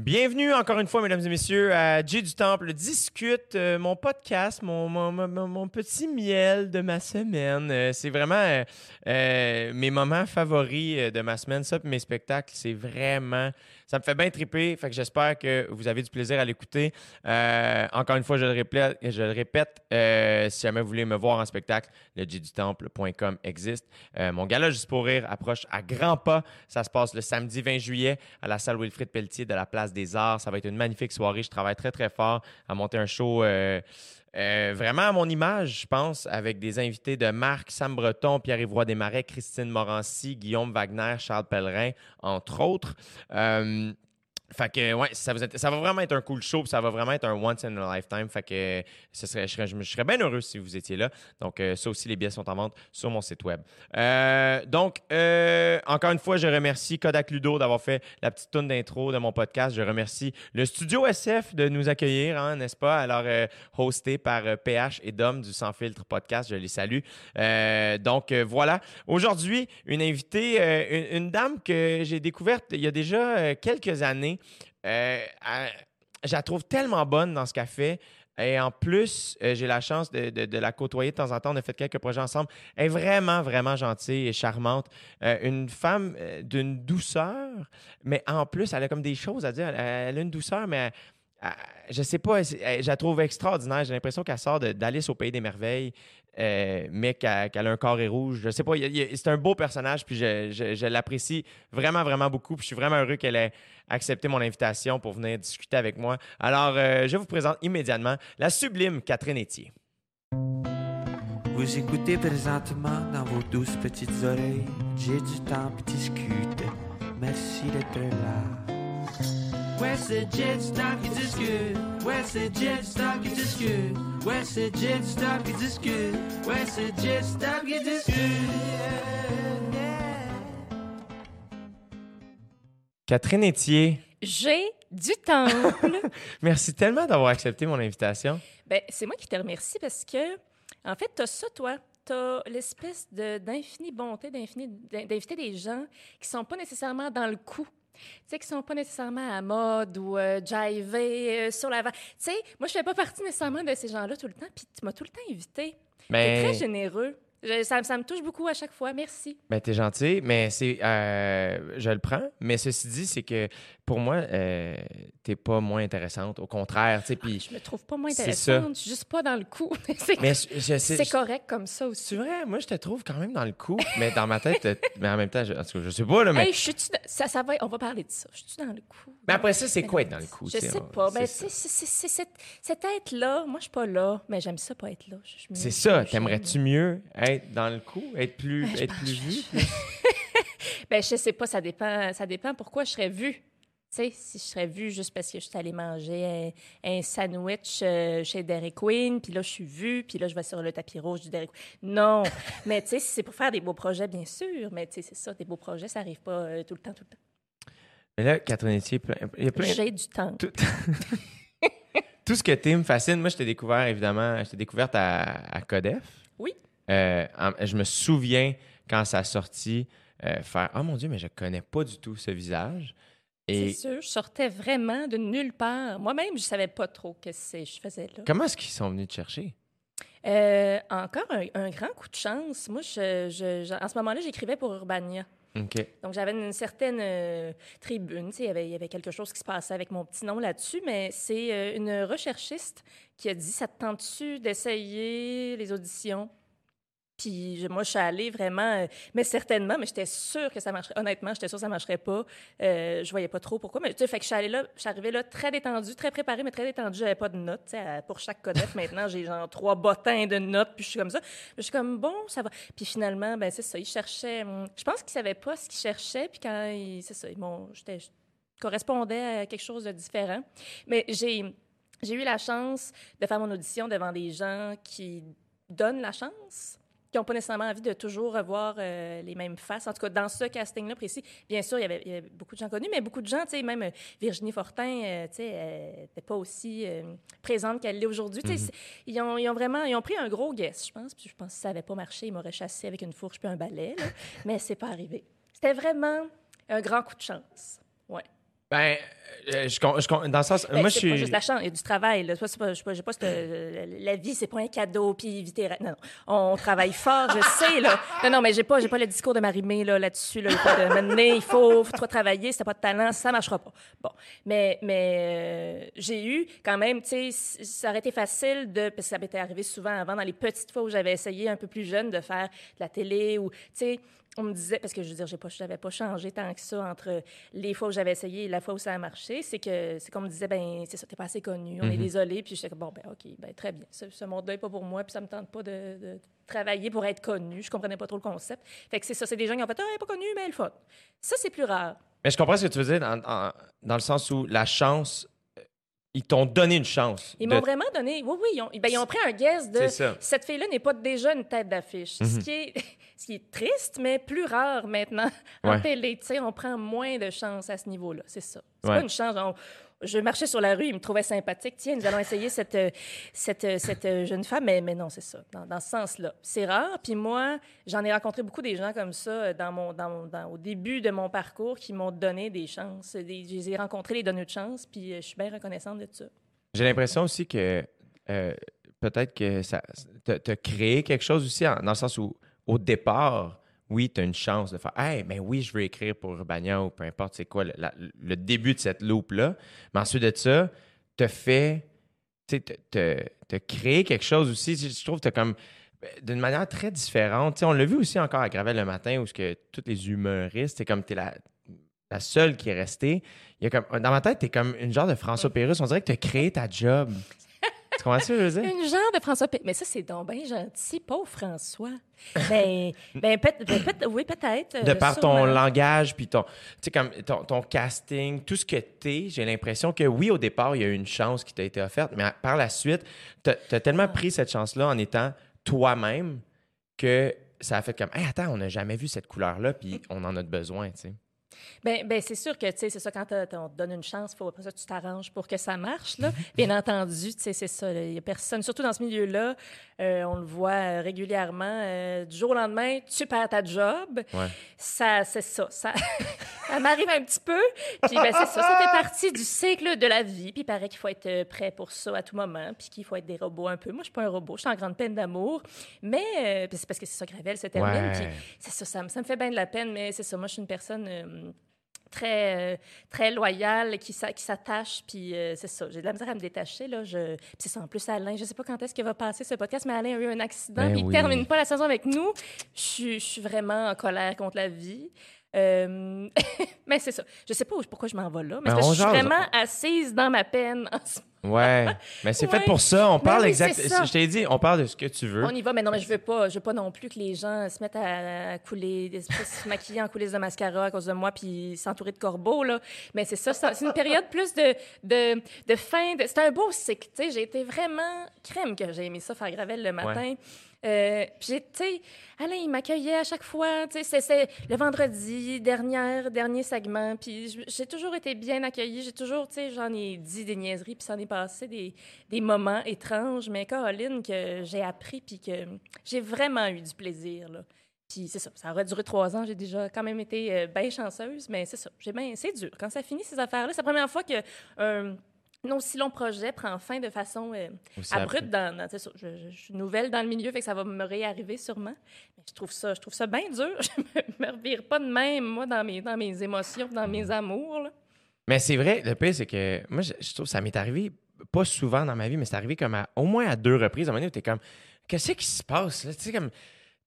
Bienvenue encore une fois, mesdames et messieurs, à J du Temple discute, euh, mon podcast, mon, petit miel de ma semaine. Euh, c'est vraiment euh, mes moments favoris de ma semaine. Ça, puis mes spectacles, c'est vraiment, ça me fait bien triper. Fait que j'espère que vous avez du plaisir à l'écouter. Encore une fois, je le répète, si jamais vous voulez me voir en spectacle, le jdutemple.com existe. Mon gala Juste pour rire approche à grands pas. Ça se passe le samedi 20 juillet à la salle Wilfrid Pelletier de la Place des Arts. Ça va être une magnifique soirée. Je travaille très, très fort à monter un show euh, euh, vraiment à mon image, je pense, avec des invités de Marc, Sam Breton, Pierre-Yves Desmarais, Christine Morancy, Guillaume Wagner, Charles Pellerin, entre autres. Euh, fait que, ouais, ça, va vraiment être un cool show, ça va vraiment être un once in a lifetime. Fait que ce serait, je, serais, je serais bien heureux si vous étiez là. Donc, euh, ça aussi, les billets sont en vente sur mon site web. Euh, donc, euh, encore une fois, je remercie Kodak Ludo d'avoir fait la petite tune d'intro de mon podcast. Je remercie le studio SF de nous accueillir, hein, n'est-ce pas? Alors, hosté par PH et Dom du Sans Filtre Podcast. Je les salue. Donc, voilà. Aujourd'hui, une invitée, une, une dame que j'ai découverte il y a déjà quelques années. Euh, je la trouve tellement bonne dans ce qu'elle fait. Et en plus, euh, j'ai la chance de, la côtoyer de temps en temps. On a fait quelques projets ensemble. Elle est vraiment, vraiment gentille et charmante. Euh, une femme d'une douceur, mais en plus, elle a comme des choses à dire. Elle, a une douceur, mais elle- elle- je sais pas, je la trouve extraordinaire. J'ai l'impression qu'elle sort d'Alice au Pays des Merveilles, mais qu'elle a un corps et rouge. Je sais pas, c'est un beau personnage, puis je, je- je l'apprécie vraiment, vraiment beaucoup. Puis je suis vraiment heureux qu'elle ait accepté mon invitation pour venir discuter avec moi. Alors, euh, je vous présente immédiatement la sublime Catherine Etier. Vous écoutez présentement dans vos douces petites oreilles. J'ai du temps puis discute. Merci d'être là. Ouais, c'est Jet Stop qui discute. Ouais, c'est Jet Stop qui discute. Ouais, c'est Jet Stop qui discute. Ouais, c'est Jet Stop qui discute. Catherine Etier, J'ai du temple. merci tellement d'avoir accepté mon invitation. ben, c'est moi qui te remercie parce que, en fait, tu as ça, toi. Tu as l'espèce de- d'infinie bonté d'inviter des gens qui sont pas nécessairement dans le coup. Tu sais, qui sont pas nécessairement à mode ou euh, jivés euh, sur l'avant. Tu sais, moi, je fais pas partie nécessairement de ces gens-là tout le temps, puis tu m'as tout le temps invité. Tu Mais... très généreux. Je- ça, ça me touche beaucoup à chaque fois. Merci. Ben, t'es gentil, mais c'est. euh, je le prends. Mais ceci dit, c'est que pour moi, euh, t'es pas moins intéressante. Au contraire, tu sais. Puis. Je me trouve pas moins C'est ça. intéressante. Je suis juste pas dans le coup. c'est correct comme ça aussi. C'est vrai, moi, je te trouve quand même dans le coup. mais dans ma tête, mais en même temps, je, en tout cas, je sais pas, là, mais. Hey, je ça, ça va, on va parler de ça. Je suis dans le coup? mais après ça, c'est quoi être dans le coup? Je sais, on- pas. Ben, c'est tu sais, c'est- c'est- c'est cet, cet être-là. Moi, je suis pas là, mais j'aime ça pas être là. C'est ça. T'aimerais-tu mieux être dans le coup? Être plus, Ben, je être plus vu? Ben, je sais pas, ça dépend, ça dépend pourquoi je serais vue. Tu sais, si je serais vue juste parce que je suis allée manger un, un sandwich euh, chez Dairy Queen, puis là, je suis vue, puis là, je vais sur le tapis rouge du Dairy Queen. Non. mais tu sais, si c'est pour faire des beaux projets, bien sûr. Mais tu sais, c'est ça, des beaux projets, ça arrive pas euh, tout le temps, tout le temps. Mais là, Catherine il y a plein. J'ai du temps. Tout... Tout ce que t'es me fascine. Moi, je t'ai découvert, évidemment, je t'ai découverte à, à Codef. Oui. Euh, je me souviens quand ça a sorti, euh, faire Oh mon Dieu, mais je connais pas du tout ce visage. Et C'est sûr, je sortais vraiment de nulle part. Moi-même, je savais pas trop ce que c'est- je faisais là. comment est-ce qu'ils sont venus te chercher? Euh, encore un, un grand coup de chance. Moi, je, je- je- en ce moment-là, j'écrivais pour Urbania. Donc, j'avais une certaine euh, tribune. Il y, avait, il y avait quelque chose qui se passait avec mon petit nom là-dessus, mais c'est euh, une recherchiste qui a dit Ça te tente-tu d'essayer les auditions? Puis moi, je suis allée vraiment, euh, mais certainement, mais j'étais sûre que ça marcherait. Honnêtement, j'étais sûre que ça marcherait pas. Euh, je voyais pas trop pourquoi. Mais tu sais, fait que je suis allée là, je suis arrivée là très détendue, très préparée, mais très détendue. J'avais pas de notes. tu sais, Pour chaque codef, maintenant, j'ai genre trois bottins de notes, puis je suis comme ça. Je suis comme, bon, ça va. Puis finalement, ben c'est ça, ils cherchaient. hum, Je pense qu'ils savaient pas ce qu'ils cherchaient, puis quand ils. C'est ça, ils m'ont. J'étais. je correspondais à quelque chose de différent. Mais j'ai. J'ai eu la chance de faire mon audition devant des gens qui donnent la chance, qui n'ont pas nécessairement envie de toujours revoir euh, les mêmes faces. En tout cas, dans ce casting-là précis, bien sûr, il y, avait, il y avait beaucoup de gens connus, mais beaucoup de gens, tu sais, même euh, Virginie Fortin, euh, tu sais, elle n'était pas aussi euh, présente qu'elle l'est aujourd'hui. Ils, ont, ils ont vraiment, ils ont pris un gros guess, je pense. Puis je pense que si ça n'avait pas marché, ils m'auraient chassé avec une fourche puis un balai, là. mais c'est pas arrivé. C'était vraiment un grand coup de chance. Ben, euh, je, con- je con- dans le sens. Ben, moi, je c'est pas suis. juste la chance, il y a du travail. Là. Pas- je sais pas- j'ai pas cette- euh, la vie, c'est pas un cadeau, puis éviter... Non, non. On travaille fort, je sais, là. Non, non, mais j'ai pas, pas le discours de Marie-Mé, là, là-dessus, là. Il faut de mener, il faut, faut trop travailler, si t'as pas de talent, ça marchera pas. Bon. Mais, mais euh, j'ai eu, quand même, tu sais, ça aurait été facile de... Parce que ça m'était arrivé souvent avant, dans les petites fois où j'avais essayé un peu plus jeune de faire de la télé ou, tu sais... On me disait, parce que je veux dire, j'ai pas, j'avais pas changé tant que ça entre les fois où j'avais essayé et la fois où ça a marché, c'est que c'est qu'on me disait, ben c'est ça, t'es pas assez connu, on est désolé, puis j'étais comme, bon, ben ok, ben très bien, ce, ce monde-là est pas pour moi, puis ça me tente pas de, de travailler pour être connu, je comprenais pas trop le concept. Fait que c'est ça, c'est des gens qui ont fait, ah, elle est pas connue, mais elle fun. Ça, c'est plus rare. Mais je comprends ce que tu veux dire dans, en- dans le sens où la chance. euh, Ils t'ont donné une chance. Ils de- m'ont vraiment donné, oui, oui, ils ont, ben, ils ont pris un guess de, cette fille-là n'est pas déjà une tête d'affiche, ce, qui est, ce qui est triste, mais plus rare maintenant en Ouais. télé. Tu sais, on prend moins de chance à ce niveau-là, c'est ça. C'est Ouais. pas une chance. on- je marchais sur la rue, ils me trouvaient sympathique. Tiens, nous allons essayer cette, euh, cette, euh, cette euh, jeune femme. Mais, mais non, c'est ça, dans, dans ce sens-là. C'est rare. Puis moi, j'en ai rencontré beaucoup des gens comme ça dans mon, dans, mon- dans- au début de mon parcours qui m'ont donné des chances. Des, je les ai rencontrés, les donneurs de chance, puis je suis bien reconnaissante de ça. J'ai l'impression aussi que euh, peut-être que ça te créé quelque chose aussi en- dans le sens où au départ, oui, tu as une chance de faire Hey, mais oui, je veux écrire pour Urbania ou peu importe c'est quoi le, début de cette loupe-là. Mais ensuite de ça, te fait tu sais, créer quelque chose aussi. Je trouve que tu comme d'une manière très différente. On l'a vu aussi encore à Gravel le matin où ce que tous les humoristes, c'est comme tu es la, seule qui est restée. Dans ma tête, tu es comme une genre de François Pérusse. On dirait que tu as créé ta job. Tu comprends ce que je veux dire? Une genre de François P. Mais ça, c'est donc bien gentil, pauvre François. Ben, ben, peut- ben, peut- oui, peut-être. De euh, par ton langage, puis ton, tu sais, comme ton, ton casting, tout ce que t'es, j'ai l'impression que oui, au départ, il y a eu une chance qui t'a été offerte, mais par la suite, t'as as tellement Ah. pris cette chance-là en étant toi-même que ça a fait comme, hey, attends, on n'a jamais vu cette couleur-là, puis on en a besoin, tu sais. Ben, ben c'est sûr que, tu sais, c'est ça, quand on te donne une chance, faut après ça, tu t'arranges pour que ça marche, là. Bien entendu, tu sais, c'est ça. Il y a personne, surtout dans ce milieu-là, euh, on le voit euh, régulièrement, euh, du jour au lendemain, tu perds ta job. Ouais. Ça, c'est ça. Ça, ça m'arrive un petit peu. Puis, ben, c'est ça. Ça fait partie du cycle de la vie. Puis, il paraît qu'il faut être prêt pour ça à tout moment. Puis, qu'il faut être des robots un peu. Moi, je suis pas un robot. Je suis en grande peine d'amour. Mais, euh, c'est parce que c'est ça, Gravel se termine. Ouais. Puis, c'est ça, ça, me- ça me fait bien de la peine. Mais c'est ça. Moi, je suis une personne. Très, euh, très loyale, qui qui s'attache, puis euh, c'est ça. J'ai de la misère à me détacher, là. Je... Puis c'est ça, en plus, Alain, je sais pas quand est-ce qu'il va passer ce podcast, mais Alain a eu un accident, Ben puis oui. il termine pas la saison avec nous. Je suis- je suis vraiment en colère contre la vie. Euh, mais c'est ça. Je sais pas où- pourquoi je m'en vais là, mais Ben, je suis jase. vraiment assise dans ma peine. en ce- Ouais, mais c'est Ouais. fait pour ça. On parle oui, exact. c'est ça. Je t'ai dit, on parle de ce que tu veux. On y va, mais non, mais je veux pas, je veux pas non plus que les gens se mettent à, couler, se maquiller en coulisses de mascara à cause de moi, puis s'entourer de corbeaux, là. Mais c'est ça, c'est c'est une période plus de, de, de fin, de, c'est un beau cycle, tu sais. J'ai été vraiment crème que j'ai aimé ça, faire Gravel le matin. Euh, puis tu sais, Alain, il m'accueillait à chaque fois, tu sais, c'est- le vendredi, dernière, dernier segment, puis j'ai toujours été bien accueillie, j'ai toujours, tu sais, j'en ai dit des niaiseries, puis s'en est passé des, des moments étranges, mais Caroline, que j'ai appris, puis que j'ai vraiment eu du plaisir, là. Puis c'est ça, ça aurait duré trois ans, j'ai déjà quand même été euh, bien chanceuse, mais c'est ça, j'ai bien, c'est dur. Quand ça finit, ces affaires-là, c'est la première fois que un, un aussi long projet prend fin de façon euh, abrupte dans, je, je- je suis nouvelle dans le milieu, fait que ça va me réarriver sûrement. Mais je trouve ça, je trouve ça bien dur. Je me, me revire pas de même, moi, dans mes, dans mes émotions, dans mes amours, là. Mais c'est vrai, le pire, c'est que moi, je, je trouve que ça m'est arrivé pas souvent dans ma vie, mais c'est arrivé comme à, au moins à deux reprises. À un moment donné, où t'es comme, qu'est-ce qui se passe? Là? Tu sais, comme,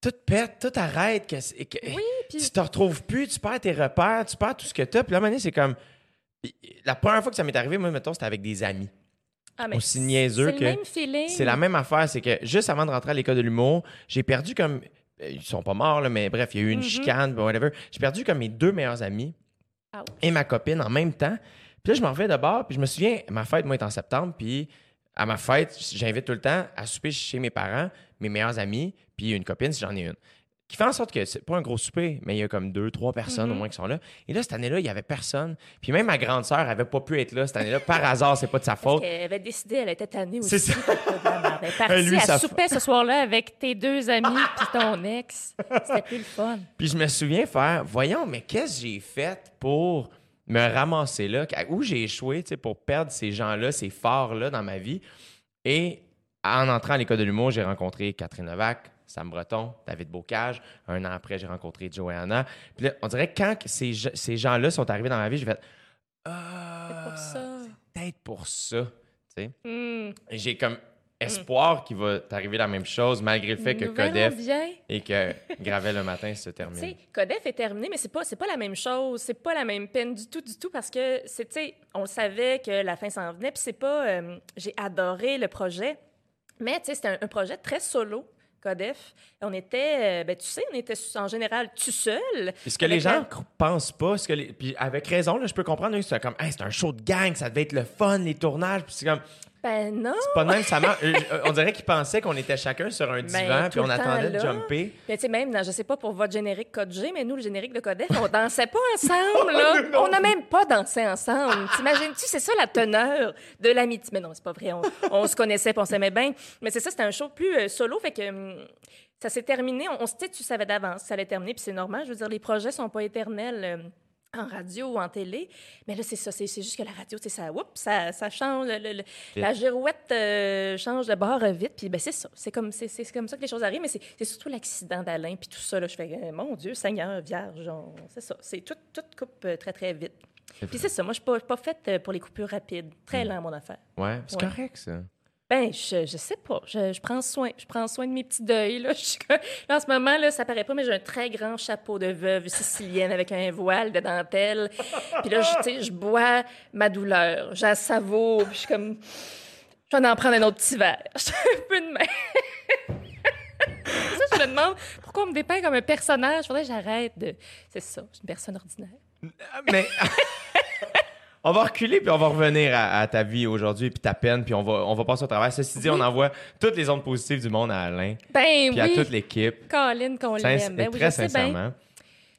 tout pète, tout arrête. que- que- Oui, puis... Tu te retrouves plus, tu perds tes repères, tu perds tout ce que tu as. Puis là, à un moment donné, c'est comme. La première fois que ça m'est arrivé, moi, mettons, c'était avec des amis. Ah, mais aussi niaiseux c'est que- le même feeling. C'est la même affaire, c'est que juste avant de rentrer à l'école de l'humour, j'ai perdu comme. euh, Ils sont pas morts, là, mais bref, il y a eu une Mhm. chicane, whatever. J'ai perdu comme mes deux meilleurs amis Ouch. et ma copine en même temps. Puis là, je m'en vais de bord, puis je me souviens, ma fête, moi, est en septembre, puis à ma fête, j'invite tout le temps à souper chez mes parents, mes meilleurs amis, puis une copine si j'en ai une. Qui fait en sorte que c'est pas un gros souper, mais il y a comme deux, trois personnes Mm-hmm. au moins qui sont là. Et là, cette année-là, il y avait personne. Puis même ma grande sœur avait pas pu être là cette année-là. Par hasard, c'est pas de sa faute. qu'elle avait décidé, elle était tannée aussi. C'est ça. Elle est partie, Lui, elle ça- soupait ce soir-là avec tes deux amis puis ton ex. C'était plus le fun. Puis je me souviens faire, voyons, mais qu'est-ce que j'ai fait pour me ramasser là? Où j'ai échoué, tu sais, pour perdre ces gens-là, ces forts-là dans ma vie? Et en entrant à l'école de l'humour, j'ai rencontré Catherine Levac, Sam Breton, David Bocage. Un an après, j'ai rencontré Joanna. Puis là, on dirait que quand ces, ces gens-là sont arrivés dans ma vie, j'ai fait Ah, peut-être pour ça. Tu sais. Hmm. J'ai comme espoir qu'il va t'arriver la même chose, malgré le fait que Codef bien. et que Gravel le matin se Tu termine. sais, Codef est terminé, mais c'est pas, c'est pas la même chose. C'est pas la même peine du tout, du tout, parce que, c'est, tu sais, on le savait que la fin s'en venait, puis c'est pas... euh, j'ai adoré le projet, mais, tu sais, c'était un, un projet très solo, Codef. On était, euh, ben, tu sais, on était en général tout seul. Puis ce que les gens cr- pensent pas, ce que les- puis avec raison, là, je peux comprendre, c'est comme, Hey, c'est un show de gang, ça devait être le fun, les tournages, puis c'est comme, Ben non! c'est pas de même, ça marche. Euh, euh, on dirait qu'ils pensaient qu'on était chacun sur un divan, Ben, puis on attendait de jumper. Mais tu sais, même, dans, je sais pas pour votre générique Code G, mais nous, le générique de Codef, on dansait pas ensemble, là. on n'a même pas dansé ensemble. T'imagines-tu, c'est ça la teneur de l'amitié. Mais non, c'est pas vrai. On, on se connaissait, puis on s'aimait bien. Mais c'est ça, c'était un show plus euh, solo, fait que hum, ça s'est terminé. On, on se- tu savais d'avance ça allait terminer, puis c'est normal. Je veux dire, les projets sont pas éternels. euh, en radio ou en télé. Mais là, c'est ça. C'est juste que la radio, tu sais, ça, oups, ça, ça change. le- le- le- la girouette euh, change de bord euh, vite. Puis ben, c'est ça. C'est comme, c'est, comme ça que les choses arrivent. Mais c'est, surtout l'accident d'Alain. Puis tout ça. Là, je fais, euh, mon Dieu, Seigneur, Vierge. c'est ça. C'est tout, tout coupe très, très vite. Puis c'est ça. Moi, je suis pas, pas faite pour les coupures rapides. Très lent, mon affaire. Ouais, c'est Ouais. correct, ça. Ben, je, je sais pas. Je, je prends soin. Je prends soin de mes petits deuils. Là. Je là, en ce moment, là, ça paraît pas, mais j'ai un très grand chapeau de veuve sicilienne avec un voile de dentelle. Puis là, je, je bois ma douleur. J'en savoure. Puis je suis comme... Je vais en prendre un autre petit verre. Je suis un peu de même. ça, je me demande pourquoi on me dépeint comme un personnage. Faudrait que j'arrête de... C'est ça, je suis une personne ordinaire. Mais on va reculer puis on va revenir à, à ta vie aujourd'hui puis ta peine puis on va on va passer au travail. Ceci dit, on envoie toutes les ondes positives du monde à Alain Ben puis à toute l'équipe. Colin, qu'on l'aime. Ben oui, très sincèrement.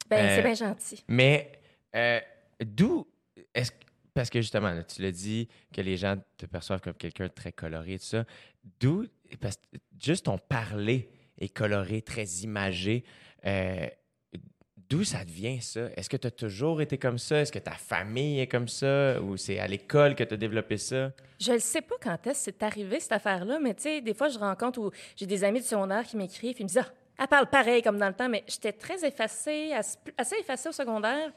Ben, Euh, c'est bien gentil. Mais euh, d'où est-ce parce que justement, là, tu l'as dit que les gens te perçoivent comme quelqu'un de très coloré, tout ça. D'où parce juste ton parler est coloré, très imagé. Euh, D'où ça devient ça? Est-ce que tu as toujours été comme ça? Est-ce que ta famille est comme ça? Ou c'est à l'école que tu as développé ça? Je ne sais pas quand est-ce que c'est arrivé, cette affaire-là, mais tu sais, des fois, je rencontre où j'ai des amis du secondaire qui m'écrivent et me disent Ah, elle parle pareil comme dans le temps, mais j'étais très effacée, assez effacée au secondaire.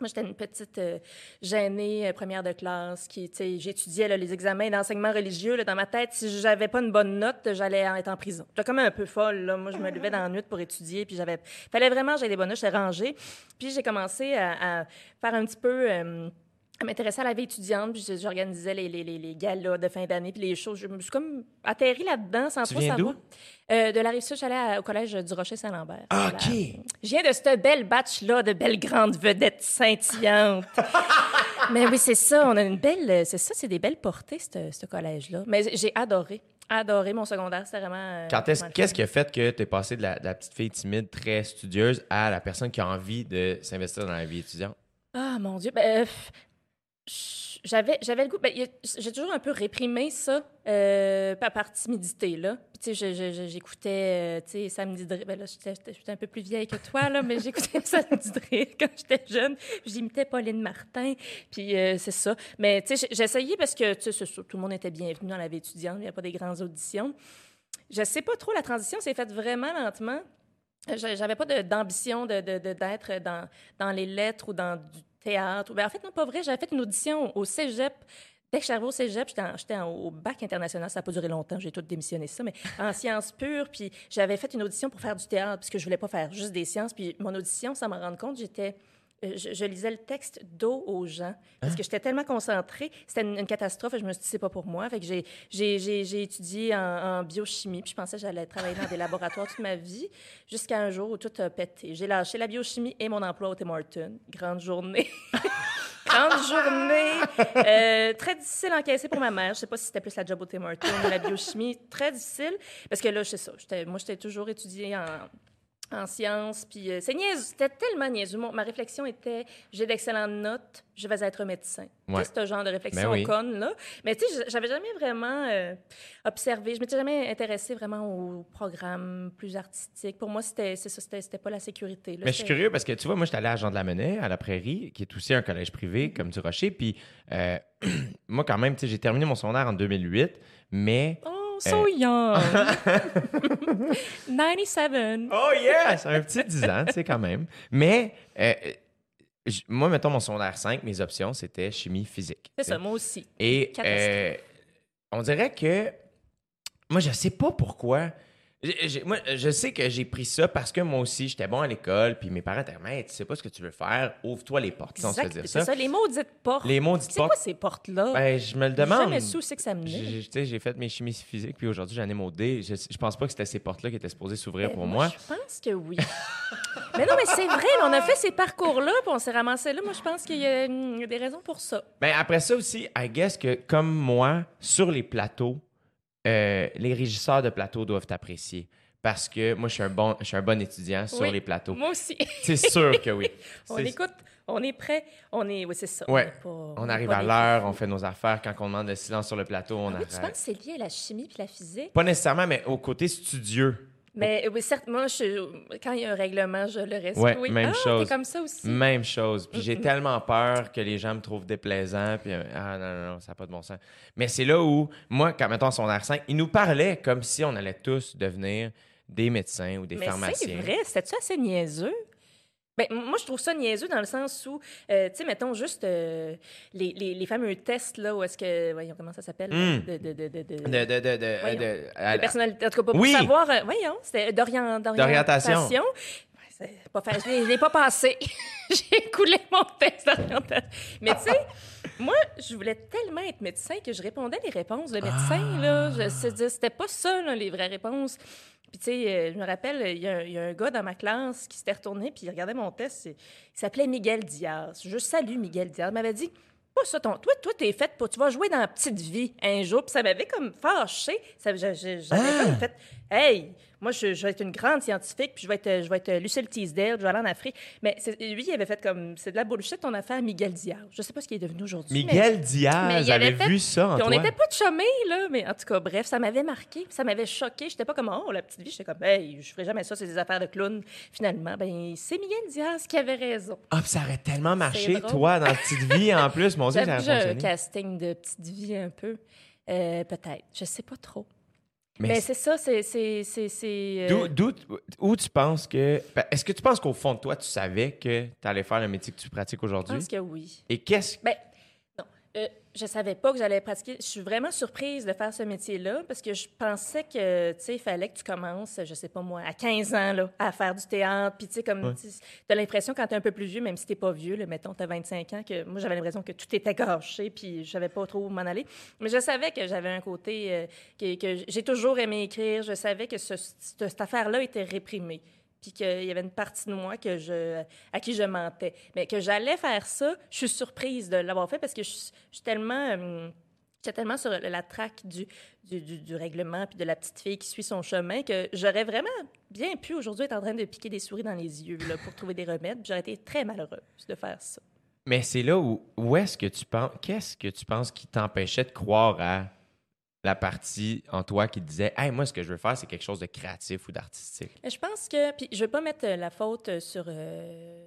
Moi, j'étais une petite euh, gênée euh, première de classe qui, tu sais, j'étudiais les examens d'enseignement religieux. dans ma tête, si j'avais pas une bonne note, j'allais être en prison. J'étais comme un peu folle. Là. Moi, je me levais dans la nuit pour étudier, puis j'avais... fallait vraiment que des bonnes notes, j'étais rangée. Puis j'ai commencé à, à faire un petit peu... euh, à m'intéresser à la vie étudiante, puis j'organisais les, les, les, les galas de fin d'année, puis les choses. Je me suis comme atterri là-dedans sans Tu trop viens savoir. Euh, de la rive sud, j'allais au collège du Rocher-Saint-Lambert. Ah. OK. Je viens de cette belle batch-là de belles grandes vedettes scintillantes. Mais oui, c'est ça. On a une belle. C'est ça, c'est des belles portées, ce ce collège-là. Mais j'ai adoré. Adoré mon secondaire. C'était vraiment. euh, Quand est-ce- Qu'est-ce qui a fait que tu es passé de la, de la petite fille timide, très studieuse, à la personne qui a envie de s'investir dans la vie étudiante? Ah, mon Dieu. Ben, euh, j'avais, j'avais le goût. ben, j'ai toujours un peu réprimé ça euh, par, timidité, là. Tu sais, j'écoutais, euh, tu sais, rire. Ben là, j'étais, un peu plus vieille que toi, là, mais j'écoutais Samedi de rire quand j'étais jeune. J'imitais Pauline Martin. Puis, euh, c'est ça. Mais, tu sais, j'essayais parce que, tu sais, tout le monde était bienvenu dans la vie étudiante. Il n'y a pas des grandes auditions. Je sais pas trop, la transition s'est faite vraiment lentement. J'avais pas d'ambition d'être dans, dans les lettres ou dans du théâtre. Ben, en fait, non, pas vrai. J'avais fait une audition au cégep. Dès que au cégep, j'étais au bac international. Ça n'a pas duré longtemps. J'ai tout démissionné ça, mais en sciences pures. Puis j'avais fait une audition pour faire du théâtre, puisque je voulais pas faire juste des sciences. Puis mon audition, sans m'en rendre compte, j'étais. Euh, Je, je lisais le texte dos aux gens parce que j'étais tellement concentrée. C'était une, une catastrophe et je me suis dit, c'est pas pour moi. Fait que j'ai, j'ai, j'ai, j'ai étudié en, en biochimie puis je pensais que j'allais travailler dans des laboratoires toute ma vie jusqu'à un jour où tout a pété. J'ai lâché la biochimie et mon emploi au Tim Hortons. Grande journée. Grande journée. Euh, très difficile à encaisser pour ma mère. Je sais pas si c'était plus la job au Tim Hortons ou la biochimie. Très difficile. Parce que là, je sais ça. Moi, j'étais toujours étudiée en, en sciences. Puis euh, c'est niaiseux, c'était tellement niaiseux. Mon- ma réflexion était j'ai d'excellentes notes, je vais être médecin. Ouais. Sais, ce genre de réflexion Ben oui. conne, là. Mais tu sais, j'avais jamais vraiment euh, observé, je m'étais jamais intéressée vraiment au programme plus artistique. Pour moi, c'était c'est ça, c'était c'était pas la sécurité. là. Mais je suis C'était- curieux parce que tu vois, moi, j'étais allé à Jean de la Monnaie, à la Prairie, qui est aussi un collège Mm-hmm. privé comme du Rocher. Puis euh, moi, quand même, tu sais, j'ai terminé mon secondaire en 2008, mais. Oh, so young! 97! Oh! C'est un petit 10 ans, tu sais, quand même. Mais euh, moi, mettons, mon secondaire 5, mes options, c'était chimie physique. C'est ça, moi aussi. Et euh, on dirait que moi, je sais pas pourquoi. Moi, je sais que j'ai pris ça parce que moi aussi, j'étais bon à l'école, puis mes parents étaient mais tu sais pas ce que tu veux faire, ouvre-toi les portes. Sais, on se Exact, dire ça. ça. Les maudites portes. Les maudites C'est quoi portes. ces portes-là? Ben, je me le demande. jamais su c'est que ça. J'ai- tu sais, J'ai fait mes chimies physiques, puis aujourd'hui, j'en ai D. Je, je pense pas que c'était ces portes-là qui étaient supposées s'ouvrir Ben, pour moi. Je pense que oui. mais non, mais c'est vrai, on a fait ces parcours-là, puis on s'est ramassé là. Moi, je pense qu'il y, a il y a des raisons pour ça. Ben, après ça aussi, I guess que comme moi, sur les plateaux, euh, les régisseurs de plateau doivent t'apprécier. Parce que moi, je suis un bon, je suis un bon étudiant sur Oui. les plateaux. Moi aussi. C'est sûr que oui. on écoute, on est prêt, on est. Oui, c'est ça. Ouais. est pas- On arrive à l'heure, on fait nos affaires. Quand on demande le silence sur le plateau, on Ah oui, tu penses que c'est lié à la chimie puis la physique? Pas nécessairement, mais au côté studieux. Mais oui, certes, moi, je- quand il y a un règlement, je le respecte. Ouais, oui. même ah, chose. comme ça aussi. Même chose. Puis j'ai tellement peur que les gens me trouvent déplaisant. Puis euh, ah non, non, non, ça n'a pas de bon sens. Mais c'est là où, moi, quand mettons son R5, ils nous parlaient comme si on allait tous devenir des médecins ou des Mais pharmaciens. c'est vrai, c'était-tu assez niaiseux? Ben, moi, je trouve ça niaiseux dans le sens où, euh, tu sais, mettons juste euh, les, les, les fameux tests, là, où est-ce que, voyons, comment ça s'appelle? Hmm. De, de, de, de, de- De, de, de, de, Voyons. de- à- de personnalité. En tout cas, pas pour Oui. savoir, euh, voyons, c'était d'orient- D'orientation. pas Je l'ai- pas passé. J'ai écoulé mon test d'orientation. Mais tu sais, moi, je voulais tellement être médecin que je répondais les réponses de médecin. Là. Je, c'est- c'était pas ça, là, les vraies réponses. Puis, tu sais, euh, je me rappelle, il y, a un- il y a un gars dans ma classe qui s'était retourné, puis il regardait mon test. Il s'appelait Miguel Diaz. Je salue Miguel Diaz. Il m'avait dit pas ça, ton... toi, toi, t'es faite pour. Tu vas jouer dans la petite vie un jour. Puis ça m'avait comme fâché. Ça, j'avais Ah! comme fait Hey, moi, je, je vais être une grande scientifique, puis je vais être, je vais être Lucille Teasdale, je vais aller en Afrique. Mais lui, il avait fait comme c'est de la bullshit ton affaire, Miguel Diaz. Je sais pas ce qu'il est devenu aujourd'hui. Miguel mais Diaz fait- vu ça en on n'était pas de chômés, là, mais en tout cas, bref, ça m'avait marqué, ça m'avait choqué. J'étais pas comme, oh, la petite vie, j'étais comme, hey, je ferai jamais ça, c'est des affaires de clown. Finalement, ben, c'est Miguel Diaz qui avait raison. Ah, puis ça aurait tellement marché, toi, dans la petite vie, en plus. Mon Dieu, ça aurait un casting de petite vie un peu. Euh, Peut-être. Je sais pas trop. Mais, Mais c'est ça, c'est. euh, D'où, où tu penses que. ben, Est-ce que tu penses qu'au fond de toi, tu savais que tu allais faire le métier que tu pratiques Je aujourd'hui? pense que oui. Et qu'est-ce. Ben. Euh, je savais pas que j'allais pratiquer. Je suis vraiment surprise de faire ce métier-là parce que je pensais que, tu sais, il fallait que tu commences, je sais pas moi, à 15 ans, là, à faire du théâtre. Puis, tu sais, comme, tu as l'impression quand tu es un peu plus vieux, même si t'es pas vieux, là, mettons, tu as 25 ans, que moi, j'avais l'impression que tout était gâché puis je savais pas trop où m'en aller. Mais je savais que j'avais un côté, euh, que, que j'ai toujours aimé écrire. Je savais que ce- cette, cette affaire-là était réprimée puis qu'il y avait une partie de moi que je, à qui je mentais. Mais que j'allais faire ça, je suis surprise de l'avoir fait parce que je, suis- tellement... euh, J'étais tellement sur la traque du, du, du- du règlement puis de la petite fille qui suit son chemin que j'aurais vraiment bien pu aujourd'hui être en train de piquer des souris dans les yeux là, pour trouver des remèdes. J'aurais été très malheureuse de faire ça. Mais c'est là où, où est-ce que tu penses. Qu'est-ce que tu penses qui t'empêchait de croire à la partie en toi qui disait Hey, moi, ce que je veux faire, c'est quelque chose de créatif ou d'artistique? Je pense que, puis je veux pas mettre euh, la faute euh, sur euh,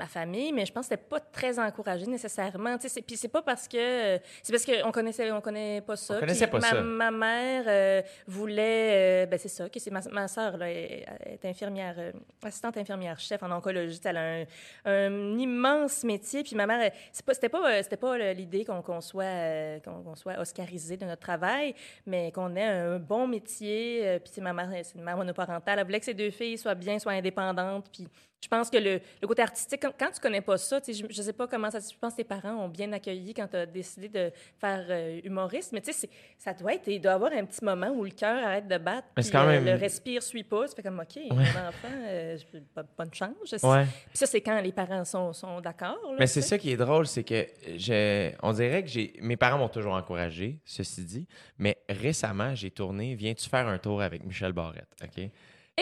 ma famille, mais je pense que c'était pas très encouragé nécessairement. Tu sais, c'est- Puis c'est pas parce que c'est parce qu'on connaissait, on connaît pas ça. On connaissait Puis pas ma, ça. Ma mère euh, voulait, euh, ben c'est ça, que c'est ma, ma sœur là, est, est infirmière, euh, assistante infirmière chef en oncologie. Elle a un, un immense métier. Puis ma mère, c'est pas, c'était pas, c'était pas l'idée qu'on qu'on soit, qu'on qu'on soit oscarisé de notre travail, mais qu'on ait un bon métier. puis c'est ma mère, c'est une mère monoparentale. Elle voulait que ses deux filles soient bien, soient indépendantes. Puis je pense que le, le côté artistique, quand, quand tu connais pas ça, je, je sais pas comment ça se Je pense que tes parents ont bien accueilli quand tu as décidé de faire euh, humoriste, mais tu sais, ça doit être, il doit y avoir un petit moment où le cœur arrête de battre, Mais puis quand euh, même- le respire suit pas. Tu fais comme, OK, mon enfant, euh, bonne chance. Je sais. Ouais. Puis ça, c'est quand les parents sont, sont d'accord. Mais c'est ça qui est drôle, c'est que je, on dirait que j'ai, mes parents m'ont toujours encouragé, ceci dit, mais récemment, j'ai tourné Viens-tu faire un tour avec Michel Barrette, OK?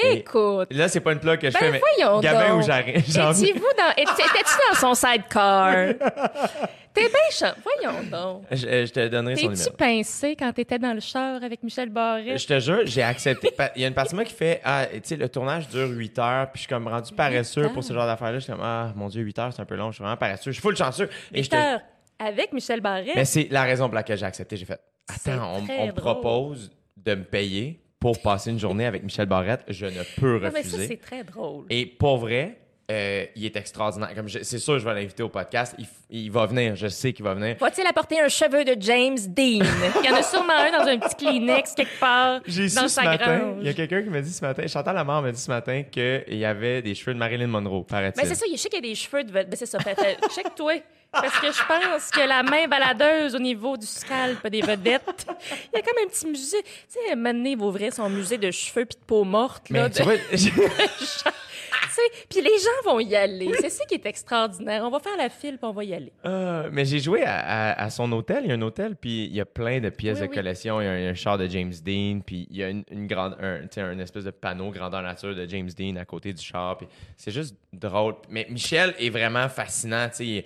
Et Écoute. là, c'est pas une plug que je Ben fais, mais voyons Gabin donc. ou Étiez-vous dans... Étais-tu dans son sidecar? T'es bien chan... Voyons donc. Je, je te donnerai son T'es-tu numéro. pincé quand t'étais dans le char avec Michel Barrette? Je te jure, j'ai accepté. Il y a une partie de moi qui fait Ah, tu sais, le tournage dure 8 heures, puis je suis comme rendu paresseux heures. pour ce genre d'affaires-là. Je suis comme Ah, mon Dieu, 8 heures, c'est un peu long. Je suis vraiment paresseux. Je suis full chanceux. Et Victor, avec Michel Barrette? Mais c'est la raison pour laquelle j'ai accepté. J'ai fait Attends, on, on me propose de me payer pour passer une journée avec Michel Barrette. Je ne peux Non, mais ça, refuser. c'est très drôle. Et pour vrai, euh, il est extraordinaire. Comme je- c'est sûr, je vais l'inviter au podcast. Il, va venir. Je sais qu'il va venir. Va-t-il apporter un cheveu de James Dean? Il y en a sûrement un dans un petit Kleenex quelque part J'ai dans su ce matin, grange. il y a quelqu'un qui m'a dit ce matin, Chantal Lamar m'a dit ce matin qu'il y avait des cheveux de Marilyn Monroe, paraît-il. Mais c'est ça, je sais qu'il y a des cheveux de... Ben, c'est ça, fait- fait- check-toi. Parce que je pense que la main baladeuse au niveau du scalp des vedettes, il y a comme un petit musée. Tu sais, Mané va ouvrir son musée de cheveux puis de peau morte. Là, Mais de- tu vois, j'ai- Tu sais, Puis les gens vont y aller. C'est ça qui est extraordinaire. On va faire la file puis on va y aller. Ah, mais j'ai joué à, à- à son hôtel. Il y a un hôtel, puis il y a plein de pièces Oui, de oui. collection. Il y a un, un char de James Dean, puis il y a une, une grande, un, espèce de panneau grandeur nature de James Dean à côté du char. Puis c'est juste drôle. Mais Michel est vraiment fascinant. tu il-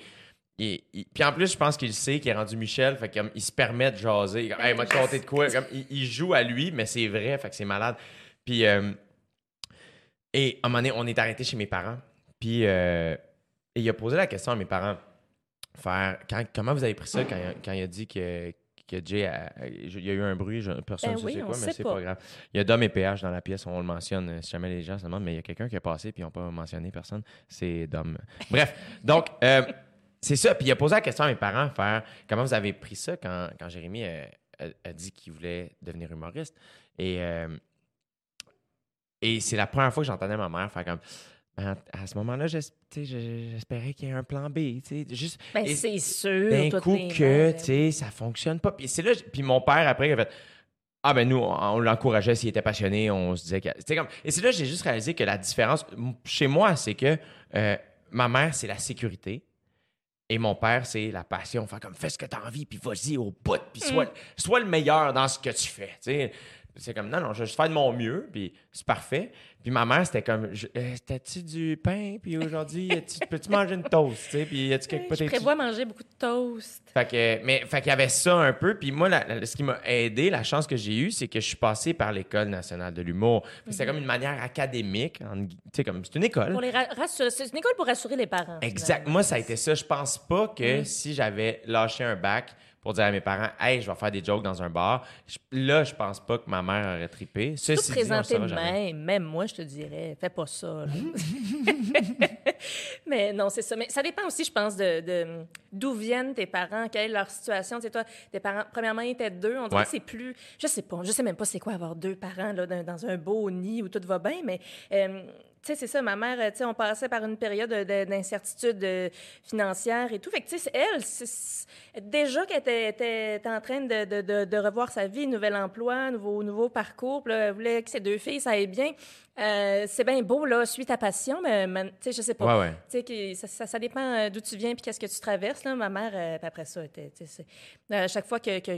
il- puis en plus, je pense qu'il sait qu'il est rendu Michel. Fait comme, il se permet de jaser. Comme, Hey, m'a compté de quoi? Comme, il, il joue à lui, mais c'est vrai. Fait que c'est malade. Puis, euh, et à un moment donné, on est arrêté chez mes parents. Puis, euh, il a posé la question à mes parents faire quand- comment vous avez pris ça quand, il a- quand il a dit que, que Jay a- il y a eu un bruit, je- personne ne Ben sait oui, c'est on quoi, mais sait c'est pas. pas. grave. Il y a Dom et PH dans la pièce, on le mentionne euh, si jamais les gens se demandent, mais il y a quelqu'un qui a passé puis ils n'ont pas mentionné personne, c'est Dom. Bref, donc euh, c'est ça. Puis il a posé la question à mes parents faire comment vous avez pris ça quand, quand Jérémy a, a dit qu'il voulait devenir humoriste? Et, euh, et c'est la première fois que j'entendais ma mère faire comme À ce moment-là, j'espérais qu'il y ait un plan B. Juste, Ben, c'est sûr. d'un coup que, sais, ça fonctionne pas. Puis c'est là, puis mon père, après, il a fait Ah, ben nous, on, on l'encourageait s'il était passionné, on se disait que. comme... Et c'est là que j'ai juste réalisé que la différence chez moi, c'est que euh, ma mère, c'est la sécurité. Et mon père, c'est la passion. Faire comme, fais ce que tu as envie, puis vas-y au bout, puis sois, Mm. sois le meilleur dans ce que tu fais. C'est comme, non, non, je vais juste faire de mon mieux, puis c'est parfait. Puis ma mère, c'était comme, euh, t'as-tu du pain, puis aujourd'hui, tu- peux-tu manger une toast, tu sais, puis y a-tu quelque Je prévois manger beaucoup de toast. fait que, mais, fait qu'il y avait ça un peu. Puis moi, la- la- ce qui m'a aidé, la chance que j'ai eue, c'est que je suis passé par l'École nationale de l'humour. Mhm. C'était comme une manière académique. Tu sais, comme c'est une école. Pour les. C'est une école pour rassurer les parents. Exact. finalement. Moi, ça a été ça. Je pense pas que Mhm. si j'avais lâché un bac pour dire à mes parents, hey, je vais faire des jokes dans un bar, je- là, je pense pas que ma mère aurait trippé. Ceci dit, de jamais. même, même moi, je te dirais, fais pas ça. là. mais non, c'est ça. Mais ça dépend aussi, je pense, de d'où viennent tes parents, quelle est leur situation. Tu sais, toi, tes parents, premièrement, ils étaient deux. On dirait Ouais. que c'est plus. Je sais pas, je sais même pas c'est quoi avoir deux parents là, dans, dans un beau nid où tout va bien, mais. euh, sais, c'est ça, ma mère, tu sais, on passait par une période de- d'incertitude euh, financière et tout. Fait que, tu sais, elle, déjà qu'elle était, en train de, de- de- de revoir sa vie, nouvel emploi, nouveau, nouveau parcours, là, elle voulait que ses deux filles, ça aille bien. Euh, c'est bien beau, là, suis ta passion, mais, tu sais, je sais pas. Ouais, ouais. Tu sais, ça, ça, ça dépend euh, d'où tu viens puis qu'est-ce que tu traverses. Là. Ma mère, euh, après ça, était, tu à chaque fois que, que,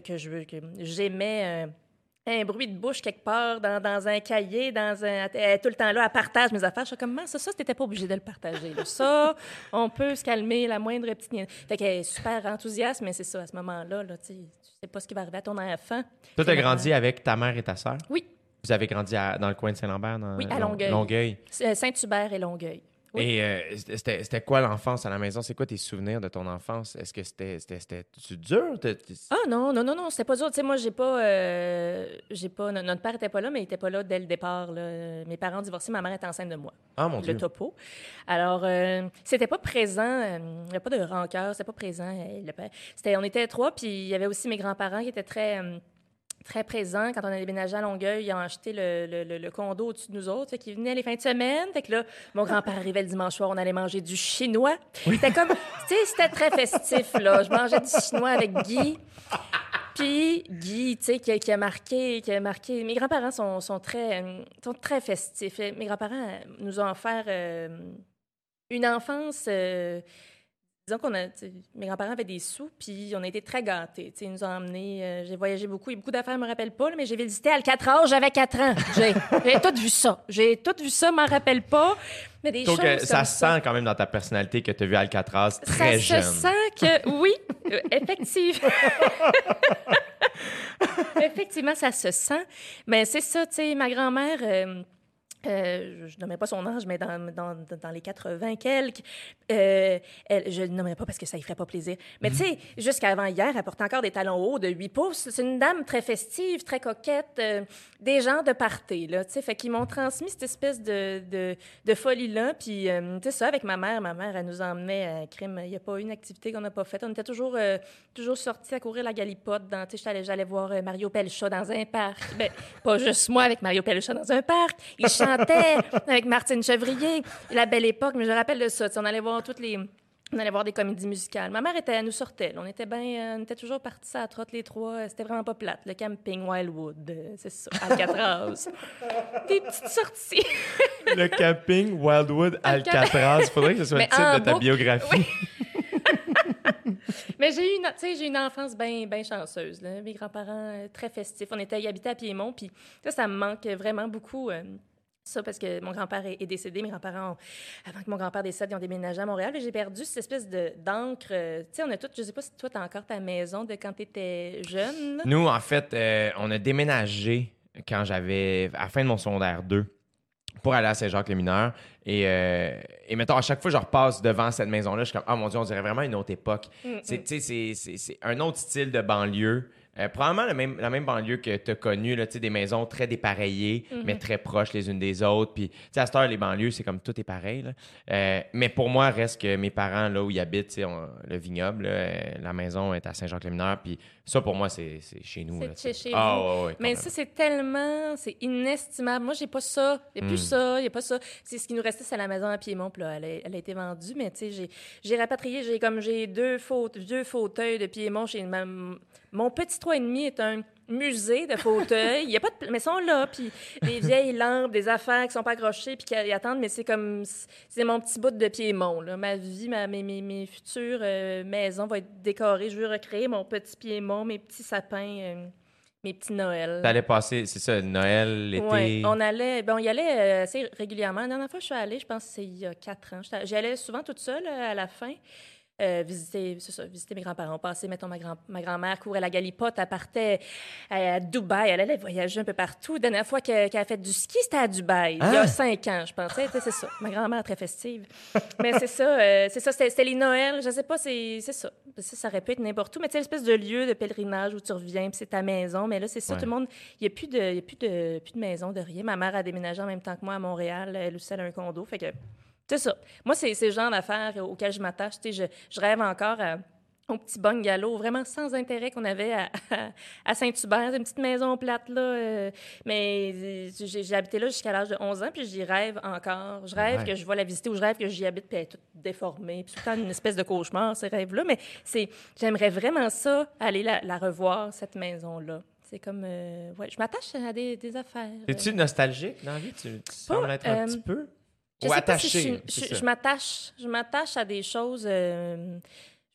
j'aimais un bruit de bouche quelque part dans, dans un cahier, dans un, elle est tout le temps là, elle partage mes affaires. Je suis comme, Comment ça, ça, t'étais pas obligé de le partager. là? Ça, on peut se calmer, la moindre petite... Fait qu'elle est super enthousiaste, mais c'est ça, à ce moment-là, là, tu sais, tu sais pas ce qui va arriver à ton enfant. Toi, t'as grandi avec ta mère et ta sœur? Oui, Vous avez grandi à- dans le coin de Saint-Lambert? dans- Oui, à Long- Longueuil. Longueuil. euh, Saint-Hubert et Longueuil. Oui. Et euh, c'était c'était quoi l'enfance à la maison? C'est quoi tes souvenirs de ton enfance? Est-ce que c'était c'était- c'était dur? T'es- t'es- Ah non, non, non, non, c'était pas dur. Tu sais, moi, j'ai pas, euh, j'ai pas, no- notre père était pas là, mais il était pas là dès le départ. là. Mes parents ont divorcé, ma mère était enceinte de moi. Ah, mon Dieu. le topo. Alors, euh, c'était pas présent, il n'y a pas de rancœur, c'était pas présent. le père. C'était, on était trois, puis il y avait aussi mes grands-parents qui étaient très, très présents. Quand on a déménagé à Longueuil, ils ont acheté le, le- le- le condo au-dessus de nous autres, fait qu'ils venaient les fins de semaine. Fait que là, mon grand-père arrivait le dimanche soir, on allait manger du chinois. C'était comme, tu sais, c'était très festif, là. Je mangeais du chinois avec Guy. Puis Guy, tu sais, qui, a- qui a marqué, qui a marqué. Mes grands-parents sont, sont très, sont très festifs. Mes grands-parents nous ont offert euh, une enfance euh, disons qu'on a, mes grands-parents avaient des sous, puis on a été très gâtés. Tu sais, ils nous ont emmenés, euh, j'ai voyagé beaucoup, et beaucoup d'affaires, je me rappelle pas, là, mais j'ai visité Alcatraz, j'avais 4 ans. J'ai, j'ai tout vu ça. J'ai tout vu ça, je m'en rappelle pas. Mais des Donc, choses euh, ça comme se sent quand même dans ta personnalité que tu as vu Alcatraz ça très se jeune. sent que, oui, euh, effectivement. effectivement, ça se sent. Mais c'est ça, tu sais, ma grand-mère, euh, je ne nommerai pas son âge, mais dans, dans, dans les 80 quelques, euh, elle, je ne nommerai pas parce que ça ne ferait pas plaisir. Mais tu sais, jusqu'avant hier, elle portait encore des talons hauts de 8 pouces. C'est une dame très festive, très coquette, euh, des gens de party, là, tu sais. Fait qu'ils m'ont transmis cette espèce de, de, de folie-là. Puis, euh, tu sais, ça, avec ma mère, ma mère, elle nous emmenait à crime. Il n'y a pas une activité qu'on n'a pas faite. On était toujours, toujours sortis à courir la galipote. Dans, tu sais, j'allais, j'allais voir Mario Pelcha dans un parc. Ben, pas juste moi avec Mario Pelcha dans un parc. Il avec Martine Chevrier. La belle époque, mais je me rappelle de ça. On allait voir toutes les... On allait voir des comédies musicales. Ma mère était, elle nous sortait. là. On était euh, on était toujours partis à la trotte les trois. Euh, C'était vraiment pas plate. Le camping Wildwood, euh, c'est ça, Alcatraz. des petites sorties. Le camping Wildwood Alcatraz. Faudrait que ce soit le Mais titre en de ta biographie. Mais j'ai eu une, j'ai une enfance bien ben chanceuse. Là. Mes grands-parents euh, très festifs. On était ils habitaient à Piémont, puis ça, ça me manque vraiment beaucoup. euh, ça, parce que mon grand-père est, est décédé. Mes grands-parents, avant que mon grand-père décède, ils ont déménagé à Montréal. Et j'ai perdu cette espèce de- d'encre. euh, Tu sais, on a tout. Je sais pas si toi, tu as encore ta maison de quand tu étais jeune. là. Nous, en fait, euh, on a déménagé quand j'avais, à la fin de mon secondaire 2, pour aller à Saint-Jacques-les-Mineurs. Et, euh, et mettons, à chaque fois que je repasse devant cette maison-là, je suis comme, ah mon Dieu, on dirait vraiment une autre époque. Mm, c'est, c'est un autre style de banlieue. Euh, probablement le même, la même banlieue que tu as connue, des maisons très dépareillées, Mm-hmm. mais très proches les unes des autres. Puis, à cette heure, les banlieues, c'est comme tout est pareil. là. Euh, mais pour moi, reste que mes parents, là où ils habitent, on- le vignoble, là, euh, la maison est à Saint-Jacques-les-Mineurs. Puis ça, pour moi, c'est, c'est chez nous. C'est chez- ah, vous. ouais, ouais, Mais ça, c'est tellement, c'est inestimable. Moi, j'ai pas ça. Il n'y a plus Mm. ça, il n'y a pas ça. C'est ce qui nous restait, c'est la maison à Piémont. Puis là, elle a, elle a été vendue, mais tu sais, j'ai, j'ai rapatrié, j'ai comme j'ai deux, faute, deux fauteuils de Piémont chez ma, mon petit trois et demi est un musée de fauteuils. Il y a pas de, mais ils sont là, puis des vieilles lampes, des affaires qui sont pas accrochées, puis qui attendent, mais c'est comme, c'est mon petit bout de Piémont, là. Ma vie, ma, mes, mes, mes futures euh, maisons vont être décorées. Je veux recréer mon petit Piémont, mes petits sapins. euh, mes petits Noëls. T'allais passer, c'est ça, Noël, l'été? Ouais, on allait, ben, on y allait euh, assez régulièrement. La dernière fois que je suis allée, je pense que c'est il y a quatre ans. J'y allais souvent toute seule à la fin. Euh, visiter, c'est ça, visiter mes grands-parents. On passait, mettons, ma, grand, ma grand-mère courait la galipote, elle partait à Dubaï, elle allait voyager un peu partout. La dernière fois que- qu'elle a fait du ski, c'était à Dubaï, il y a cinq ans, je pensais. C'est ça. Ma grand-mère très festive. Mais c'est ça, euh, c'est ça, c'était les Noëls, je sais pas, c'est c'est ça. ça. Ça aurait pu être n'importe où, mais sais, l'espèce de lieu de pèlerinage où tu reviens, puis c'est ta maison. Mais là, c'est ça, Ouais. tout le monde, il n'y a, plus de, y a plus, de, plus de maison, de rien. Ma mère a déménagé en même temps que moi à Montréal, elle aussi, elle a un condo, fait que c'est ça. Moi, c'est le genre d'affaires auxquelles je m'attache. Tu sais, je, je rêve encore à- au petit bungalow, vraiment sans intérêt qu'on avait à, à Saint-Hubert, une petite maison plate, là. euh, mais euh, j'ai j'ai habité là jusqu'à l'âge de 11 ans, puis j'y rêve encore. Je rêve Ouais. que je vais la visiter ou je rêve que j'y habite, puis elle est toute déformée. Puis tout le temps une espèce de cauchemar, ces rêves-là. Mais c'est j'aimerais vraiment ça, aller la, la revoir, cette maison-là. C'est comme... euh, ouais, je m'attache à des, des affaires. Es-tu nostalgique dans la vie? Tu, tu sembles être un euh, petit peu? Je Ou sais pas attaché? si je m'attache, je m'attache à des choses. euh,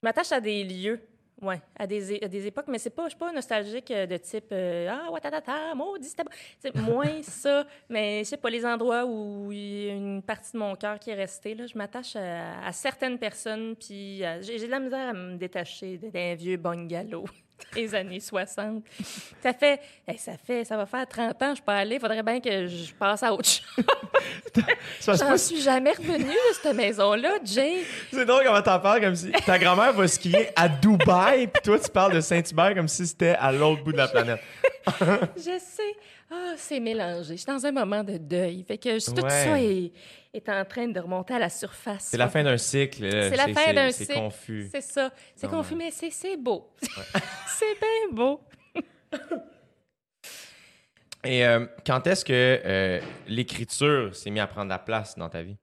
je m'attache à des lieux. Ouais, à des, à des époques, mais c'est pas, je suis pas nostalgique euh, de type euh, ah watatata, maudit, c'était bon. C'est moins ça, mais je sais pas les endroits où il y a une partie de mon cœur qui est restée là, je m'attache à, à certaines personnes puis euh, j'ai de la misère à me détacher d'un vieux bungalow des années 60. Ça fait hey, ça fait ça va faire 30 ans, je pas allée, faudrait bien que je passe à autre chose. J'en suis jamais revenue de cette maison-là, Jay. C'est drôle comment t'en parles comme si ta grand-mère va skier à Dubaï, puis toi, tu parles de Saint-Hubert comme si c'était à l'autre bout de la planète. Je sais. Ah, c'est mélangé. Je suis dans un moment de deuil. Fait que tout Ouais. ça est, est en train de remonter à la surface. C'est la fin d'un cycle. C'est la fin d'un C'est cycle. confus. C'est ça. C'est confus, mais c'est c'est beau. c'est bien beau. Et euh, quand est-ce que euh, l'écriture s'est mise à prendre la place dans ta vie?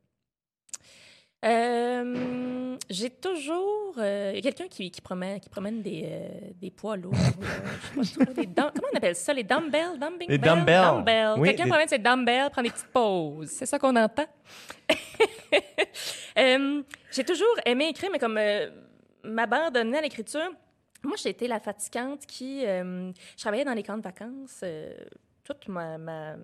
Euh, J'ai toujours. euh, Il y a quelqu'un qui, qui, promène, qui promène des, euh, des poids lourds. je sais pas trop, des dum- comment on appelle ça? Les dumbbells? Dumping Les bells? dumbbells. Dumbbells. Oui, quelqu'un des- promène ses dumbbells, prend des petites pauses. C'est ça qu'on entend? J'ai toujours aimé écrire, mais comme m'abandonner à l'écriture, moi, j'ai été la fatigante qui... je travaillais dans les camps de vacances toute ma, ma,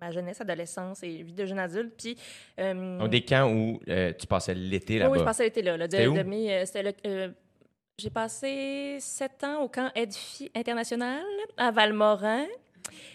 ma jeunesse, adolescence et vie de jeune adulte. Puis... euh, Donc, des camps où euh, tu passais l'été là-bas. oui, je passais l'été là. là, de, où? de euh, euh, j'ai passé sept ans au camp Aide-Fille International à Valmorin.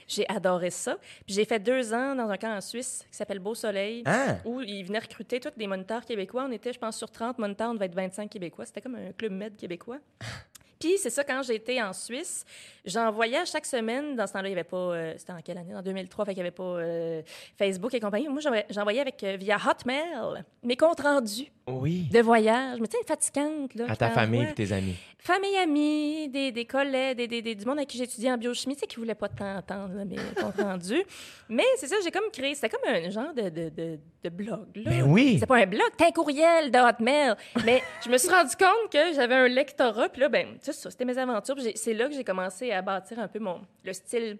J'ai adoré ça. Puis j'ai fait deux ans dans un camp en Suisse qui s'appelle Beau Soleil. Ah! Où ils venaient recruter tous des moniteurs québécois. On était, je pense, sur 30 moniteurs, on devait être 25 québécois. C'était comme un club med québécois. Puis c'est ça, quand j'étais en Suisse, j'envoyais à chaque semaine, dans ce temps-là, il n'y avait pas, euh, c'était en quelle année? En 2003, fait qu'il n'y avait pas euh, Facebook et compagnie. Moi, j'envoyais- avec, euh, via Hotmail mes comptes rendus Oui. de voyage. Mais tu sais, fatigante, là. À ta famille et tes amis. Famille, amis, des, des collègues, des, des- des- du monde avec qui j'étudiais en biochimie, tu sais, qui ne voulaient pas tant entendre là, mes comptes rendus. Mais c'est ça, j'ai comme créé, c'était comme un genre de, de, de, de blog, là. Ben oui! C'est pas un blog, c'est un courriel de Hotmail. Mais je me suis rendu compte que j'avais un lectorat, puis là, ben, ça, c'était mes aventures. C'est là que j'ai commencé à bâtir un peu mon, le style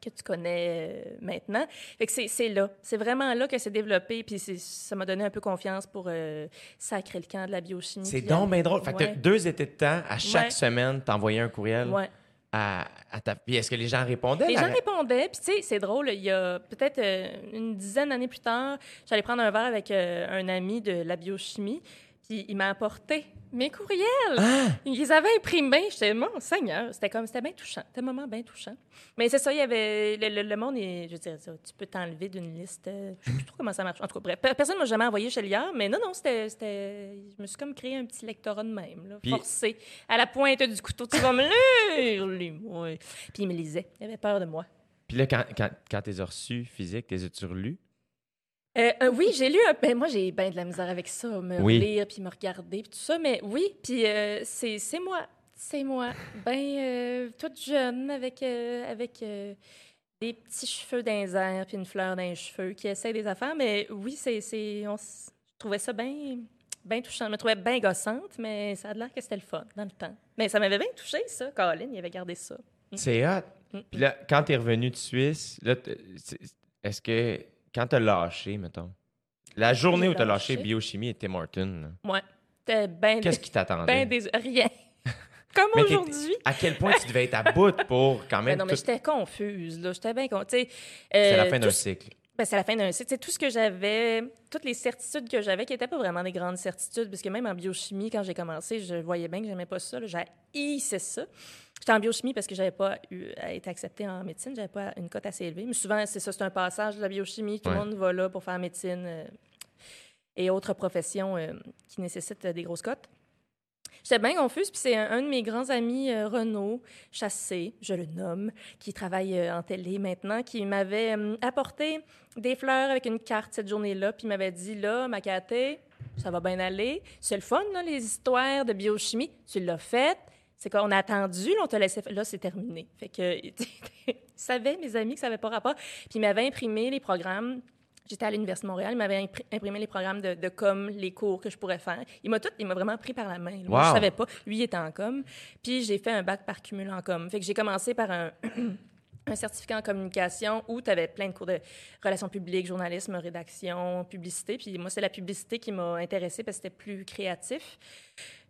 que tu connais euh, maintenant. Fait que c'est, là. C'est vraiment là que c'est développé, puis ça m'a donné un peu confiance pour euh, sacrer le camp de la biochimie. C'est donc bien drôle. Fait que deux étés de temps, à chaque Ouais. semaine, t'envoyais un courriel Ouais. à, à ta... Puis est-ce que les gens répondaient? Les gens répondaient, puis tu sais, c'est drôle, il y a peut-être euh, une dizaine d'années plus tard, j'allais prendre un verre avec euh, un ami de la biochimie, puis il m'a apporté mes courriels. Ah! Ils les avaient imprimés. J'étais, mon Seigneur, c'était comme, c'était bien touchant. C'était un moment bien touchant. Mais c'est ça, il y avait, le, le- le monde, est, je veux dire, ça, tu peux t'enlever d'une liste. euh, Je sais plus trop comment ça marche. En tout cas, bref, pe- personne ne m'a jamais envoyé chez Liard, mais non, non, c'était, c'était, je me suis comme créé un petit lectorat de même, là, Puis- forcé, à la pointe du couteau. Tu vas me lire, lis-moi. Puis il me lisait. Il avait peur de moi. Puis là, quand, quand, quand t'es reçu physique, t'es tu relus? Euh, euh, oui, j'ai lu un ben, Moi, j'ai bien de la misère avec ça, me Oui. lire puis me regarder puis tout ça. Mais oui, puis euh, c'est moi. C'est moi. Ben, euh, toute jeune, avec, avec des petits cheveux dans les airs puis une fleur dans les cheveux qui essaie des affaires. Mais oui, c'est... on trouvais ça bien bien touchant. Je me trouvais bien gossante, mais ça a l'air que c'était le fun dans le temps. Mais ça m'avait bien touché, ça. Colin, il avait gardé ça. C'est hot. Mm. Puis là, quand t'es revenu de Suisse, là, est-ce que quand t'as lâché, mettons, la journée où t'as lâché lâché. biochimie et Tim Hortons, là, Ouais. C'était bien... qu'est-ce qui t'attendait? Ben des... Rien. Comme Mais t'es- aujourd'hui. À quel point tu devais être à bout pour quand Ben même. non, mais tout- j'étais confuse, là. J'étais bien. C'est la fin d'un tout, cycle. Ben, c'est la fin d'un cycle. Sais, tout ce que j'avais, toutes les certitudes que j'avais, qui n'étaient pas vraiment des grandes certitudes, parce que même en biochimie, quand j'ai commencé, je voyais bien que j'aimais pas ça. J'haïssais ça. J'étais en biochimie parce que j'avais pas eu être acceptée en médecine. J'avais pas une cote assez élevée. Mais souvent, c'est ça, c'est un passage de la biochimie. Tout Ouais. le monde va là pour faire médecine euh, et autres professions euh, qui nécessitent des grosses cotes. J'étais bien confuse, puis c'est un, de mes grands amis, euh, Renaud Chassé, je le nomme, qui travaille euh, en télé maintenant, qui m'avait hum, apporté des fleurs avec une carte cette journée-là, puis il m'avait dit là, ma Cathy, ça va bien aller. C'est le fun, là, les histoires de biochimie. Tu l'as fait. C'est qu'on a attendu, là, on te laissait. Là, c'est terminé. Fait que, ils savaient, mes amis, que ça n'avait pas rapport. Puis ils m'avaient imprimé les programmes. J'étais à l'Université de Montréal, il m'avait impri- imprimé les programmes de, de com, les cours que je pourrais faire. Il m'a tout, il m'a vraiment pris par la main. là. Moi, je Wow. savais pas. Lui, il était en com. Puis j'ai fait un bac par cumul en com. Fait que j'ai commencé par un, un certificat en communication où tu avais plein de cours de relations publiques, journalisme, rédaction, publicité. Puis moi, c'est la publicité qui m'a intéressée parce que c'était plus créatif.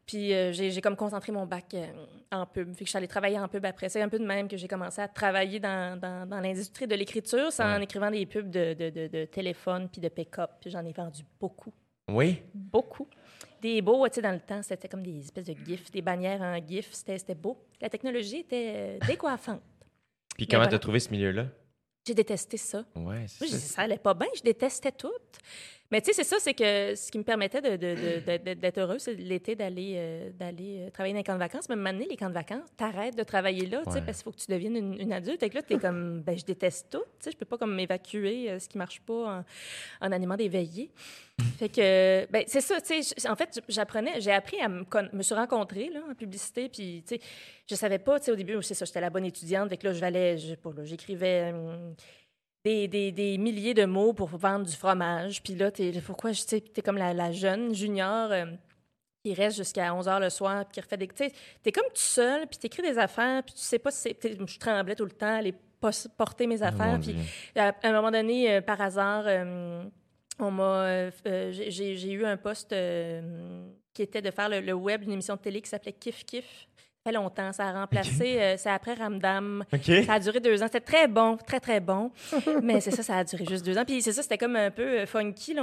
Puis euh, j'ai comme concentré mon bac euh, en pub. Fait que je suis allée travailler en pub après. C'est un peu de même que j'ai commencé à travailler dans, dans, dans l'industrie de l'écriture, c'est en Ouais. écrivant des pubs de, de, de, de téléphone puis de pick-up. Puis j'en ai vendu beaucoup Oui? beaucoup. Des beaux, tu sais, dans le temps, c'était comme des espèces de gifs, des bannières en gif, c'était beau. La technologie était euh, décoiffante. Puis comment voilà. t'as trouvé ce milieu-là? J'ai détesté ça. Ouais, c'est ça. ça allait pas bien, je détestais tout. Mais tu sais, c'est ça, c'est que ce qui me permettait de- de- de- de- d'être heureux, c'est l'été d'aller euh, d'aller euh, travailler dans les camps de vacances. Même maintenant, les camps de vacances, t'arrêtes de travailler là, tu sais, Ouais. parce qu'il faut que tu deviennes une, une adulte. Et que là, t'es comme, ben, je déteste tout. Tu sais, je peux pas comme m'évacuer euh, ce qui marche pas en, en animant des veillées. Fait que, ben, c'est ça, tu sais. En fait, j'apprenais, j'ai appris à me, conna- me suis rencontrée, là, en publicité, puis, tu sais, je savais pas, tu sais, au début, c'est ça, j'étais la bonne étudiante, fait que là, je valais, je pas, là, j'écrivais hum, des, des, des milliers de mots pour vendre du fromage, puis là, t'es, pourquoi, je- tu sais, t'es comme la, la jeune junior euh, qui reste jusqu'à 11 h le soir, puis qui refait des, tu t'es comme tout seul, puis t'écris des affaires, puis tu sais pas si c'est, je tremblais tout le temps, pos- porter mes affaires, puis à, à un moment donné, euh, par hasard, euh, on m'a, j'ai- eu un poste qui était de faire le, le web, une émission de télé qui s'appelait Kif Kif. Fait longtemps. Ça a remplacé, euh, c'est après Ramdam. Ça a duré deux ans. C'était très bon, très, très bon. Mais c'est ça, ça a duré juste deux ans. Puis c'est ça, c'était comme un peu euh, funky.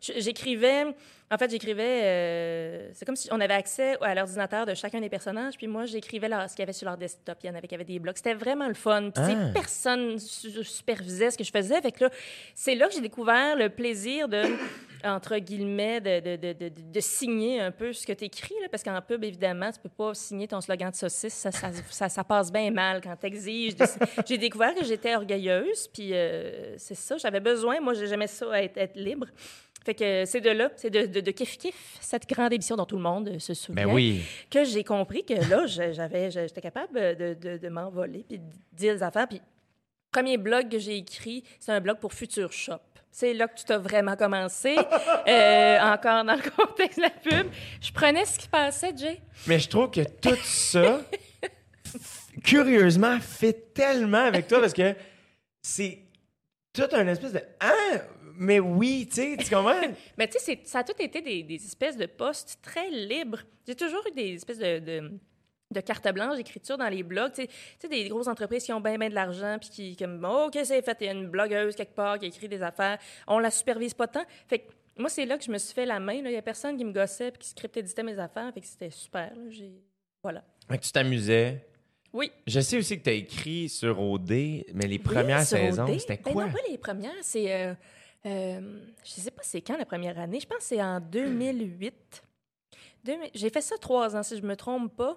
J'écrivais, en fait, j'écrivais, euh, c'est comme si on avait accès à l'ordinateur de chacun des personnages. Puis moi, j'écrivais ce qu'il y avait sur leur desktop. Il y en avait qui avaient des blocs. C'était vraiment le fun. Puis Ah. personne su- supervisait ce que je faisais. Fait que là, c'est là que j'ai découvert le plaisir de entre guillemets, de, de, de, de, signer un peu ce que tu écris. Parce qu'en pub, évidemment, tu peux pas signer ton slogan de saucisse. Ça, ça, ça, ça passe bien mal quand tu exiges. J'ai découvert que j'étais orgueilleuse, puis euh, c'est ça, j'avais besoin. Moi, j'aimais ça, être, être libre. Fait que c'est de là, c'est de, de, de Kif Kif, cette grande émission dont tout le monde se souvient, Ben oui. que j'ai compris que là, j'avais, j'étais capable de, de, de m'envoler puis de dire des affaires. Puis, premier blog que j'ai écrit, c'est un blog pour Future Shop. C'est là que tout a vraiment commencé, euh, encore dans le contexte de la pub. Je prenais ce qui passait, Jay. Mais je trouve que tout ça, curieusement, fait tellement avec toi parce que c'est tout un espèce de Ah, mais oui, tu sais, tu comprends? Mais tu sais, ça a tout été des, des espèces de postes très libres. J'ai toujours eu des espèces de, de, de carte blanche d'écriture dans les blogs. Tu sais, des grosses entreprises qui ont bien, bien de l'argent, puis qui, comme, oh, OK, c'est fait, il y a une blogueuse quelque part qui écrit des affaires. On la supervise pas tant. Fait que moi, c'est là que je me suis fait la main. Il y a personne qui me gossait, puis qui script-éditait mes affaires. Fait que c'était super. là. J'ai- Voilà. Fait que tu t'amusais. Oui. Je sais aussi que tu as écrit sur OD, mais les premières Oui, sur saisons, OD. c'était Ben quoi? non, pas les premières. C'est. euh, euh, je sais pas c'est quand la première année. Je pense que c'est en 2008. 2000 J'ai fait ça trois ans, si je me trompe pas.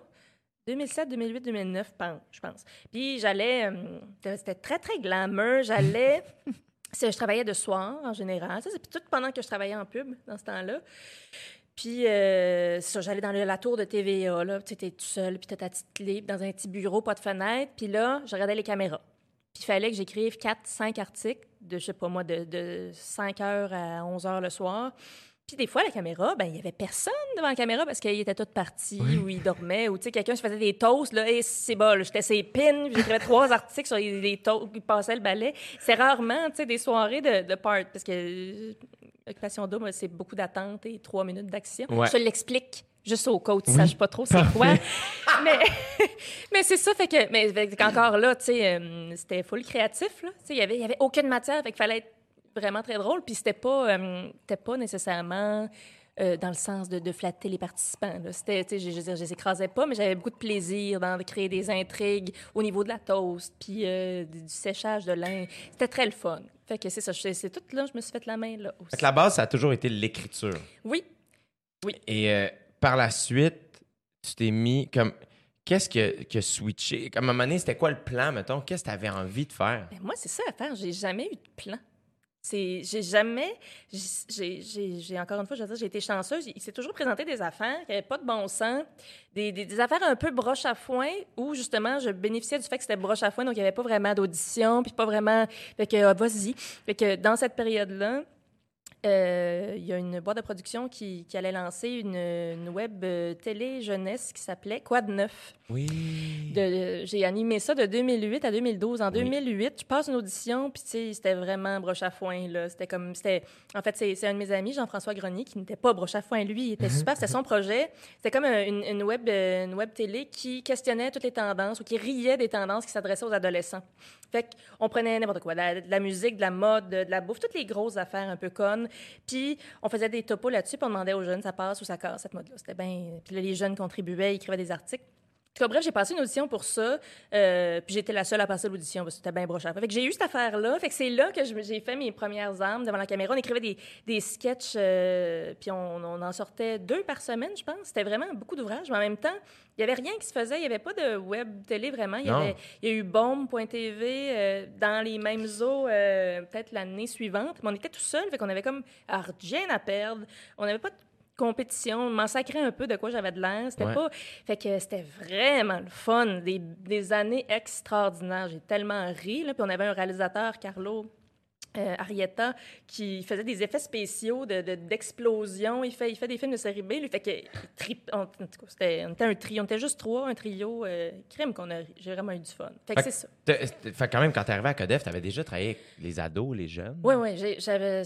2007, 2008, 2009, pen- je pense. Puis j'allais. euh, C'était très, très glamour. J'allais. je travaillais de soir en général. Ça, c'est tout pendant que je travaillais en pub dans ce temps-là. Puis, euh, j'allais dans la tour de TVA, là. Tu étais tout seul, puis t'as ta petite clé, dans un petit bureau, pas de fenêtre. Puis là, je regardais les caméras. Puis il fallait que j'écrive 4, 5 articles de, je sais pas moi, de, de 5 heures à 11 heures le soir. Puis des fois, la caméra, ben il y avait personne devant la caméra parce qu'il était tout parti ou il dormait ou tu sais, quelqu'un se faisait des toasts, là, et c'est bon, là, j'étais ses pins, j'écrivais trois articles sur les, les toasts, qui passaient le balai. C'est rarement, tu sais, des soirées de, de part parce que euh, Occupation Double, c'est beaucoup d'attente et trois minutes d'action. Ouais. Je l'explique juste au où tu ne Oui. pas trop c'est quoi. mais mais c'est ça, fait que, mais fait que encore là, tu sais, euh, c'était full créatif, là. Tu sais, il y avait, il y avait aucune matière, fait qu'il fallait être vraiment très drôle, puis c'était pas, euh, pas nécessairement euh, dans le sens de, de flatter les participants. C'était, je, je veux dire, je les écrasais pas, mais j'avais beaucoup de plaisir dans de créer des intrigues au niveau de la toast, puis euh, du, du séchage de lin. C'était très le fun. Fait que c'est ça, c'est tout là, je me suis fait la main là aussi. Fait que la base, ça a toujours été l'écriture. Oui, Et euh, par la suite, tu t'es mis comme. Qu'est-ce que, que switché? Comme à un moment donné, c'était quoi le plan, mettons? Qu'est-ce que tu avais envie de faire? Ben, moi, c'est ça l'affaire. J'ai jamais eu de plan. J'ai jamais, j'ai, j'ai, encore une fois, je j'ai été chanceuse. Il s'est toujours présenté des affaires qui n'avaient pas de bon sens, des, des, des affaires un peu broche à foin, où justement, je bénéficiais du fait que c'était broche à foin, donc il n'y avait pas vraiment d'audition, puis pas vraiment. Fait que, ah, vas-y. Fait que dans cette période-là, euh, il y a une boîte de production qui, qui allait lancer une, une web euh, télé jeunesse qui s'appelait Quad 9. Oui. De- j'ai animé ça de 2008 à 2012. En Oui. 2008, je passe une audition, puis c'était vraiment broche à foin. Là. C'était comme, c'était, en fait, c'est, un de mes amis, Jean-François Grenier, qui n'était pas broche à foin. Lui, il était super, c'était son projet. C'était comme un- une, une web, euh, une web télé qui questionnait toutes les tendances ou qui riait des tendances qui s'adressaient aux adolescents. Fait qu'on prenait n'importe quoi, de la, musique, de la mode, de, la bouffe, toutes les grosses affaires un peu connes. Puis on faisait des topos là-dessus, puis on demandait aux jeunes, ça passe ou ça casse, cette mode-là. C'était bien... Puis les jeunes contribuaient, écrivaient des articles. Tout cas, bref, j'ai passé une audition pour ça, euh, puis j'étais la seule à passer l'audition parce que c'était bien brochard. Fait que j'ai eu cette affaire-là. Fait que c'est là que j'ai fait mes premières armes devant la caméra. On écrivait des, des sketchs, euh, puis on, on en sortait deux par semaine, je pense. C'était vraiment beaucoup d'ouvrages, mais en même temps, il n'y avait rien qui se faisait. Il n'y avait pas de web télé vraiment. Il y, Non. avait, il y a eu Bombe.tv euh, dans les mêmes eaux euh, peut-être l'année suivante. Mais on était tout seul, fait qu'on avait comme rien à perdre. On n'avait pas de compétition, sacrait un peu de quoi j'avais de l'air. C'était Ouais. pas. Fait que c'était vraiment le fun. Des, des années extraordinaires. J'ai tellement ri. Là. Puis on avait un réalisateur, Carlo, euh, Arietta qui faisait des effets spéciaux de, de- d'explosion. il, fait, il fait des films de série B. Lui, fait que, il trip- on, en tout cas, c'était, on était un trio. On était juste trois, un trio. Euh, crime qu'on a. J'ai vraiment eu du fun. Fait que c'est ça. Fait quand même, quand t'es arrivé à Codef, t'avais déjà travaillé avec les ados, les jeunes. Oui, oui. J'avais,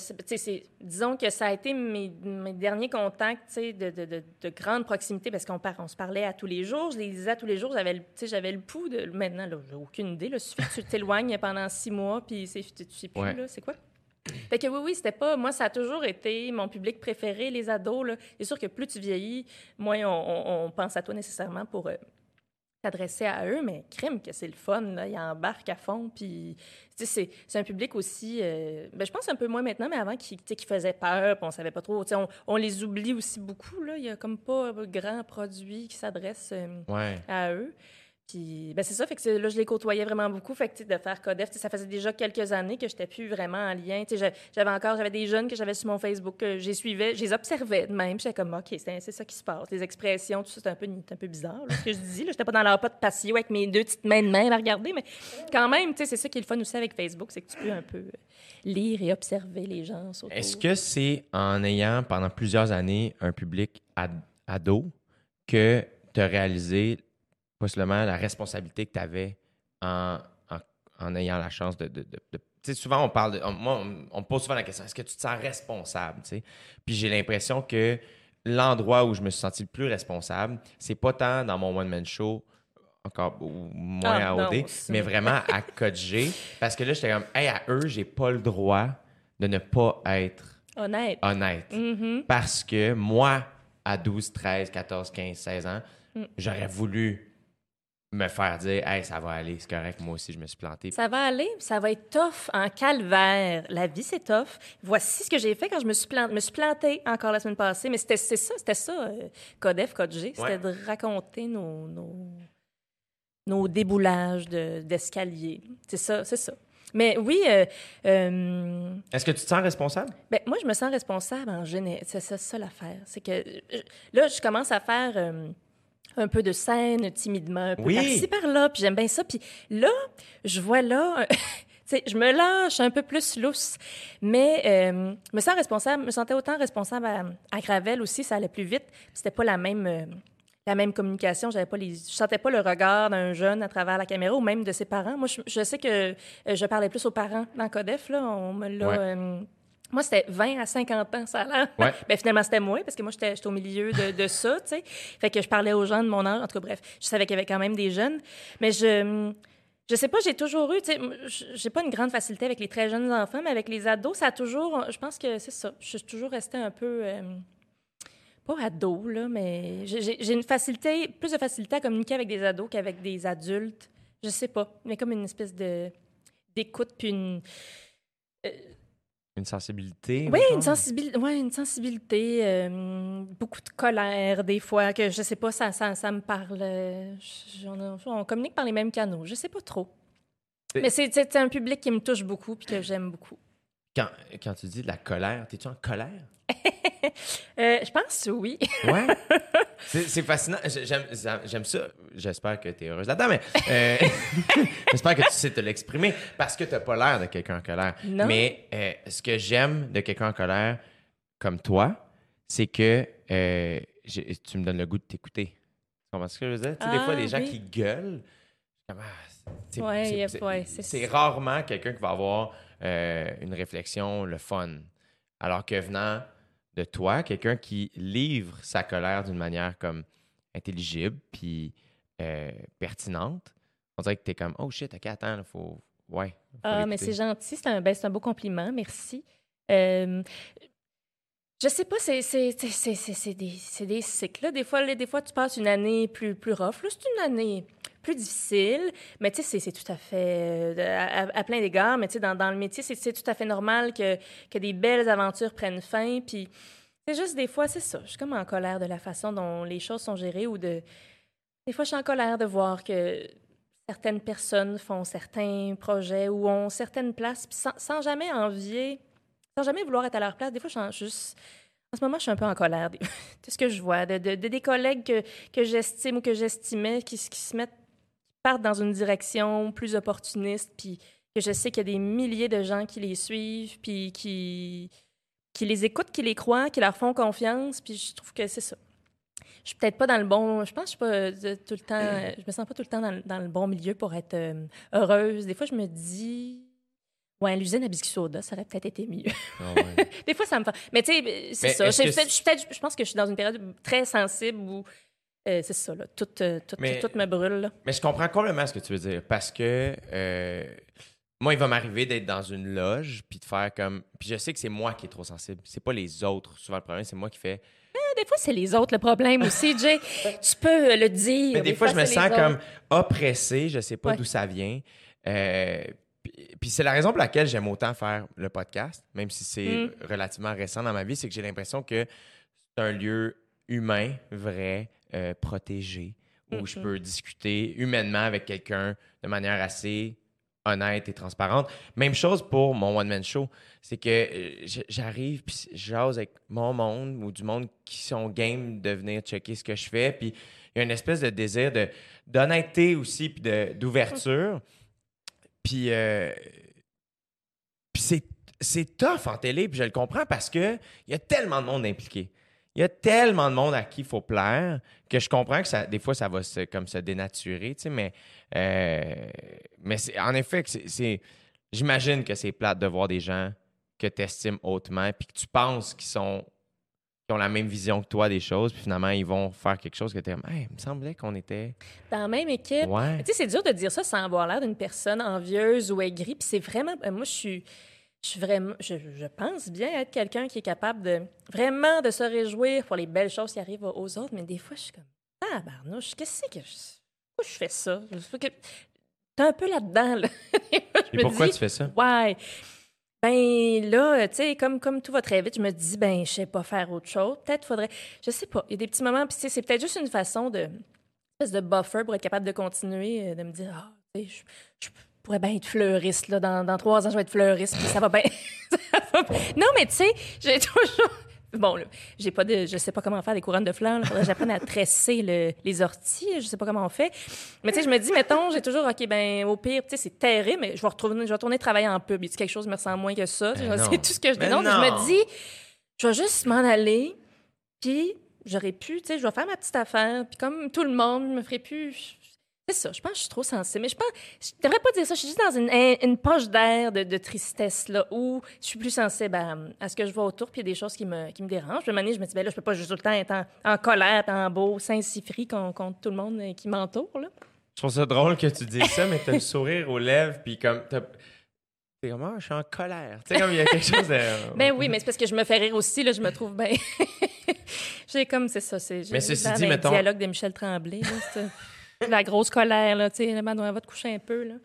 disons que ça a été mes, mes derniers contacts de, de, de, de grande proximité parce qu'on on se parlait à tous les jours. Je les lisais à tous les jours. J'avais, le- j'avais pouls de. Maintenant, là, j'ai aucune idée. Là, suffit que tu t'éloignes pendant six mois, puis c'est, tu sais plus, Ouais. là, c'est quoi? Fait que oui, oui, c'était pas. Moi, ça a toujours été mon public préféré, les ados. Là. C'est sûr que plus tu vieillis, moins on, on- on pense à toi nécessairement pour euh, t'adresser à eux, mais crime que c'est le fun. Là. Ils embarquent à fond. Puis, c'est, c'est un public aussi. euh, ben, je pense un peu moins maintenant, mais avant, qui, qui faisait peur, puis on savait pas trop. Tu sais, On, on les oublie aussi beaucoup. Là. Il y a comme pas grand produit qui s'adresse. euh, Ouais. à eux. Puis, ben c'est ça, fait que là, je les côtoyais vraiment beaucoup. Fait que, de faire Codef, ça faisait déjà quelques années que je n'étais plus vraiment en lien. J'avais encore, j'avais des jeunes que j'avais sur mon Facebook, que j'ai suivais, je les observais de même. J'étais comme, OK, c'est ça qui se passe. Les expressions, tout ça, c'est un peu, un peu bizarre, ce que je dis. Je n'étais pas dans leur pas de patio avec mes deux petites mains de main à regarder, mais quand même, c'est ça qui est le fun aussi avec Facebook, c'est que tu peux un peu euh, lire et observer les gens. Est-ce que c'est en ayant pendant plusieurs années un public ad- ado que tu as réalisé possiblement la responsabilité que tu avais en, en, en ayant la chance de. de- de- de- tu sais, souvent, on parle de. on- moi, on, me pose souvent la question est-ce que tu te sens responsable tu sais? Puis j'ai l'impression que l'endroit où je me suis senti le plus responsable, c'est pas tant dans mon one-man show, encore moins Ah, à OD, mais vraiment à Code G. Parce que là, j'étais comme, hey, à eux, j'ai pas le droit de ne pas être Honnête. honnête. Mhm. Parce que moi, à 12, 13, 14, 15, 16 ans, Mm. j'aurais voulu me faire dire, hey, ça va aller, c'est correct, moi aussi, je me suis planté. Ça va aller, ça va être tough en calvaire. La vie, c'est tough. Voici ce que j'ai fait quand je me suis, plantée. me suis plantée encore la semaine passée. Mais c'était ça, c'était ça, euh, Codef, Code G. C'était Ouais. de raconter nos, nos, nos déboulages de- d'escalier. c'est ça, c'est ça. Mais oui, euh, euh, Est-ce que tu te sens responsable? ben, moi, je me sens responsable en général. C'est ça, ça l'affaire. C'est que là, je commence à faire un peu de scène timidement, un peu Oui. par-ci, par-là, puis j'aime bien ça. Puis là, je vois là... je me lâche un peu plus lousse, mais euh, je me sens responsable, me sentais autant responsable à, à Gravel aussi, ça allait plus vite. C'était pas la même, euh, la même communication, j'avais pas les, je sentais pas le regard d'un jeune à travers la caméra ou même de ses parents. Moi, je, je sais que euh, je parlais plus aux parents dans Codef, là, on me l'a... Ouais. euh, moi, c'était 20 à 50 ans, ça a l'air. Ouais. Ben, finalement, c'était moi, parce que moi, j'étais au milieu de, de ça, tu sais. Fait que je parlais aux gens de mon âge. En tout cas, bref, je savais qu'il y avait quand même des jeunes. Mais je... Je sais pas, j'ai toujours eu, tu sais, j'ai pas une grande facilité avec les très jeunes enfants, mais avec les ados, ça a toujours, je pense que c'est ça. Je suis toujours restée un peu, euh, pas ado, là, mais j'ai- une facilité, plus de facilité à communiquer avec des ados qu'avec des adultes. Je sais pas, mais comme une espèce de d'écoute puis une, Une sensibilité? oui, une sensibilité, ouais, une sensibilité, euh, beaucoup de colère des fois que je sais pas, ça, ça, ça me parle. euh, je- on, on communique par les mêmes canaux, je sais pas trop. Mais c'est c'est un public qui me touche beaucoup puis que j'aime beaucoup. Quand, quand tu dis de la colère, t'es-tu en colère? Euh, je pense oui. Ouais. c'est fascinant. J'ai- J'aime j'aime ça. J'espère que tu es heureuse là-dedans, mais euh, j'espère que tu sais te l'exprimer parce que tu pas l'air de quelqu'un en colère. Non. Mais euh, ce que j'aime de quelqu'un en colère comme toi, c'est que tu me donnes le goût de t'écouter. Tu comprends ce que je veux dire? Tu sais, des Ah, fois, les gens oui. qui gueulent, c'est- Ouais, ouais, rarement quelqu'un qui va avoir une réflexion, le fun. Alors que venant de toi, quelqu'un qui livre sa colère d'une manière comme intelligible puis euh, pertinente, on dirait que tu es comme oh shit, ok, attends, il faut. Ouais. faut Ah, mais c'est gentil, c'est un, ben, un beau compliment, merci. Euh, je sais pas, c'est des, c'est des cycles. là. Des fois, là, des fois, tu passes une année plus, plus rough. Là, c'est une année plus difficile, mais tu sais, c'est- tout à fait, euh, à, à- plein d'égards, mais tu sais, dans, le métier, c'est tout à fait normal que, que des belles aventures prennent fin, puis c'est juste des fois, c'est ça, je suis comme en colère de la façon dont les choses sont gérées ou de... Des fois, je suis en colère de voir que certaines personnes font certains projets ou ont certaines places, puis sans, jamais envier, sans jamais vouloir être à leur place. Des fois, je suis juste... En ce moment, je suis un peu en colère de ce que je vois, de, de- de des collègues que, que j'estime ou que j'estimais qui, qui se mettent, partent dans une direction plus opportuniste, puis que je sais qu'il y a des milliers de gens qui les suivent, puis qui, qui les écoutent, qui les croient, qui leur font confiance, puis je trouve que c'est ça. Je suis peut-être pas dans le bon. Je pense que je suis pas euh, tout le temps. euh, Je me sens pas tout le temps dans, dans le bon milieu pour être euh, heureuse. Des fois, je me dis. Ouais, l'usine à biscuits soda, ça aurait peut-être été mieux. Des fois, ça me fait. Mais tu sais, c'est ça. Je, que je pense que je suis dans une période très sensible où euh, c'est ça, là. Tout, euh, tout, Mais- tout me brûle. là. Mais je comprends complètement ce que tu veux dire parce que euh, moi, il va m'arriver d'être dans une loge puis de faire comme. Puis je sais que c'est moi qui est trop sensible. C'est pas les autres. Souvent, le problème, c'est moi qui fais. Des fois, c'est les autres le problème aussi, Jay. tu peux le dire. Mais des fois, je me sens comme oppressé. Je sais pas Ouais. d'où ça vient. Puis- puis c'est la raison pour laquelle j'aime autant faire le podcast, même si c'est Mm. relativement récent dans ma vie, c'est que j'ai l'impression que c'est un lieu humain, vrai, euh, protégé, où je Mhm. peux discuter humainement avec quelqu'un de manière assez honnête et transparente. Même chose pour mon one-man show. C'est que euh, j'arrive, puis je jase avec mon monde ou du monde qui sont game de venir checker ce que je fais. Puis il y a une espèce de désir de, d'honnêteté aussi, puis d'ouverture. Puis, euh, puis c'est, tough en télé, puis je le comprends parce que il y a tellement de monde impliqué. Il y a tellement de monde à qui il faut plaire que je comprends que ça, des fois, ça va se, comme se dénaturer, tu sais, mais, euh, mais en effet, c'est, j'imagine que c'est plate de voir des gens que tu estimes hautement puis que tu penses qu'ils sont qui ont la même vision que toi des choses, puis finalement, ils vont faire quelque chose que tu es comme, hey, il me semblait qu'on était. Dans la même équipe. Ouais. Tu sais, c'est dur de dire ça sans avoir l'air d'une personne envieuse ou aigrie. Puis c'est vraiment. euh, Moi, je suis. Je suis vraiment. Je, je pense bien être quelqu'un qui est capable de vraiment de se réjouir pour les belles choses qui arrivent aux autres. Mais des fois, je suis comme. Ah, barnouche, qu'est-ce que je. Pourquoi je fais ça? T'es un peu là-dedans, là. Je Et me pourquoi dis, tu fais ça? Ouais. Ben là, tu sais, comme, comme tout va très vite, je me dis, ben, je sais pas faire autre chose. Peut-être faudrait. Je sais pas. Il y a des petits moments, puis tu sais, c'est peut-être juste une façon de. une espèce de buffer pour être capable de continuer, euh, de me dire, ah, tu sais, je, je pourrais bien être fleuriste, là. Dans, dans trois ans, je vais être fleuriste, puis ça va bien. Va. Non, mais tu sais, j'ai toujours. Bon, là, j'ai pas de, je sais pas comment faire des couronnes de fleurs. Il faudrait que j'apprenne à tresser le- les orties. Je sais pas comment on fait. Mais tu sais, je me dis, mettons, j'ai toujours, OK, ben au pire, tu sais, c'est terrible, mais je vais retourner, je vais retourner travailler en pub. Il quelque chose qui me ressemble moins que ça? Ben. C'est tout ce que je Ben dis. Non, mais je me dis, je vais juste m'en aller, puis j'aurais pu, tu sais, je vais faire ma petite affaire, puis comme tout le monde, je me ferai plus. C'est ça, je pense que je suis trop sensible. Mais je pense, je devrais pas dire ça. Je suis juste dans une, un- une poche d'air de, de tristesse, là, où je suis plus sensible à, à ce que je vois autour, puis il y a des choses qui me, qui me dérangent. Moment donné, je me dis, ben là, je peux pas juste tout le temps être en, en colère, en beau, Saint-Cypri con- contre tout le monde euh, qui m'entoure, là. Je trouve ça drôle que tu dises ça, mais t'as le sourire aux lèvres, puis comme. T'es comme, ah, je suis en colère. Tu sais, comme il y a quelque chose de. Ben oui, mais c'est parce que je me fais rire aussi, là, je me trouve bien. j'ai comme, c'est ça, c'est. Mais ceci dit, le mettons- dialogue de Michel Tremblay, là, c'est- la grosse colère, là, tu sais, va te coucher un peu, là.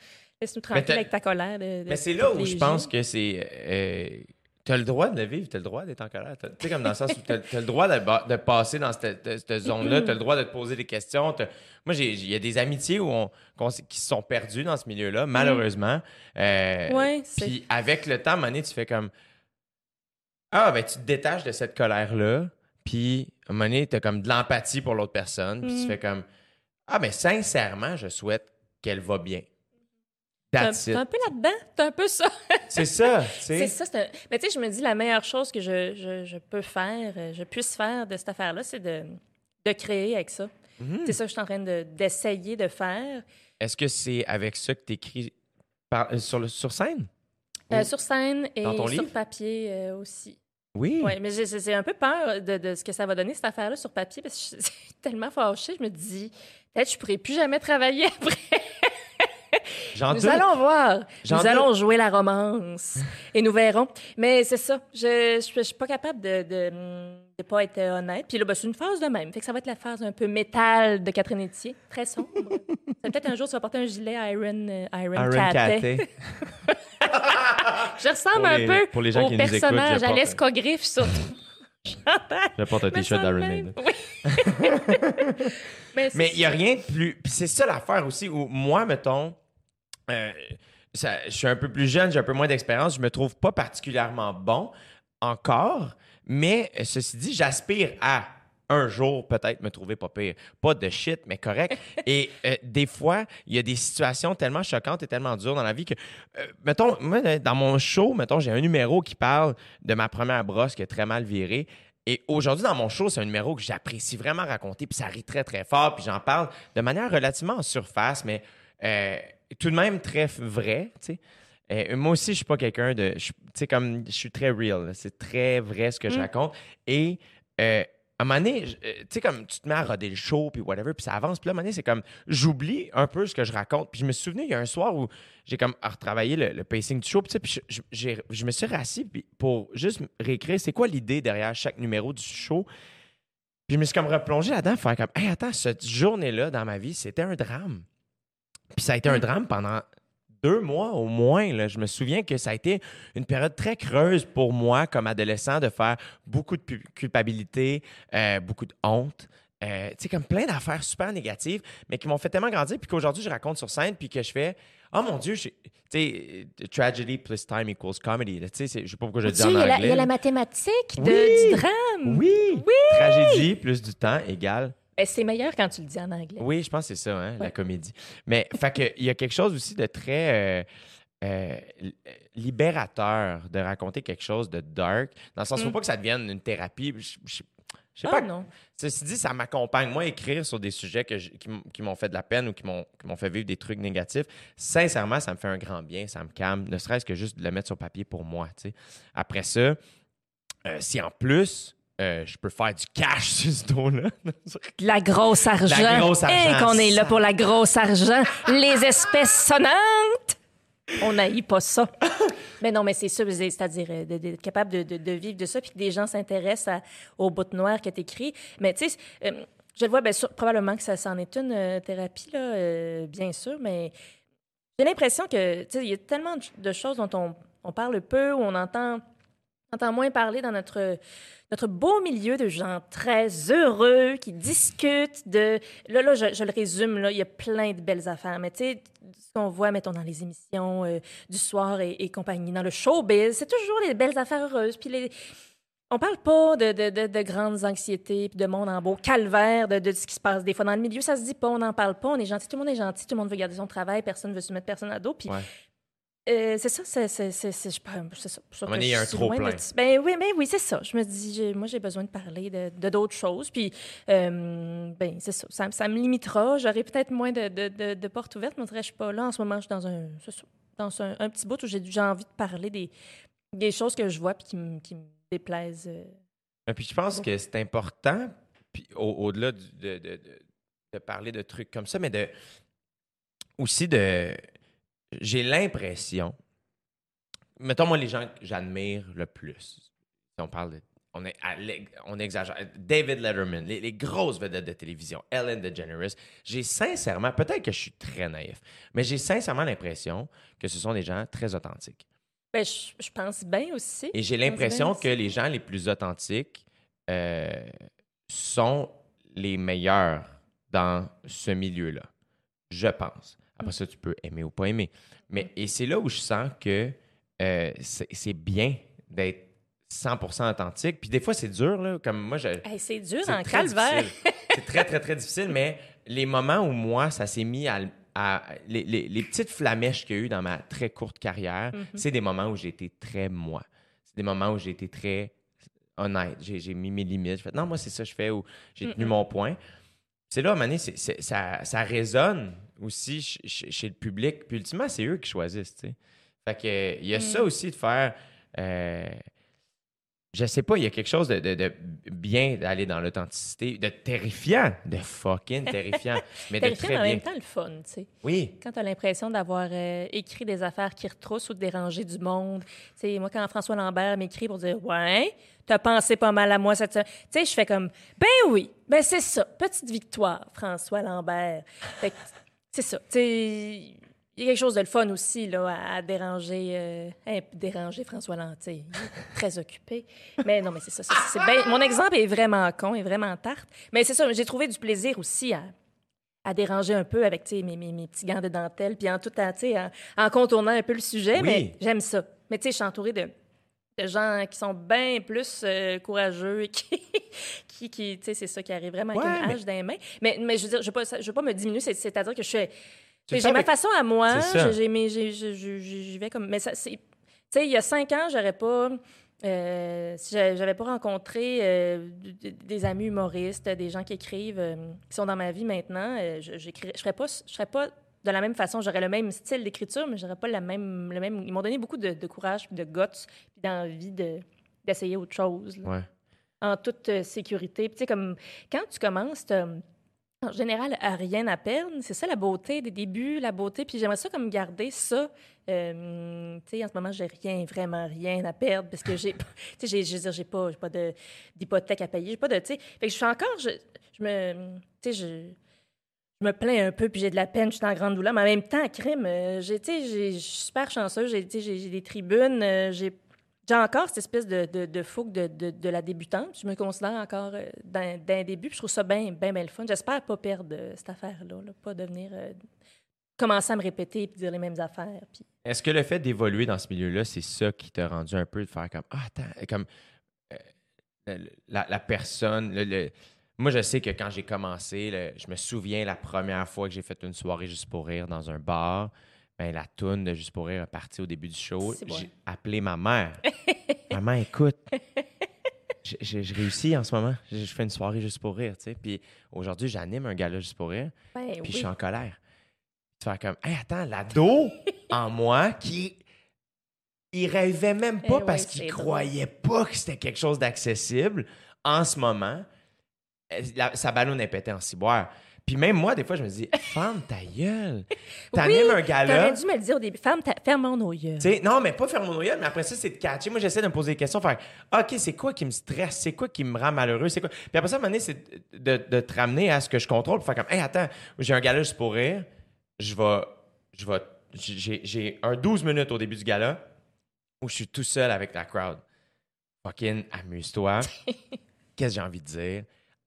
Laisse-nous tranquille avec ta colère. de- de Mais c'est là où je pense que c'est. euh, t'as le droit de le vivre, t'as le droit d'être en colère. Tu sais, comme dans le sens où t'as t'as le droit de, de passer dans cette, de- cette zone-là, t'as le droit de te poser des questions. Moi, j'ai- il y a des amitiés où on, qui se sont perdues dans ce milieu-là, malheureusement. Euh, Ouais, Puis avec le temps, à un moment donné, tu fais comme. Ah, ben tu te détaches de cette colère-là, puis à un moment donné, t'as comme de l'empathie pour l'autre personne, puis tu Mm. fais comme. Ah, mais sincèrement, je souhaite qu'elle va bien. T'es un, That's t'es it. un peu là-dedans, t'es un peu ça? C'est ça. C'est ça. un- Mais tu sais, je me dis, la meilleure chose que je, je, je peux faire, euh, je puisse faire de cette affaire-là, c'est de, de créer avec ça. Mhm. C'est ça que je suis en train de- d'essayer de, faire. Est-ce que c'est avec ça que tu écris sur, le, sur scène? Euh, sur scène et sur livre? papier euh, aussi. Oui. Oui, mais j'ai j'ai un peu peur de, de ce que ça va donner, cette affaire-là, sur papier, parce que je suis tellement fâchée. Je me dis, peut-être que je pourrais plus jamais travailler après. J'en Nous doute. allons voir. Nous doute. allons jouer la romance. et nous verrons. Mais c'est ça. Je je je suis pas capable de de, de pas être honnête. Puis là, ben, c'est une phase de même. Fait que ça va être la phase un peu métal de Catherine Etier. Très sombre. Peut-être un jour, tu vas porter un gilet Iron, euh, Iron. Je ressemble un peu au personnage à l'escogriffe. Je porte un t-shirt d'Iron même. Maiden. Oui. Mais, il n'y a rien de plus. Puis c'est ça l'affaire aussi où moi, mettons, euh, ça- je suis un peu plus jeune, j'ai un peu moins d'expérience, je me trouve pas particulièrement bon encore, mais euh, ceci dit, j'aspire à un jour peut-être me trouver pas pire. Pas de shit, mais correct. et euh, des fois, il y a des situations tellement choquantes et tellement dures dans la vie que, euh, mettons, moi, dans mon show, mettons, j'ai un numéro qui parle de ma première brosse qui est très mal virée. Et aujourd'hui, dans mon show, c'est un numéro que j'apprécie vraiment raconter, puis ça rit très, très fort, puis j'en parle de manière relativement en surface, mais euh, tout de même très vrai, tu sais. Euh, moi aussi, je suis pas quelqu'un de. Tu sais, comme je suis très real. C'est très vrai ce que je Mm. raconte. Et euh, à un moment donné, euh, tu sais, comme tu te mets à roder le show, puis whatever, puis ça avance. Puis là, à un moment donné, c'est comme j'oublie un peu ce que je raconte. Puis je me suis souvenu, il y a un soir où j'ai comme retravaillé le, le pacing du show, puis je, je- j'ai- je me suis rassis puis pour juste réécrire c'est quoi l'idée derrière chaque numéro du show. Puis je me suis comme replongé là-dedans, faire comme, hey, attends, cette journée-là dans ma vie, c'était un drame. Puis ça a été un drame pendant deux mois au moins. là. Je me souviens que ça a été une période très creuse pour moi comme adolescent de faire beaucoup de culpabilité, euh, beaucoup de honte. euh, tu sais, comme plein d'affaires super négatives, mais qui m'ont fait tellement grandir, puis qu'aujourd'hui, je raconte sur scène, puis que je fais Oh mon Dieu, tu sais, euh, tragedy plus time equals comedy. Tu sais, je sais pas pourquoi je le dis en anglais. il y a la mathématique de- Oui. du drame. Oui! Tragédie plus du temps égale c'est meilleur quand tu le dis en anglais. oui, je pense que c'est ça, hein, la comédie. Mais fait que, il y a quelque chose aussi de très euh, euh, li- libérateur de raconter quelque chose de dark. Dans le sens, il ne faut Mm. pas que ça devienne une thérapie. Je, je- je sais Ah pas. non. Ceci dit, ça m'accompagne. Moi, écrire sur des sujets que je- qui m'ont fait de la peine ou qui m'ont fait vivre des trucs négatifs, sincèrement, ça me fait un grand bien, ça me calme, ne serait-ce que juste de le mettre sur papier pour moi. Après ça, euh, si en plus, euh, je peux faire du cash sur ce dos-là. De La grosse argent. La grosse argent, Hein, qu'on est là pour la grosse argent. Les espèces sonnantes. On n'haït pas ça. mais non, mais c'est ça, c'est- c'est-à-dire euh, d'être capable de, de- de vivre de ça, puis que des gens s'intéressent à- au bout noir que tu écris. Mais tu sais, euh, je le vois, bien sûr, probablement que ça c'en est une euh, thérapie, là, euh, bien sûr, mais j'ai l'impression que, tu sais, il y a tellement de- choses dont on, on parle peu, ou on entend, entend moins parler dans notre, notre beau milieu de gens très heureux qui discutent de. Là, là, je, le résume, là, il y a plein de belles affaires, mais tu sais, ce qu'on voit, mettons, dans les émissions euh, du soir et, compagnie, dans le showbiz, c'est toujours les belles affaires heureuses. Puis les. On parle pas de, de, de, de grandes anxiétés, puis de monde en beau calvaire, de, de ce qui se passe des fois dans le milieu. Ça se dit pas, on n'en parle pas, on est gentil, tout le monde est gentil, tout le monde veut garder son travail, personne veut se mettre personne à dos. Puis. Euh, c'est ça, c'est c'est- c'est- c'est- je pense- c'est ça. il y a je un trop de-. Ben oui, ben oui, c'est ça. Je me dis, j'ai- moi, j'ai besoin de parler de de d'autres choses. Puis, euh, ben c'est ça. ça. ça me limitera. J'aurai peut-être moins de, de, portes ouvertes, mais je suis pas là. En ce moment, je suis dans un, ça, dans un, un petit bout où j'ai j'ai envie de parler des, des choses que je vois puis qui, me- qui me déplaisent. euh. Et puis je pense que c'est important, puis au- au-delà du- de- de parler de trucs comme ça, mais de aussi de. J'ai l'impression. Mettons, moi, les gens que j'admire le plus, si on parle de. On, est à on exagère. David Letterman, les, les grosses vedettes de télévision, Ellen DeGeneres. J'ai sincèrement, peut-être que je suis très naïf, mais j'ai sincèrement l'impression que ce sont des gens très authentiques. Ben, je, je pense bien aussi. Et j'ai l'impression que les gens les plus authentiques euh, sont les meilleurs dans ce milieu-là. Je pense. Après ça, tu peux aimer ou pas aimer. Mais, et c'est là où je sens que euh, c'est bien d'être 100% authentique. Puis des fois, c'est dur, là. Comme moi, je, Hey, c'est dur c'est en calvaire. C'est très, très, très difficile, mais les moments où moi, ça s'est mis à. à- les, les- les petites flamèches qu'il y a eu dans ma très courte carrière, Mhm. c'est des moments où j'ai été très moi. C'est des moments où j'ai été très honnête. J'ai mis mes limites. J'ai fait non, moi, c'est ça que je fais ou j'ai tenu mon point. C'est là, à un moment donné, ça, ça résonne aussi ch- ch- chez, le public. Puis ultimement, c'est eux qui choisissent, tu sais. Fait que, il y a Mm. ça aussi de faire. euh, je sais pas, il y a quelque chose de, de- de bien d'aller dans l'authenticité, de terrifiant, de fucking terrifiant, mais de Terrifiant, très mais en bien. même temps, le fun, tu sais. Oui, Quand tu as l'impression d'avoir euh, écrit des affaires qui retroussent ou de déranger du monde. Tu sais, moi, quand François Lambert m'écrit pour dire Ouais, t'as pensé pas mal à moi cette semaine. Tu sais, je fais comme Ben oui, ben c'est ça. Petite victoire, François Lambert. Fait que, c'est ça. Il y a quelque chose de le fun aussi là, à, à déranger, euh, déranger François Lantier. Il est très occupé. Mais non, mais c'est ça. c'est Mon exemple est vraiment con, est vraiment tarte. Mais c'est ça, j'ai trouvé du plaisir aussi à, à déranger un peu avec mes, mes, mes petits gants de dentelle, puis en tout sais, en, en contournant un peu le sujet, Oui. mais j'aime ça. Mais tu sais, je suis entourée de, de gens qui sont bien plus euh, courageux et qui, qui, qui tu sais, c'est ça qui arrive vraiment avec Ouais, une mais- hache dans les mains. Mais, mais je veux dire, je ne veux, pas- je veux pas me diminuer, c'est- c'est-à-dire que je suis. J'ai ma avec- façon à moi, j'y vais comme. Mais ça, c'est. Tu sais, il y a cinq ans, j'aurais pas. euh, si j'avais pas rencontré euh, des amis humoristes, des gens qui écrivent, euh, qui sont dans ma vie maintenant, je je serais pas, je serais pas de la même façon. J'aurais le même style d'écriture, mais j'aurais pas la même, le même. Ils m'ont donné beaucoup de, de courage, de guts, puis d'envie de d'essayer autre chose. là Ouais. en toute euh, sécurité. Puis, tu sais, comme quand tu commences, en général, à rien à perdre. C'est ça la beauté des débuts, la beauté. Puis j'aimerais ça comme garder ça. Euh, tu sais, en ce moment, j'ai rien, vraiment rien à perdre parce que j'ai, pas- tu sais, j'ai, je veux dire, j'ai pas, j'ai pas de, d'hypothèque à payer. J'ai pas de, tu sais, fait que je suis encore, je, je me, tu sais, je, je me plains un peu, puis j'ai de la peine, je suis en grande douleur, mais en même temps, crime, euh, j'ai, je suis super chanceuse, j'ai, des tribunes, euh, j'ai, j'ai encore cette espèce de, de, de fougue de, de, de la débutante. Je me considère encore euh, d'un, début, puis je trouve ça bien, bien, bien le fun. J'espère pas perdre cette affaire-là, là, pas devenir, commencer à me répéter puis dire les mêmes affaires. Puis... Est-ce que le fait d'évoluer dans ce milieu-là, c'est ça qui t'a rendu un peu de faire comme Ah, attends, comme la, la personne. le- le- Moi, je sais que quand j'ai commencé, le- je me souviens la première fois que j'ai fait une soirée juste pour rire dans un bar. Ben, la toune de Juste pour rire est partie au début du show. Bon. J'ai appelé ma mère. Maman, écoute, j'ai- j'ai j'ai réussi en ce moment. Je je fais une soirée juste pour rire, tu sais. Puis aujourd'hui, j'anime un gala juste pour rire. Ben Puis oui. je suis en colère. Tu fais comme, hey, attends, l'ado en moi qui. Il rêvait même pas Eh parce oui, qu'il croyait pas que c'était quelque chose d'accessible. En ce moment, la- sa ballonne est pétée en ciboire. Puis même moi, des fois, je me dis, ferme ta gueule. T'animes Oui, un gala. T'aurais dû me le dire au début. Ferme, ta... ferme nos yeux. Non, mais pas faire mon noyau, mais après ça, c'est de catcher. Moi, j'essaie de me poser des questions, faire OK, c'est quoi qui me stresse? C'est quoi qui me rend malheureux? C'est quoi? Puis après ça, à un moment donné, c'est de, de te ramener à ce que je contrôle, pour faire comme Hey, attends, j'ai un gala juste pour rire. Je vais. Je vais. J'ai j'ai un 12 minutes au début du gala où je suis tout seul avec la crowd. Fucking amuse-toi. Qu'est-ce que j'ai envie de dire?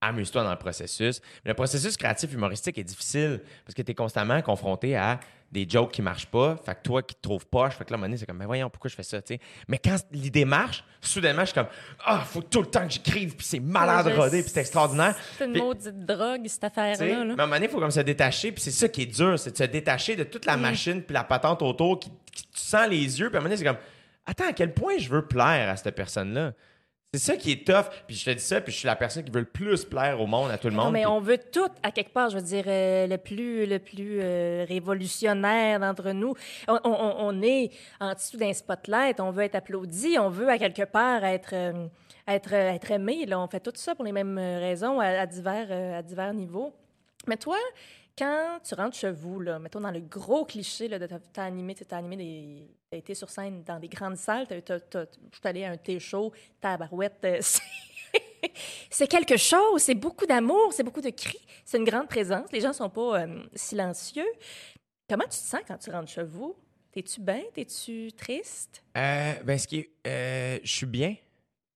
Amuse-toi dans le processus. Mais le processus créatif humoristique est difficile parce que tu es constamment confronté à des jokes qui marchent pas. Fait que toi qui te trouves poche, fait que là, à un moment donné, c'est comme, mais voyons, pourquoi je fais ça, tu sais? Mais quand l'idée marche, soudainement, je suis comme, ah, faut tout le temps que j'écrive, puis c'est malade rodé, puis c'est extraordinaire. C'est une Puis- maudite drogue, cette affaire-là. Mais là. à un moment donné, il faut comme se détacher, puis c'est ça qui est dur, c'est de se détacher de toute la machine, puis la patente autour, qui, qui- tu sens les yeux, puis à un moment donné, c'est comme, attends, à quel point je veux plaire à cette personne-là? C'est ça qui est tough. Puis je te dis ça, puis je suis la personne qui veut le plus plaire au monde, à tout le monde. Non, mais puis- on veut tout, à quelque part, je veux dire, euh, le plus, le plus euh, révolutionnaire d'entre nous. On, on- on est en dessous d'un spotlight, on veut être applaudi, on veut à quelque part être, euh, être, être aimé. Là. On fait tout ça pour les mêmes raisons à, à divers, à divers niveaux. Mais toi, quand tu rentres chez vous, là, mettons dans le gros cliché là, de t'as animé, t'as animé des. T'as été sur scène dans des grandes salles, t'as, t'as- t'as- à un thé show, tabarouette, euh, c'est- c'est quelque chose, c'est beaucoup d'amour, c'est beaucoup de cris, c'est une grande présence. Les gens sont pas euh, silencieux. Comment tu te sens quand tu rentres chez vous? T'es-tu bien? T'es-tu triste? Euh, ben, ce qui est. euh, je suis bien.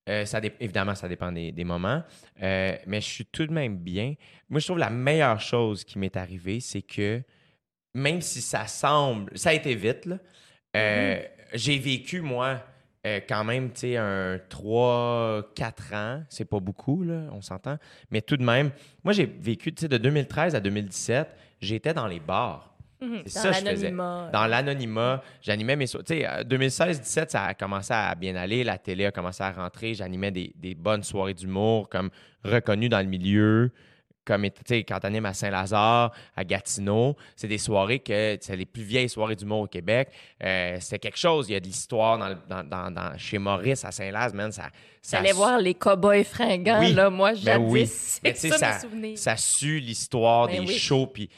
Euh, ça évidemment, ça dépend des, des moments. Euh, mais je suis tout de même bien. Moi, je trouve la meilleure chose qui m'est arrivée, c'est que même si ça semble. Ça a été vite, là. euh, J'ai vécu, moi, quand même, tu sais, un 3-4 ans. C'est pas beaucoup, là, on s'entend. Mais tout de même, moi, j'ai vécu, tu sais, de 2013 à 2017, j'étais dans les bars. Mhm, C'est dans ça que je faisais. l'anonymat. Dans l'anonymat, j'animais mes... so- Tu sais, euh, 2016-17, ça a commencé à bien aller. La télé a commencé à rentrer. J'animais des, des bonnes soirées d'humour, comme reconnues dans le milieu. Comme, tu sais, quand t'animes à Saint-Lazare, à Gatineau, c'est des soirées que... C'est les plus vieilles soirées d'humour au Québec. Euh, c'était quelque chose. Il y a de l'histoire dans, le- dans, dans- dans- chez Maurice, à Saint-Laz, man. Ça, ça J'allais voir les cow-boys fringants, Oui, là, moi, ben jadis. oui. C'est Mais ça, ça, mes souvenirs. ça sue l'histoire Ben des oui. shows, puis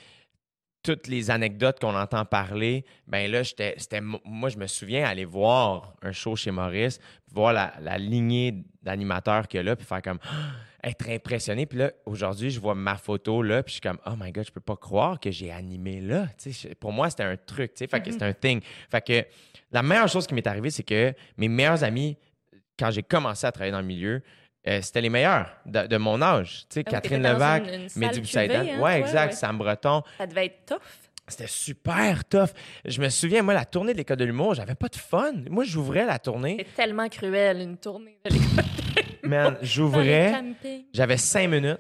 toutes les anecdotes qu'on entend parler. Ben là, j'étais, c'était, mo- moi, je me souviens aller voir un show chez Maurice, puis voir la, la lignée d'animateurs qu'il y a là, puis faire comme être impressionné. Puis là, aujourd'hui, je vois ma photo là, puis je suis comme oh my god, je peux pas croire que j'ai animé là. Pour moi, c'était un truc, tu sais, fait que c'était un thing. Fait que la meilleure chose qui m'est arrivée, c'est que mes meilleurs amis, quand j'ai commencé à travailler dans le milieu, euh, c'était les meilleurs de, de mon âge. Tu sais, Ah Catherine Levac, Mehdi Boussaïdan. hein, ouais, exact, ouais. Sam Breton. Ça devait être tough. C'était super tough. Je me souviens, moi, la tournée de l'école de l'humour, j'avais pas de fun. Moi, j'ouvrais la tournée. C'est tellement cruel, une tournée de l'école. Man, Dans le j'ouvrais. J'avais cinq minutes.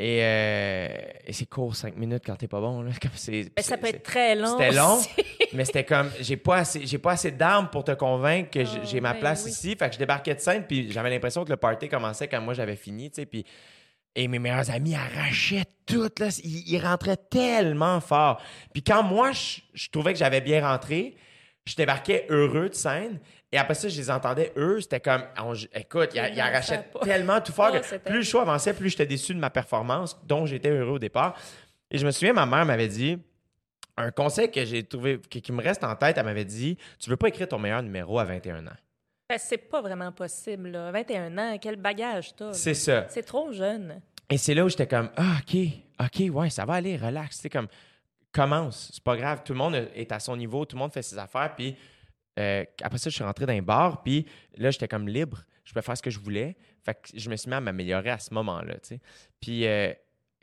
Et, euh, et c'est court, cinq minutes quand t'es pas bon. Là. Comme c'est- Mais ça peut être très long. C'était long, mais c'était comme j'ai pas assez j'ai pas assez d'armes pour te convaincre que j'ai Oh, j'ai ma ben place oui. ici. Fait que je débarquais de scène puis j'avais l'impression que le party commençait quand moi j'avais fini, tu sais, puis et mes meilleurs amis arrachaient tout là, ils, ils rentraient tellement fort. Puis quand moi je, je trouvais que j'avais bien rentré, je débarquais heureux de scène. Et après ça, je les entendais, eux, c'était comme, on- écoute, ils, arrachaient tellement tout fort Oh, que plus le show avançait, plus j'étais déçu de ma performance, dont j'étais heureux au départ. Et je me souviens, ma mère m'avait dit, un conseil que j'ai trouvé, qui, qui me reste en tête, elle m'avait dit Tu veux pas écrire ton meilleur numéro à 21 ans. Ben, c'est pas vraiment possible. Là. 21 ans, quel bagage t'as? là? C'est ça. C'est trop jeune. Et c'est là où j'étais comme Ah, OK, OK, ouais, ça va aller, relax. C'est comme commence, c'est pas grave. Tout le monde est à son niveau, tout le monde fait ses affaires. Puis euh, après ça, je suis rentré dans un bar, puis là, j'étais comme libre. Je pouvais faire ce que je voulais. Fait que je me suis mis à m'améliorer à ce moment-là, tu sais. Puis euh,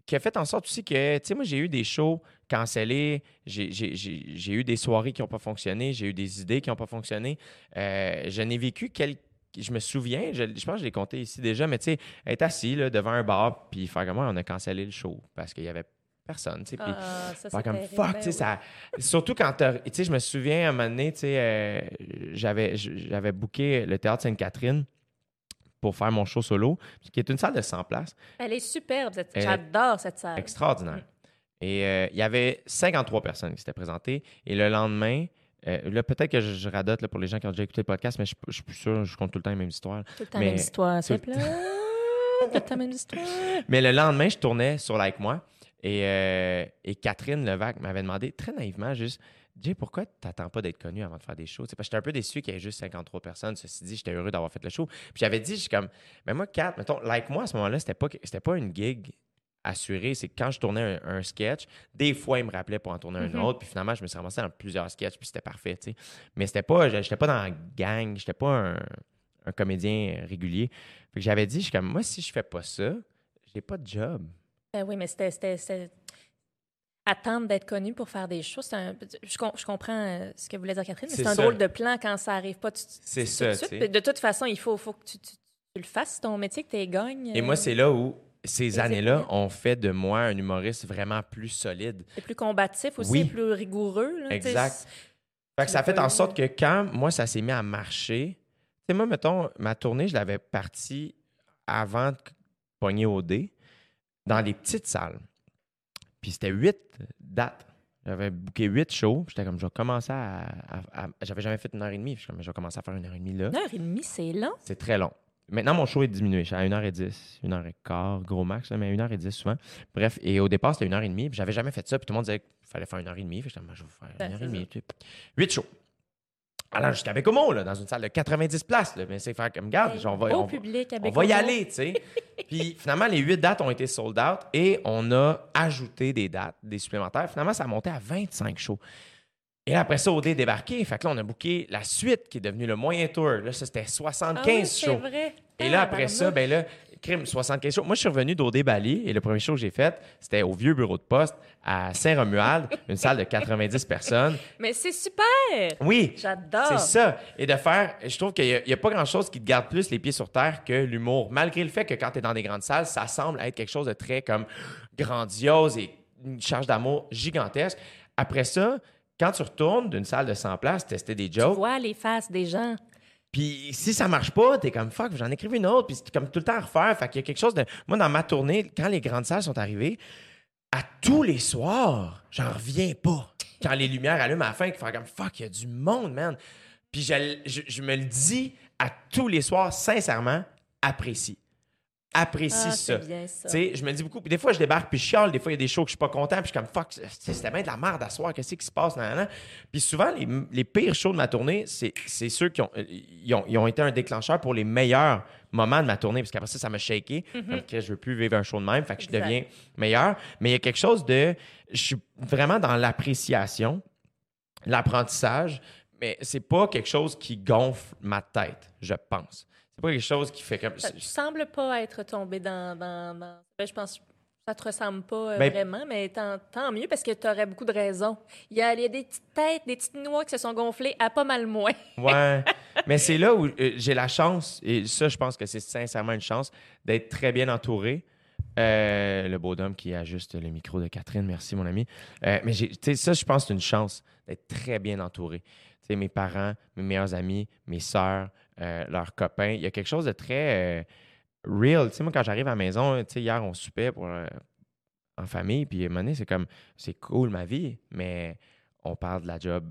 qui a fait en sorte aussi que, tu sais, moi, j'ai eu des shows cancellés, j'ai- eu des soirées qui n'ont pas fonctionné, j'ai eu des idées qui n'ont pas fonctionné. Euh, je n'ai vécu quelques. Je me souviens, je, pense que je l'ai compté ici déjà, mais tu sais, être assis là, devant un bar, puis faire comme on a cancellé le show parce qu'il y avait personne, tu sais. Ah, ça, c'est comme terrible. fuck, Ben tu sais, oui. ça. Surtout quand tu sais, je me souviens à un moment donné, tu sais, euh, j'avais, j'avais booké le théâtre Sainte-Catherine pour faire mon show solo, qui est une salle de 100 places, Elle est superbe. cette- J'adore cette salle. extraordinaire. Et euh, il y avait 53 personnes qui s'étaient présentées. Et le lendemain, euh, là, peut-être que je, je radote là, pour les gens qui ont déjà écouté le podcast, mais je, je suis plus sûr, je compte tout le temps les mêmes histoires. Tout le temps Mais- la même histoire, s'il te plaît. Tout le temps la même histoire. Mais le lendemain, je tournais sur Like Moi et, euh, et Catherine Levac m'avait demandé très naïvement juste Jay, pourquoi tu n'attends pas d'être connu avant de faire des shows? Parce que j'étais un peu déçu qu'il y ait juste 53 personnes. Ceci dit, j'étais heureux d'avoir fait le show. Puis j'avais dit, je suis comme, mais moi, Kat, mettons, Like Moi, à ce moment-là, c'était pas, c'était pas une gig assurée. C'est que quand je tournais un, un sketch, des fois, ils me rappelaient pour en tourner un Mhm. autre. Puis finalement, je me suis ramassé dans plusieurs sketchs, puis c'était parfait. Mais c'était pas, j'étais pas dans la gang, j'étais pas un, un comédien régulier. Fait que j'avais dit, je suis comme, moi, si je fais pas ça, j'ai pas de job. Ben oui, mais c'était. Attendre d'être connu pour faire des choses, un... je, je comprends euh, ce que voulait dire Catherine, mais C'est un ça. drôle de plan quand ça arrive pas tout, C'est tout ça, de sais. Puis De toute façon, il faut, faut que tu, tu- tu le fasses, ton métier, que tu gagnes. Et moi, c'est là où ces années-là ont fait de moi un humoriste vraiment plus solide. C'est plus combatif aussi, Oui. plus rigoureux. là. Exact. Fait que ça a fait en sorte que quand moi, ça s'est mis à marcher, tu sais, moi, mettons, ma tournée, je l'avais partie avant de pogner au dé dans des petites salles. Puis c'était huit dates. J'avais booké huit shows. J'étais comme, je vais commencer à. à- à- J'avais jamais fait une heure et demie. Je suis comme, je vais commencer à faire une heure et demie là. Une heure et demie, c'est long. C'est très long. Maintenant, mon show est diminué. Je suis à 1h10, 1h15, gros max, mais 1h10 souvent. Bref, et au départ, c'était 1h30. Puis j'avais jamais fait ça. Puis tout le monde disait qu'il fallait faire 1h30. Fait que j'étais, moi, je vais faire Ben, 1h30. tu sais. Huit shows. Alors, j'étais avec Homo, là, dans une salle de 90 places. Là, mais c'est faire comme, garde, on va, on public, on avec va y aller, tu sais. Puis finalement, les huit dates ont été sold out et on a ajouté des dates, des supplémentaires. Finalement, ça a monté à 25 shows. Et là, après ça, OD est débarqué. Fait que là, on a booké la suite qui est devenue le moyen tour. Là, ça, c'était 75 Ah oui, shows. vrai. Et là, après ça, ben là, crime, 75 shows. Moi, je suis revenu d'OD Bali et le premier show que j'ai fait, c'était au vieux bureau de poste à Saint-Romuald, une salle de 90 personnes. Mais c'est super! Oui, J'adore! c'est ça. Et de faire, je trouve qu'il n'y a, pas grand-chose qui te garde plus les pieds sur terre que l'humour. Malgré le fait que quand tu es dans des grandes salles, ça semble être quelque chose de très comme grandiose et une charge d'amour gigantesque. Après ça, quand tu retournes d'une salle de 100 places, tester des Tu jokes, vois les faces des gens. Puis si ça marche pas, t'es comme fuck, j'en écrive une autre, puis c'est comme tout le temps à refaire. Fait qu'il y a quelque chose de. Moi, dans ma tournée, quand les grandes salles sont arrivées, à tous les soirs, j'en reviens pas. Quand les lumières allument à la fin, qu'il fait comme fuck, il y a du monde, man. Puis je, je- je me le dis à tous les soirs, sincèrement, apprécie. Apprécie Ah, ça. bien ça. Je me dis beaucoup. Puis des fois, je débarque, puis je chiale. Des fois, il y a des shows que je suis pas content, puis je suis comme fuck, c'était bien de la merde à soir. Qu'est-ce qui se passe? nan, nan. Puis souvent, les, les pires shows de ma tournée, c'est ceux qui ont, euh, ils ont, ils ont été un déclencheur pour les meilleurs moments de ma tournée, parce qu'après ça, ça m'a shaké. Comme que je veux plus vivre un show de même, fait que je deviens meilleur. Mais il y a quelque chose de. Je suis vraiment dans l'appréciation, l'apprentissage, mais c'est pas quelque chose qui gonfle ma tête, je pense. C'est pas quelque chose qui fait comme. Ça- Tu sembles pas être tombé dans. dans, dans- Ben, je pense. ça te ressemble pas euh, Ben- vraiment, mais tant, tant mieux parce que tu aurais beaucoup de raisons. Il y, a, il y a des petites têtes, des petites noix qui se sont gonflées à pas mal moins. Ouais. Mais c'est là où euh, j'ai la chance, et ça, je pense que c'est sincèrement une chance, d'être très bien entouré. Euh, le beau homme qui ajuste le micro de Catherine, merci mon ami. Mais ça, je pense que c'est une chance d'être très bien entouré. Tu sais, mes parents, mes meilleurs amis, mes sœurs, euh, leurs copains, il y a quelque chose de très euh, real. Tu sais, moi, quand j'arrive à la maison, tu sais, hier, on soupait pour, euh, en famille, puis à un moment donné, c'est comme, c'est cool ma vie, mais on parle de la job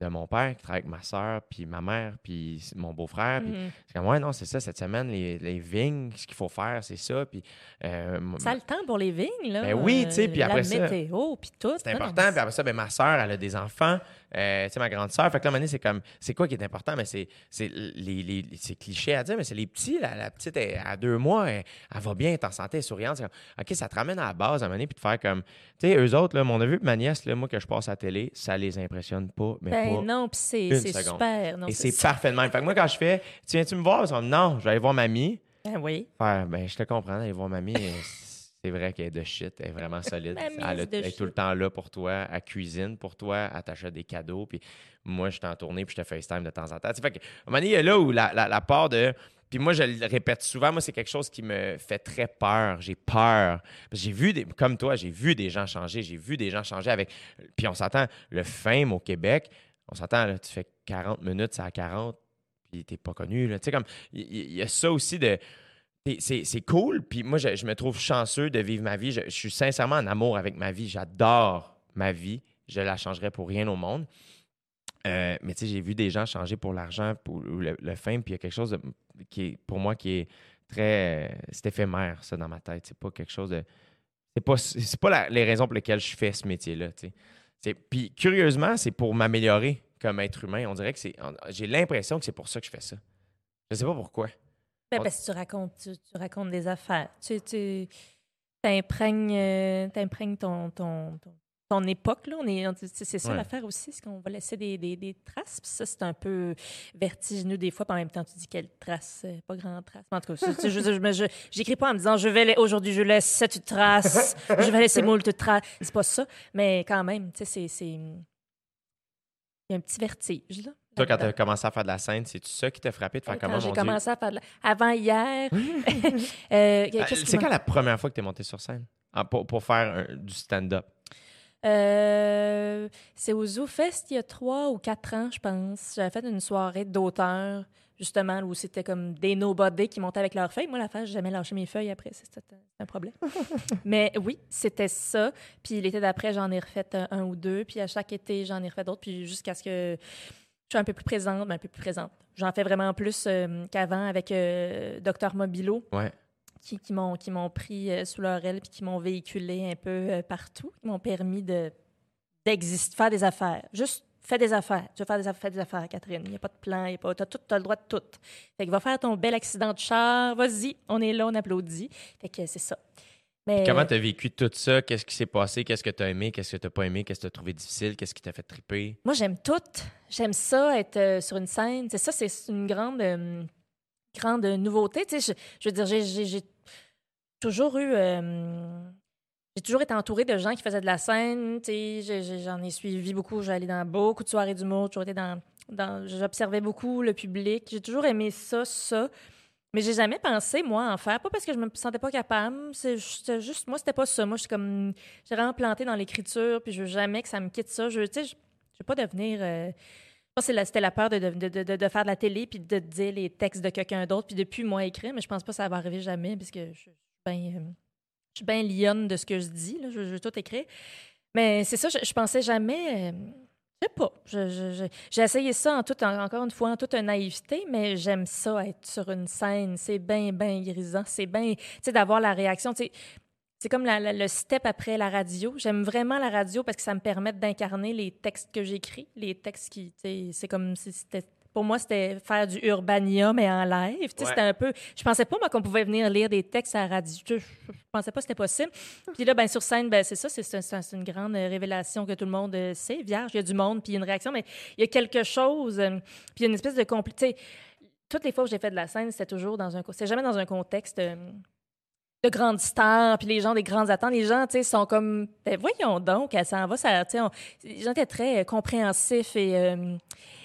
de mon père qui travaille avec ma soeur, puis ma mère, puis mon beau-frère. Mhm. c'est comme, ouais, non, c'est ça, cette semaine, les, les vignes, ce qu'il faut faire, c'est ça. Puis, euh, Ça a le temps pour les vignes, là. Ben oui, tu sais, puis après la ça, météo, puis tout. c'est non, important. Puis après ça, ben, ma soeur, elle a des enfants. Euh, tu sais, ma grande soeur. Fait que là, à un c'est comme, c'est quoi qui est important? Mais c'est, c'est les, les- c'est cliché à dire, mais c'est les petits. La, la petite, elle, à deux mois, elle, elle va bien, elle est en santé, elle est souriante. C'est comme, OK, ça te ramène à la base à un moment puis de faire comme, tu sais, eux autres, là, mon neveu ma nièce, là, moi, que je passe à la télé, ça les impressionne pas, mais Ben pas. non, puis c'est super. Non, Et c'est parfaitement. Fait que moi, quand je fais, tu viens-tu me voir? Ils sont, non, je vais aller voir mamie. Ben oui. Faire, ben, je te comprends, aller voir mamie. C'est vrai qu'elle est de shit, elle est vraiment solide. Elle, est tout le temps là pour toi, elle cuisine pour toi, elle t'achète des cadeaux. Puis moi, je suis en tournée, puis je te FaceTime de temps en temps. Tu sais, fait que, à un moment donné, il y a là où la, la- la part de. Puis moi, je le répète souvent, moi, c'est quelque chose qui me fait très peur. J'ai peur. Parce que J'ai vu, des, comme toi, j'ai vu des gens changer. J'ai vu des gens changer avec. Puis on s'entend, le fame au Québec, on s'entend, là, tu fais 40 minutes, c'est à 40, puis t'es pas connu. Tu sais, comme, il y, il y a ça aussi de. C'est- cool, puis moi, je, je me trouve chanceux de vivre ma vie. Je, suis sincèrement en amour avec ma vie. J'adore ma vie. Je la changerais pour rien au monde. Euh, mais tu sais, j'ai vu des gens changer pour l'argent, pour le, le puis il y a quelque chose qui est, pour moi qui est très. C'est éphémère, ça, dans ma tête. C'est pas quelque chose de. C'est pas, pas les raisons pour lesquelles je fais ce métier-là. Puis curieusement, c'est pour m'améliorer comme être humain. On dirait que c'est. J'ai l'impression que c'est pour ça que je fais ça. Je sais pas pourquoi. Ben, parce que tu racontes, tu, tu racontes des affaires. Tu, tu imprègnes, euh, ton, ton, ton, ton époque. Là. On est, on- c'est ça Ouais. l'affaire aussi, c'est qu'on va laisser des, des, des traces. Puis ça, c'est un peu vertigineux des fois. Puis en même temps, tu dis quelle trace, euh, pas grand trace. En tout cas, je, je, j'écris pas en me disant je vais aujourd'hui je laisse cette trace, je vais laisser moult traces. C'est pas ça, mais quand même, tu sais, c'est, c'est il y a un petit vertige là. Toi, quand tu as commencé à faire de la scène, c'est-tu ça qui t'a frappé de faire comment, j'ai mon Dieu? commencé à faire de la... Avant hier, euh, qui C'est quand la première fois que tu es monté sur scène? Ah, pour, pour faire un- du stand-up? Euh, c'est au Zoo Fest il y a trois ou quatre ans, je pense. J'avais fait une soirée d'auteurs, justement, où c'était comme des nobody qui montaient avec leurs feuilles. Moi, l'affaire, j'ai jamais lâché mes feuilles après. C'était c'était un problème. Mais oui, c'était ça. Puis l'été d'après, j'en ai refait un, un ou deux. Puis à chaque été, j'en ai refait d'autres. Puis jusqu'à ce que je sois un peu plus présente, ben, un peu plus présente. J'en fais vraiment plus euh, qu'avant avec euh, Docteur Mobilo Ouais. qui, qui m'ont qui m'ont pris euh, sous leur aile puis qui m'ont véhiculé un peu partout, qui m'ont permis de d'exister, faire des affaires. Juste fais des affaires. Tu veux faire des affaires, fais des affaires, Catherine. Il n'y a pas de plan, il y a pas. T'as tout, t'as le droit de tout. Fait que va faire ton bel accident de char. Vas-y, on est là, on applaudit. Fait que c'est ça. Mais Comment tu as vécu tout ça? Qu'est-ce qui s'est passé? Qu'est-ce que tu as aimé? Qu'est-ce que tu n'as pas aimé? Qu'est-ce que tu as trouvé difficile? Qu'est-ce qui t'a fait triper? Moi, j'aime tout. J'aime ça, être euh, sur une scène. C'est ça, c'est une grande, euh, grande nouveauté. Je, je veux dire, j'ai- toujours eu. euh, j'ai toujours été entourée de gens qui faisaient de la scène. J'en ai suivi beaucoup. J'allais dans beaucoup de soirées d'humour. Été dans, dans, j'observais beaucoup le public. J'ai toujours aimé ça, ça. Mais j'ai jamais pensé, moi, en faire. Pas parce que je me sentais pas capable. C'est juste, juste- moi, c'était pas ça. Moi, je suis comme. J'ai vraiment planté dans l'écriture, puis je veux jamais que ça me quitte ça. Je, tu sais, je, je veux pas devenir. euh, c'était la peur de, de, de, de- de faire de la télé, puis de dire les textes de quelqu'un d'autre, puis depuis moi écrire, mais je pense pas que ça va arriver jamais, parce que je, suis bien. euh, je suis bien lionne de ce que je dis. là. Je, je veux tout écrire. Mais c'est ça, je, je pensais jamais. euh, je sais pas. J'ai essayé ça en toute, en- encore une fois, en toute naïveté, mais j'aime ça, être sur une scène. C'est bien, bien grisant. C'est bien, tu sais, d'avoir la réaction. C'est comme la- le step après la radio. J'aime vraiment la radio parce que ça me permet d'incarner les textes que j'écris. Les textes qui, c'est comme si c'était. Pour moi, c'était faire du Urbania, mais en live. Tu sais, Ouais. C'était un peu. Je pensais pas, moi, qu'on pouvait venir lire des textes à la radio. Je, pensais pas que c'était possible. Puis là, ben, sur scène, ben, c'est ça, c'est une grande euh, révélation que tout le monde euh, sait. Vierge, il y a du monde, puis il y a une réaction, mais il y a quelque chose, euh, puis il y a une espèce de complicité. Toutes les fois que j'ai fait de la scène, c'était toujours dans un. C'était jamais dans un contexte. de grandes stars, puis les gens des grandes attentes. Les gens, tu sais, sont comme, ben voyons donc, elle s'en va, ça, tu sais, les gens étaient très euh, compréhensifs et, euh,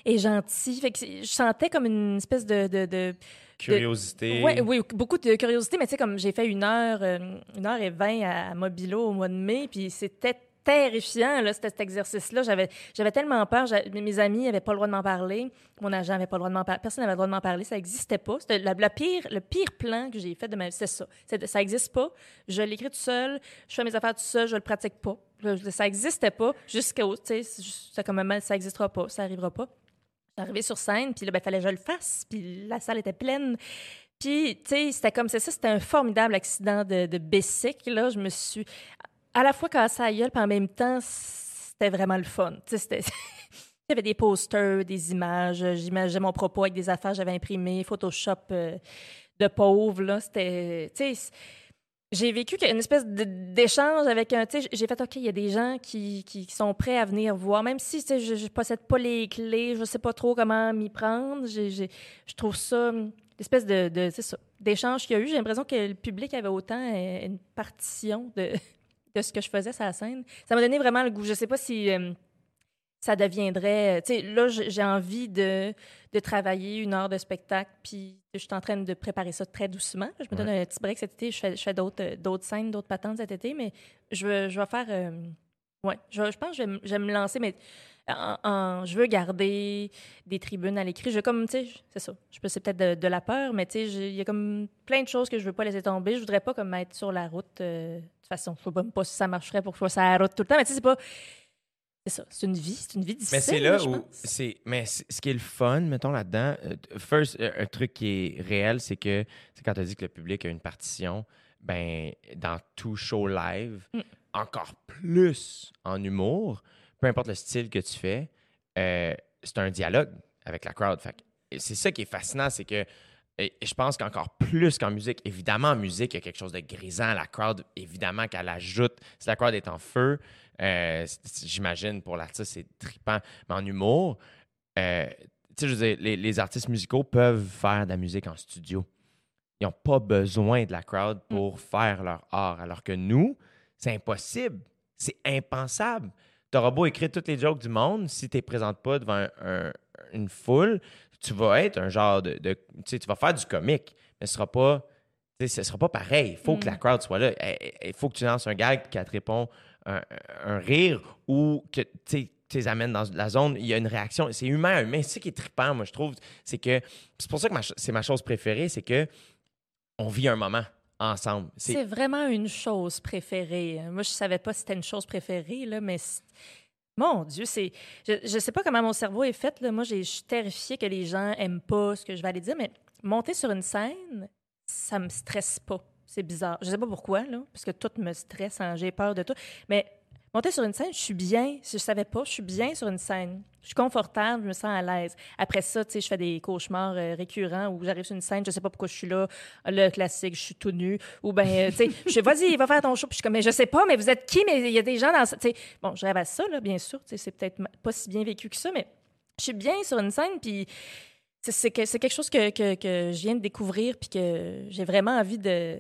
et gentils. Fait que je sentais comme une espèce de... de, de Curiosité. Ouais, oui, beaucoup de curiosité, mais tu sais, comme j'ai fait une heure, euh, une heure et vingt à Mobilo au mois de mai, puis c'était terrifiant, là, cet, exercice-là. J'avais, j'avais tellement peur. Mes amis n'avaient pas le droit de m'en parler. Mon agent n'avait pas le droit de m'en parler. Personne n'avait le droit de m'en parler. Ça n'existait pas. C'était la, la pire, le pire plan que j'ai fait de ma vie, c'est ça. Ça n'existe pas. Je l'écris tout seul. Je fais mes affaires tout seul. Je le pratique pas. Ça n'existait pas jusqu'au... Tu sais, comme, ça n'existera pas. Ça n'arrivera pas. J'arrivais sur scène, puis là, ben, fallait que je le fasse, puis la salle était pleine. Puis, tu sais, c'était comme ça, c'était un formidable accident de, de bicycle, là. Je me suis à la fois cassé la gueule, puis en même temps, c'était vraiment le fun. Tu sais, c'était... Avait des posters, des images, j'imaginais mon propos avec des affaires j'avais imprimées, Photoshop euh, de pauvre, là. C'était... Tu sais, j'ai vécu une espèce d'échange avec un. Tu sais, j'ai fait OK, il y a des gens qui, qui, sont prêts à venir voir, même si je ne possède pas les clés, je sais pas trop comment m'y prendre. Je trouve ça l'espèce de, de ça, d'échange qu'il y a eu. J'ai l'impression que le public avait autant euh, une partition de, de ce que je faisais sur la scène. Ça m'a donné vraiment le goût. Je sais pas si. hum, ça deviendrait. euh, Tu sais, là, j'ai envie de, de travailler une heure de spectacle, puis je suis en train de préparer ça très doucement. Je me donne un petit break cet été. Je fais, je fais d'autres euh, d'autres scènes, d'autres patentes cet été, mais je veux, je vais faire. euh, ouais, je, je pense que je vais, me- je vais me lancer, mais en, en- je veux garder des tribunes à l'écrit. Je veux comme, tu sais, c'est ça. Je peux, c'est peut-être de, de la peur, mais tu sais, il y a comme plein de choses que je veux pas laisser tomber. Je voudrais pas comme être sur la route. euh, de toute façon, je sais pas si ça marcherait pour que je sois sur la route tout le temps, mais tu sais, c'est pas. C'est ça, c'est une vie, c'est une vie difficile. Mais c'est là où c'est mais ce qui est le fun mettons là-dedans euh, first euh, un truc qui est réel c'est que c'est quand tu as dit que le public a une partition ben dans tout show live Mm. encore plus en humour peu importe le style que tu fais euh, c'est un dialogue avec la crowd Fait c'est ça qui est fascinant c'est que et je pense qu'encore plus qu'en musique, évidemment, en musique, il y a quelque chose de grisant. La crowd, évidemment, qu'elle ajoute. Si la crowd est en feu, euh, j'imagine pour l'artiste, c'est trippant. Mais en humour, euh, tu sais, je veux dire, les, les artistes musicaux peuvent faire de la musique en studio. Ils n'ont pas besoin de la crowd pour faire leur art. Alors que nous, c'est impossible. C'est impensable. Tu auras beau écrire toutes les jokes du monde, si tu ne présentes pas devant un- un- une foule, tu vas être un genre de. de- tu vas faire du comique, mais ce sera pas. Ce sera pas pareil. Il faut que la crowd soit là. Il- Il faut que tu lances un gag qu'elle te répond un, rire ou que tu les amènes dans la zone, il y a une réaction. C'est humain à humain. C'est ça qui est trippant, moi, je trouve. C'est que. C'est pour ça que c'est ma chose préférée, c'est que on vit un moment ensemble. C'est vraiment une chose préférée. Moi, je savais pas si c'était une chose préférée, là, mais mon Dieu, c'est. Je, je sais pas comment mon cerveau est fait. Là. Moi, je suis terrifiée que les gens aiment pas ce que je vais aller dire, mais monter sur une scène, ça me stresse pas. C'est bizarre. Je sais pas pourquoi, là, parce que tout me stresse, hein, j'ai peur de tout. Mais monter sur une scène, je suis bien. Si je savais pas, je suis bien sur une scène. Je suis confortable, je me sens à l'aise. Après ça, tu sais, je fais des cauchemars euh, récurrents où j'arrive sur une scène, je sais pas pourquoi je suis là. Le classique, je suis tout nu. Ou ben, euh, tu sais, je dis, vas-y, va faire ton show. Puis je suis comme, mais je sais pas, mais vous êtes qui? Mais il y a des gens dans. ça. Bon, je rêve à ça, là, bien sûr. Tu sais, c'est peut-être pas si bien vécu que ça, mais je suis bien sur une scène, puis c'est- que- quelque chose que, que, que je viens de découvrir, puis que j'ai vraiment envie de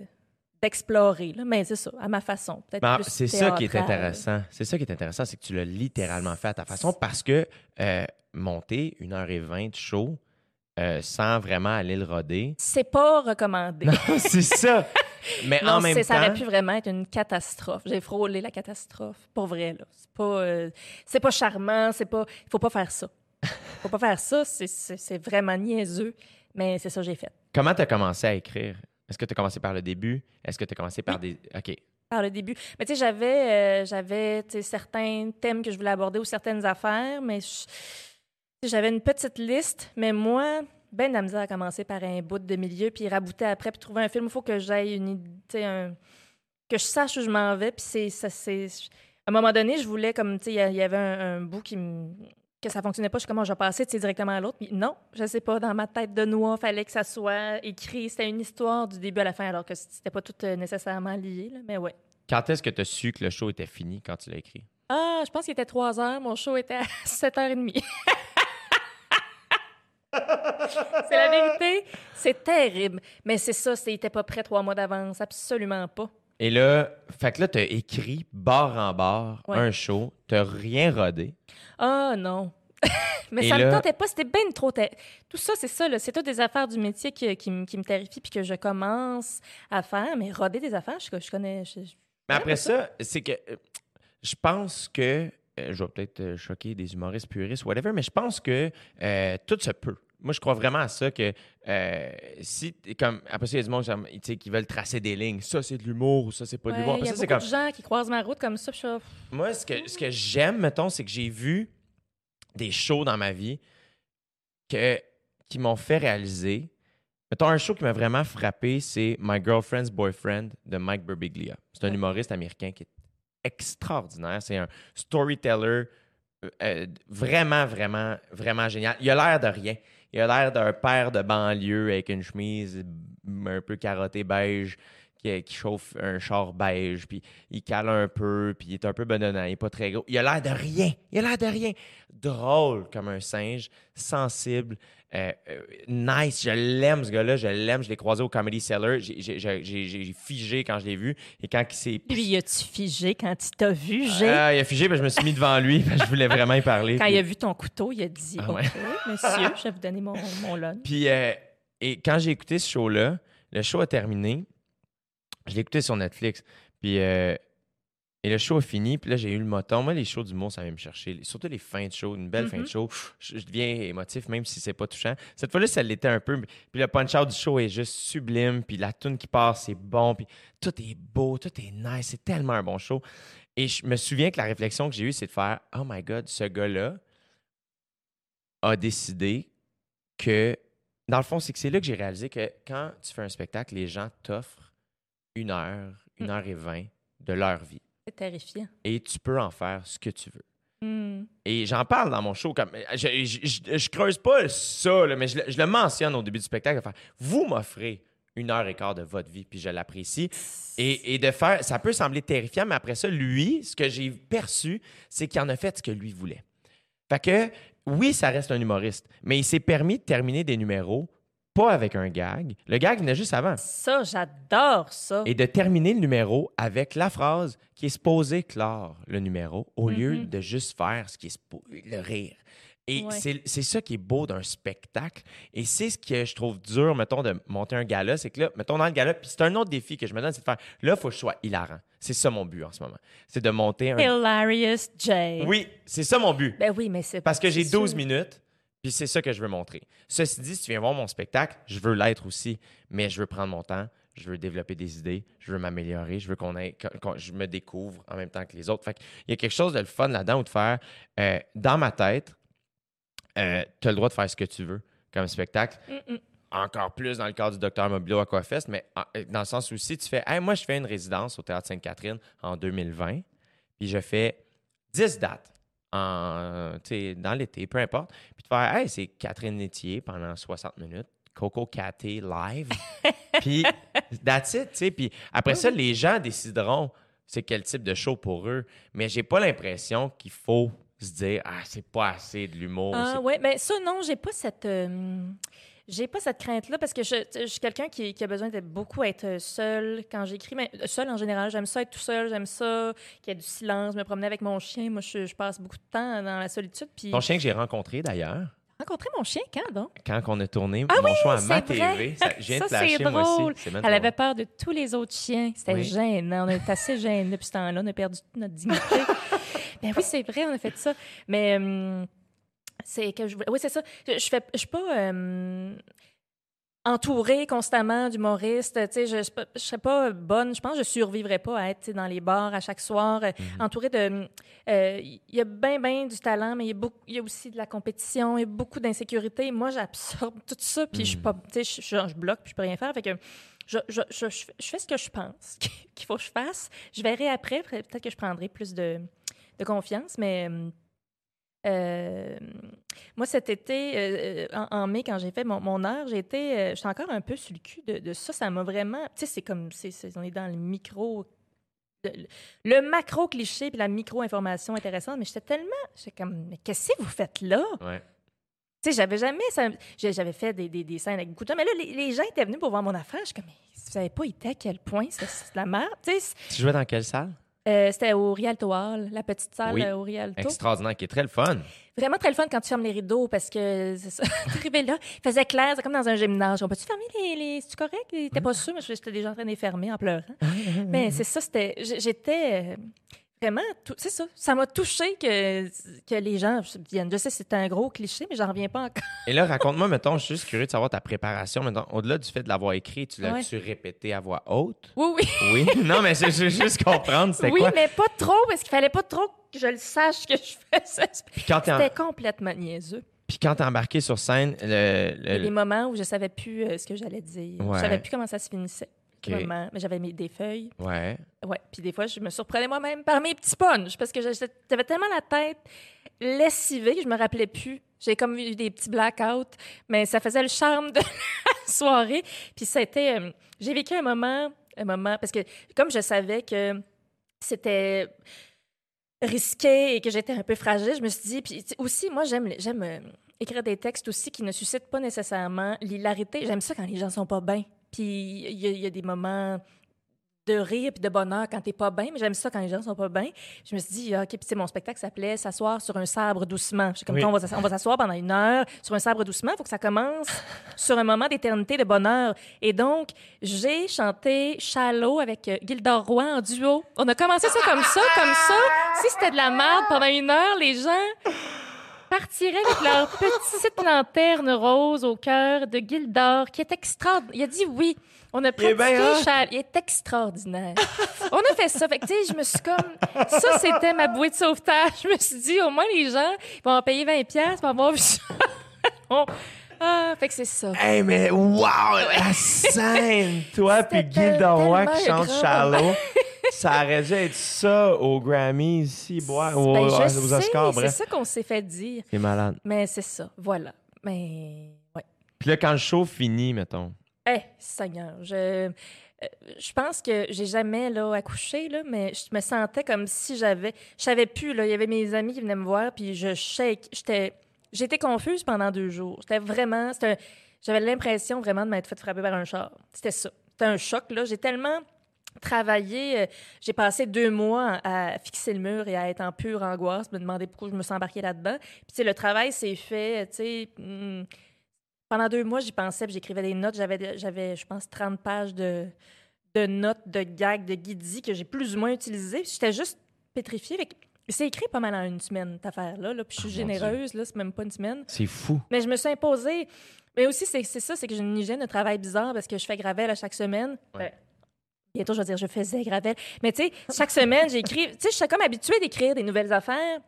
d'explorer, mais c'est ça, à ma façon. Ben, c'est ça qui est intéressant. C'est ça qui est intéressant, c'est que tu l'as littéralement fait à ta façon parce que euh, monter une heure et vingt de show euh, sans vraiment aller le roder. C'est pas recommandé. Non, c'est ça. Mais Non, en même c'est- ça aurait temps, pu vraiment être une catastrophe. J'ai frôlé la catastrophe. Pour vrai, là. C'est pas, euh, c'est pas charmant, c'est pas... Faut pas faire ça. Faut pas faire ça, c'est- c'est c'est vraiment niaiseux. Mais c'est ça que j'ai fait. comment tu as commencé à écrire? Est-ce que tu as commencé par le début? Est-ce que tu as commencé par des. OK. par le début. Mais tu sais, j'avais, euh, j'avais certains thèmes que je voulais aborder ou certaines affaires, mais j'avais une petite liste. Mais moi, ben de la misère à commencer par un bout de milieu, puis rabouter après, puis trouver un film. Il faut que j'aille une idée, tu sais, un- que je sache où je m'en vais. Puis c'est, ça, c'est... À un moment donné, je voulais, comme, tu sais, il y a- il y avait un, un bout qui me que ça fonctionnait pas, je suis comment je vais passer directement à l'autre. Puis non, je sais pas, dans ma tête de noix, fallait que ça soit écrit. C'était une histoire du début à la fin, alors que c'était pas tout euh, nécessairement lié. Là, mais ouais. Quand est-ce que tu as su que le show était fini quand tu l'as écrit? Ah, je pense qu'il était 3 heures. Mon show était à 7 h 30. c'est la vérité. C'est terrible. Mais c'est ça, c'est- il était pas prêt trois mois d'avance, absolument pas. Et là, fait que là, t'as écrit barre en barre Ouais. un show, t'as rien rodé. Ah non. Mais Et ça me là- tentait pas, c'était bien trop. Tout ça, c'est ça, c'est toutes des affaires du métier qui, qui, me- qui me terrifient puis que je commence à faire. Mais roder des affaires, je, je connais. je- je- Mais après ça, c'est que euh, je pense que, euh, je vais peut-être euh, choquer des humoristes puristes, whatever, mais je pense que euh, tout se peut. Moi, je crois vraiment à ça que euh, si, comme, après ça, il y a du monde genre, qui veulent tracer des lignes. Ça, c'est de l'humour ou ça, c'est pas de Ouais, l'humour. Il y a ça, beaucoup comme, de gens qui croisent ma route comme ça. je moi, ce que, ce que j'aime, mettons, c'est que j'ai vu des shows dans ma vie que, qui m'ont fait réaliser. Mettons, un show qui m'a vraiment frappé, c'est My Girlfriend's Boyfriend de Mike Birbiglia. C'est un humoriste américain qui est extraordinaire. C'est un storyteller euh, euh, vraiment, vraiment, vraiment génial. Il a l'air de rien. Il a l'air d'un père de banlieue avec une chemise un peu carottée beige qui, chauffe un char beige, puis il cale un peu, puis il est un peu bedonnant, il est pas très gros. Il a l'air de rien. Il a l'air de rien. Drôle comme un singe, sensible, euh, euh, nice. Je l'aime, ce gars-là. Je l'aime. Je l'ai croisé au Comedy Cellar. J'ai- figé quand je l'ai vu. Et quand il s'est Lui, y a-tu figé quand il t'a vu, j'ai? ah, il a figé, puis je me suis mis devant lui, je voulais vraiment y parler. Quand puis- il a vu ton couteau, il a dit Ah ouais. Monsieur, je vais vous donner mon, mon lunch. Puis, euh, et quand j'ai écouté ce show-là, le show a terminé. Je l'ai écouté sur Netflix. Puis, euh, et le show a fini. Puis là, j'ai eu le moton. Moi, les shows d'humour, ça vient me chercher. Surtout les fins de show, une belle fin de Mhm. show. Je, je deviens émotif, même si c'est pas touchant. Cette fois-là, ça l'était un peu. Puis le punch-out du show est juste sublime. Puis la tune qui passe, c'est bon. Puis tout est beau, tout est nice. C'est tellement un bon show. Et je me souviens que la réflexion que j'ai eue, c'est de faire Oh my God, ce gars-là a décidé que. Dans le fond, c'est que c'est là que j'ai réalisé que quand tu fais un spectacle, les gens t'offrent une heure, une Mm. heure et vingt de leur vie. C'est terrifiant. Et tu peux en faire ce que tu veux. Hmm. Et j'en parle dans mon show. Comme, je, je, je- je creuse pas ça, là, mais je, le- mentionne au début du spectacle. faire, vous m'offrez une heure et quart de votre vie, puis je l'apprécie. Et, et de faire, ça peut sembler terrifiant, mais après ça, lui, ce que j'ai perçu, c'est qu'il en a fait ce que lui voulait. Fait que, oui, ça reste un humoriste, mais il s'est permis de terminer des numéros, pas avec un gag. Le gag venait juste avant. Ça, j'adore ça. Et de terminer le numéro avec la phrase qui est supposée clore le numéro, au lieu Mhm. de juste faire ce qui est le rire. Et Ouais. c'est ça qui est beau d'un spectacle. Et c'est ce que je trouve dur, mettons, de monter un gala. C'est que là, mettons dans le gala, puis c'est un autre défi que je me donne, c'est de faire, là, il faut que je sois hilarant. C'est ça mon but en ce moment. C'est de monter un... Hilarious Jay. Oui, c'est ça mon but. Ben oui, mais c'est Parce que j'ai c'est 12 sûr. minutes, puis c'est ça que je veux montrer. Ceci dit, si tu viens voir mon spectacle, je veux l'être aussi, mais je veux prendre mon temps, je veux développer des idées, je veux m'améliorer, je veux qu'on ait, je me découvre en même temps que les autres. Fait il y a quelque chose de le fun là-dedans ou de faire, euh, dans ma tête, tu as le droit de faire ce que tu veux comme spectacle. Mm, mm. Encore plus dans le cadre du Docteur Mobilo Aquafest, mais euh, dans le sens où si tu fais, Hey, moi, je fais une résidence au Théâtre Sainte-Catherine en 2020, puis je fais 10 dates en, sais, dans l'été, peu importe. Puis tu fais, hey, c'est Catherine Nétier pendant 60 minutes, Coco Catté live. puis that's it, tu sais. Puis après ça, les gens décideront c'est quel type de show pour eux. Mais j'ai pas l'impression qu'il faut se dire, ah, c'est pas assez de l'humour. Ah ouais, mais ça non, j'ai pas cette euh, j'ai pas cette crainte là parce que je, je suis quelqu'un qui, qui a besoin de beaucoup être seul quand j'écris mais seul en général, j'aime ça être tout seul, j'aime ça qu'il y ait du silence, me promener avec mon chien, moi je, je passe beaucoup de temps dans la solitude puis Ton chien que j'ai rencontré d'ailleurs, rencontrer mon chien quand donc? Quand on a tourné Ah mon show à c'est ma. TV, ça, Ça, c'est drôle. aussi. Elle avait peur de tous les autres chiens. C'était Oui. gênant. On est assez gênés depuis ce temps-là. On a perdu toute notre dignité. ben oui, c'est vrai, on a fait ça. Mais hum, c'est que je Oui, c'est ça. Je, je fais, je suis pas hum, entourée constamment d'humoristes. Tu sais, je, je, je serais pas bonne. Je pense que je survivrais pas à être dans les bars à chaque soir, euh, Mhm. entourée de. euh, Il y a bien, bien du talent, mais il y, a beaucoup, il y a aussi de la compétition, il y a beaucoup d'insécurité. Moi, j'absorbe tout ça, puis je suis Mhm. pas. Tu sais, je, je- je bloque, puis je peux rien faire. Fait que je, je, je, je fais- je ce que je pense qu'il faut que je fasse. Je verrai après. Peut-être que je prendrai plus de, de confiance, mais. hum, euh, moi, cet été, euh, en, en mai, quand j'ai fait mon, mon heure, été, euh, j'étais encore un peu sur le cul de, de ça. Ça m'a vraiment. Tu sais, c'est comme. c'est c'est- on est dans le micro. Le, le macro cliché puis la micro information intéressante, mais j'étais tellement. J'étais comme, mais qu'est-ce que vous faites là? Ouais. Tu sais, j'avais jamais. ça- J'avais fait des, des, des scènes avec beaucoup de gens, mais là, les, les gens étaient venus pour voir mon affaire. Je suis comme, mais vous savez pas été à quel point c'est c'est de la merde. Tu jouais dans quelle salle? Euh, c'était au Rialto Hall, la petite salle Oui. euh, au Rialto. Extraordinaire, qui est très le fun. Vraiment très le fun quand tu fermes les rideaux parce que c'est ça. T'arrivais là, il faisait clair, c'est comme dans un gymnase. On peut-tu fermer les. les... C'est correct? T'étais pas sûr, mais j'étais déjà en train de les fermer en pleurant. mais c'est ça, c'était. J'étais. Vraiment, c'est ça. Ça m'a touché que, que les gens viennent. Je sais, c'est un gros cliché, mais j'en reviens pas encore. Et là, raconte-moi, mettons, je suis juste curieux de savoir ta préparation. Mettons, au-delà du fait de l'avoir écrit, tu l'as-tu répété à voix haute? Oui, oui. Oui? non, mais je veux juste comprendre, c'était Oui, quoi? mais pas trop, parce qu'il fallait pas trop que je le sache que je faisais. C'était complètement niaiseux. puis quand t'es embarqué sur scène, le, Il y a le- des moments où je savais plus euh, ce que j'allais dire. Ouais. Je savais plus comment ça se finissait. Ok. Moment. Mais j'avais mis des feuilles. Ouais. Ouais. Puis des fois, je me surprenais moi-même par mes petits punchs parce que j'avais tellement la tête lessivée que je me rappelais plus. J'ai comme eu des petits blackouts, mais ça faisait le charme de la soirée. Puis c'était... euh, J'ai vécu un moment, un moment... Parce que comme je savais que c'était risqué et que j'étais un peu fragile, je me suis dit... Puis aussi, moi, j'aime j'aime euh, écrire des textes aussi qui ne suscitent pas nécessairement l'hilarité. J'aime ça quand les gens sont pas bien. Puis il y, a- il y a des moments de rire puis de bonheur quand t'es pas bien, mais j'aime ça quand les gens sont pas bien. Je me suis dit, ah, OK, puis sais, mon spectacle s'appelait S'asseoir sur un sabre doucement. J'ai comme, Oui. on va s'ass- on va s'asseoir pendant une heure sur un sabre doucement. Il faut que ça commence sur un moment d'éternité de bonheur. Et donc, j'ai chanté Shallow avec euh, Gildor Roy en duo. On a commencé ça comme ça, comme ça. Si c'était de la merde pendant une heure, les gens partiraient avec leur petite lanterne rose au cœur de Gildor, qui est extraordinaire. Il a dit oui. On a pratiqué bien hot. Chal- Il est extraordinaire. On a fait ça. Fait que, tu sais, je me suis comme... Ça, c'était ma bouée de sauvetage. Je me suis dit, au moins, les gens vont en payer 20 pièces pour avoir vu ça. Ah, fait que c'est ça. Hey, mais wow! La scène! Toi puis C'était Gilda Roy tellement qui chante grand. Shallow. Ça aurait dû être ça aux Grammys ici, boire, aux, Ben, je aux Oscars, sais, c'est bref. ça qu'on s'est fait dire. C'est malade. Mais c'est ça, voilà. Mais, ouais. Puis là, quand le show finit, mettons. Eh, Seigneur, je, euh, je pense que j'ai jamais là, accouché, là, mais je me sentais comme si j'avais. Je savais plus, là. Il y avait mes amis qui venaient me voir, puis je shake. J'étais. J'étais confuse pendant deux jours. C'était vraiment. J'avais l'impression vraiment de m'être fait frapper par un char. C'était ça. C'était un choc, là. J'ai tellement travaillé. euh, J'ai passé deux mois à fixer le mur et à être en pure angoisse, me demander pourquoi je me suis embarquée là-dedans. Puis, le travail s'est fait, tu sais. hmm, pendant deux mois, j'y pensais, j'écrivais des notes. J'avais, j'avais, je pense, 30 pages de, de notes, de gags, de guidis que j'ai plus ou moins utilisées. J'étais juste pétrifiée. Fait C'est écrit pas mal en une semaine, cette affaire-là. Là, puis je suis Oh, Dieu. généreuse, là, c'est même pas une semaine. C'est fou. Mais je me suis imposée. Mais aussi, c'est, c'est ça, c'est que j'ai une hygiène de travail bizarre parce que je fais Gravel à chaque semaine. Ouais. Ben, bientôt, je vais dire je faisais Gravel. Mais tu sais, chaque semaine, j'écris. Tu sais, je suis comme habituée d'écrire des nouvelles affaires.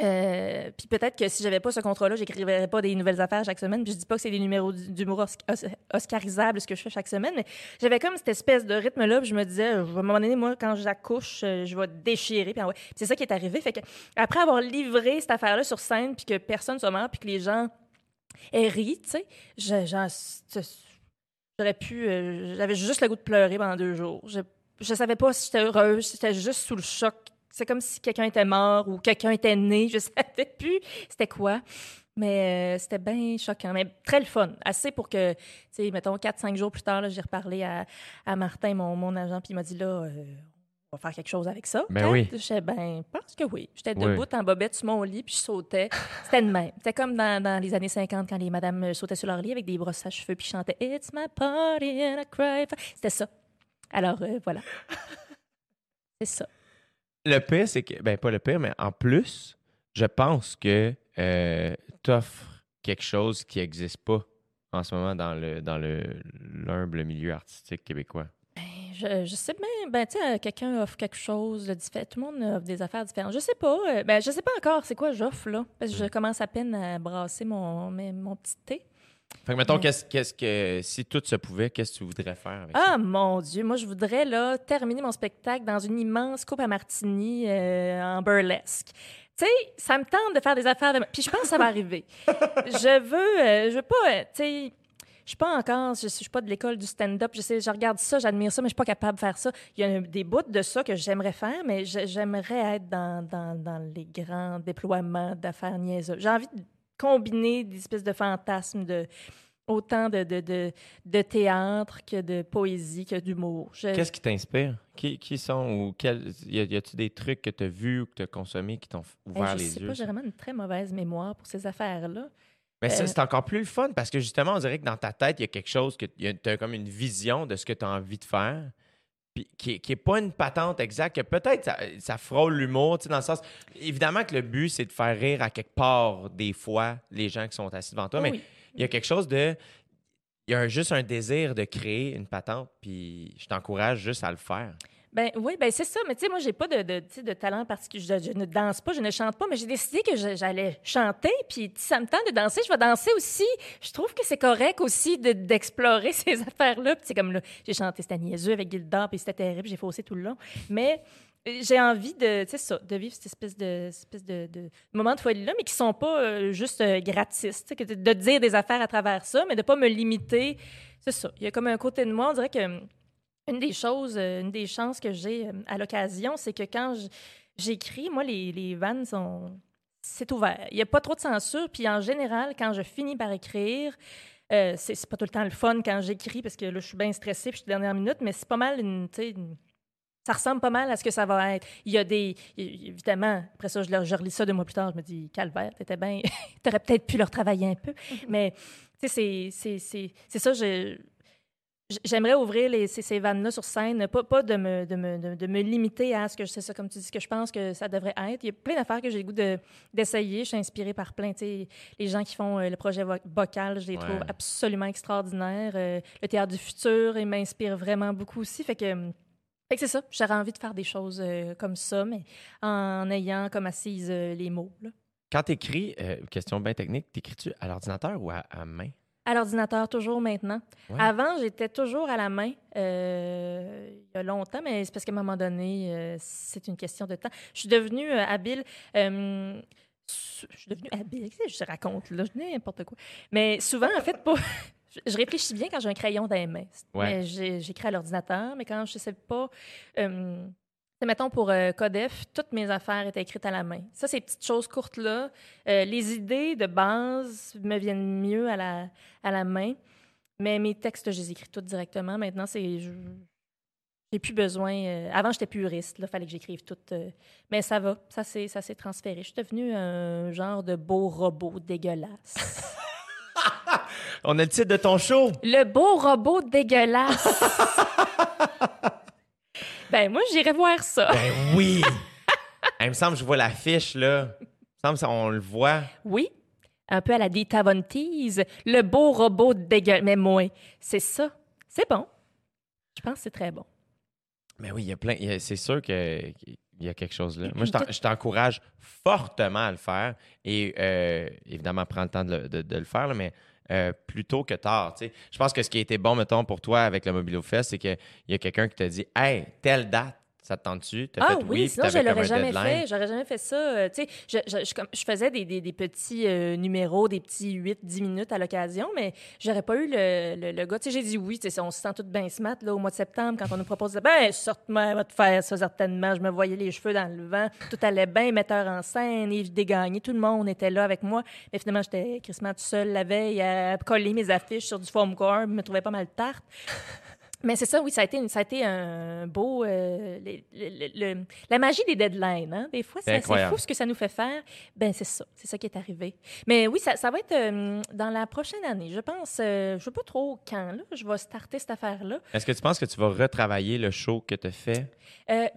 Euh, puis peut-être que si j'avais pas ce contrat-là, j'écrirais pas des nouvelles affaires chaque semaine. Puis je dis pas que c'est des numéros d'humour os- os- oscarisables ce que je fais chaque semaine, mais j'avais comme cette espèce de rythme-là. Je me disais, à un moment donné, moi, quand j'accouche, euh, je vais déchirer. Puis c'est ça qui est arrivé. Fait que après avoir livré cette affaire-là sur scène, puis que personne ne soit mort, puis que les gens aient ri, tu sais, j'aurais pu. euh, J'avais juste le goût de pleurer pendant deux jours. Je, je savais pas si j'étais heureuse, j'étais juste sous le choc. C'est comme si quelqu'un était mort ou quelqu'un était né. Je savais plus c'était quoi. Mais euh, c'était bien choquant. Mais très le fun. Assez pour que, tu sais, mettons, 4-5 jours plus tard, j'ai reparlé à, à Martin, mon, mon agent, puis il m'a dit là, euh, on va faire quelque chose avec ça. Ben peut-être. oui. J'étais, ben, je pense que oui. J'étais Oui. debout en bobette sur mon lit, puis je sautais. C'était de même. C'était comme dans, dans les années 50 quand les madames euh, sautaient sur leur lit avec des brosses à cheveux, puis chantaient It's my party and I cry. for-" C'était ça. Alors, euh, voilà. C'est ça. Le pire, c'est que, ben pas le pire, mais en plus, je pense que euh, t'offres quelque chose qui n'existe pas en ce moment dans le dans le l'humble milieu artistique québécois. Ben, je, je sais bien, ben, tu sais, quelqu'un offre quelque chose de différent. Tout le monde offre des affaires différentes. Je sais pas. euh, ben, je sais pas encore c'est quoi j'offre, là. Parce que je commence à peine à brasser mon, mon petit thé. Fait que mettons, Ouais. qu'est-ce qu'est-ce que si tout se pouvait, qu'est-ce que tu voudrais faire avec Ah, mon Dieu. Moi, je voudrais, là, terminer mon spectacle dans une immense coupe à martini euh, en burlesque. Tu sais, ça me tente de faire des affaires de... Puis je pense que ça va arriver. je veux... euh, je veux pas... euh, tu sais... Je suis pas encore, je, suis pas de l'école du stand-up. Je sais, je regarde ça, j'admire ça, mais je suis pas capable de faire ça. Il y a des bouts de ça que j'aimerais faire, mais j'aimerais être dans, dans, dans les grands déploiements d'affaires niaiseuses. J'ai envie de combiner des espèces de fantasmes de autant de, de, de, de théâtre que de poésie que d'humour. Je- Qu'est-ce qui t'inspire? Qui, qui sont ou quel, y a- y a-tu des trucs que tu as vus ou que tu as consommés qui t'ont Hey, ouvert je les sais yeux? pas, j'ai vraiment une très mauvaise mémoire pour ces affaires-là. Mais ça, Euh, c'est encore plus le fun parce que justement, on dirait que dans ta tête, il y a quelque chose que tu as comme une vision de ce que tu as envie de faire. Puis qui, qui est pas une patente exacte, que peut-être ça, ça frôle l'humour, tu sais, dans le sens. Évidemment que le but, c'est de faire rire à quelque part, des fois, les gens qui sont assis devant toi, mais il y a quelque chose de. Il y a un- juste un désir de créer une patente, puis je t'encourage juste à le faire. Ben oui, ben c'est ça. Mais tu sais, moi, j'ai pas de, de, de talent particulier. Je, je ne danse pas, je ne chante pas, mais j'ai décidé que j'allais chanter. Puis si ça me tente de danser, je vais danser aussi. Je trouve que c'est correct aussi de- d'explorer ces affaires-là. Puis c'est comme là, j'ai chanté, c'était niaiseux avec Gilda, puis c'était terrible, j'ai faussé tout le long. Mais euh, j'ai envie de, tu sais ça, de vivre cette espèce de, espèce de, moments de folie-là, mais qui sont pas euh, juste euh, gratis. que de, dire des affaires à travers ça, mais de pas me limiter. C'est ça. Il y a comme un côté de moi, on dirait que une des choses, euh, une des chances que j'ai euh, à l'occasion, c'est que quand j'écris, moi, les, les vannes sont. C'est ouvert. Il n'y a pas trop de censure. Puis en général, quand je finis par écrire, euh, c'est pas tout le temps le fun quand j'écris parce que là, je suis bien stressée puis je suis dernière minute, mais c'est pas mal une. ça ressemble pas mal à ce que ça va être. Il y a des. Évidemment, après ça, je, relis ça deux mois plus tard, je me dis, Calvaire, t'étais bien. T'aurais peut-être pu leur travailler un peu. Mais, tu sais, c'est- c'est- c'est c'est ça, je. J'aimerais ouvrir les, ces, ces vannes-là sur scène, pas, pas de, me, de, me, de, de me limiter à ce que c'est ça, comme tu dis, ce que je pense que ça devrait être. Il y a plein d'affaires que j'ai le goût de- d'essayer. Je suis inspirée par plein. Les gens qui font euh, le projet vo- vocal, je les Ouais. trouve absolument extraordinaires. Euh, le théâtre du futur, il m'inspire vraiment beaucoup aussi. Fait que, fait que c'est ça. J'aurais envie de faire des choses euh, comme ça, mais en ayant comme assise les mots. là. Quand tu écris, question bien technique, t'écris-tu à l'ordinateur ou à, à main? À l'ordinateur, toujours maintenant. Ouais. Avant, j'étais toujours à la main, euh, il y a longtemps, mais c'est parce qu'à un moment donné, euh, c'est une question de temps. Je suis devenue euh, habile. je suis devenue habile. Je raconte là? Je dis n'importe quoi. Mais souvent, en fait, je- réfléchis bien quand j'ai un crayon dans les mains. Ouais. J'écris à l'ordinateur, mais quand je ne sais pas. Sais, mettons pour euh, Codef, toutes mes affaires étaient écrites à la main. Ça, ces petites choses courtes-là, euh, les idées de base me viennent mieux à la, à la main. Mais mes textes, je les écris toutes directement. Maintenant, c'est. je- J'ai plus besoin. euh, avant, j'étais puriste. Il fallait que j'écrive tout. euh, mais ça va. Ça s'est ça s'est transféré. Je suis devenue un genre de beau robot dégueulasse. On a le titre de ton show! Le beau robot dégueulasse. ben, moi, j'irais voir ça. Ben oui! Il me semble que je vois l'affiche, là. Il me semble qu'on le voit. Oui. Un peu à la Dita Von Teese. Le beau robot dégueulasse. Mais moi, c'est ça. C'est bon. Je pense que c'est très bon. Mais oui, il y a plein. C'est sûr qu'il y a quelque chose là. Moi, je t'en- je t'encourage fortement à le faire. Et euh, évidemment, prends le temps de le, de- de le faire, là, mais euh, plus tôt que tard. Je pense que ce qui a été bon, mettons, pour toi avec le Mobilo Fest, c'est qu'il y a quelqu'un qui t'a dit Hey, telle date, ça te tente-tu? T'as Ah fait oui, sinon je l'aurais jamais deadline. fait. J'aurais jamais fait ça. Euh, tu sais, je, je, je, comme- je faisais des, des, des petits euh, numéros, des petits 8-10 minutes à l'occasion, mais j'aurais pas eu le, le, le gars. Tu sais, j'ai dit oui. Tu sais, on se sent tout bien smart là, au mois de septembre quand on nous propose de ben, sorte-moi, va te faire ça certainement. Je me voyais les cheveux dans le vent. Tout allait bien, metteur en scène, Yves Dégagné, tout le monde était là avec moi. Mais finalement, j'étais crissement tout seul la veille à coller mes affiches sur du foam core. Je me trouvais pas mal tarte. Mais c'est ça, oui, ça a été, une- ça a été un beau. euh, le- le- le- la magie des deadlines, hein? Des fois, C'est fou ce que ça nous fait faire. Ben c'est ça, c'est ça qui est arrivé. Mais oui, ça, ça va être euh, dans la prochaine année. Je pense, euh, je sais pas trop quand, là, je vais starter cette affaire-là. Est-ce que tu penses que tu vas retravailler le show que tu as fait? Ben,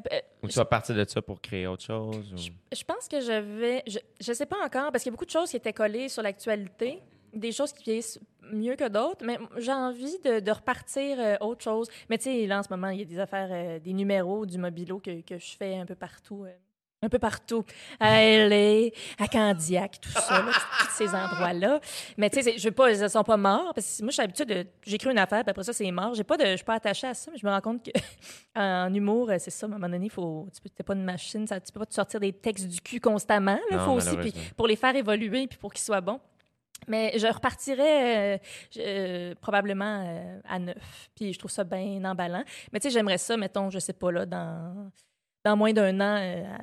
Ou tu vas partir de ça pour créer autre chose? ou- Je pense que je vais. Je, je sais pas encore, parce qu'il y a beaucoup de choses qui étaient collées sur l'actualité, des choses qui vieillissent mieux que d'autres, mais j'ai envie de, de repartir euh, autre chose. Mais tu sais, là, en ce moment, il y a des affaires, euh, des numéros du mobilo que, que je fais un peu partout. euh, un peu partout. À LA, à Candiac, tout ça, là, tous ces endroits-là. Mais tu sais, je veux pas, ils sont pas morts, parce que moi, j'ai l'habitude de. J'écris une affaire, puis après ça, c'est mort. J'ai pas de, je suis pas attachée à ça, mais je me rends compte que en humour, euh, c'est ça, à un moment donné, faut, tu peux, t'es pas une machine, ça, tu peux pas te sortir des textes du cul constamment. Il faut aussi, puis pour les faire évoluer, puis pour qu'ils soient bons. Mais je repartirais euh, je- euh, probablement euh, à neuf. Puis je trouve ça bien emballant. Mais tu sais, j'aimerais ça, mettons, je sais pas, là, dans, dans moins d'un an,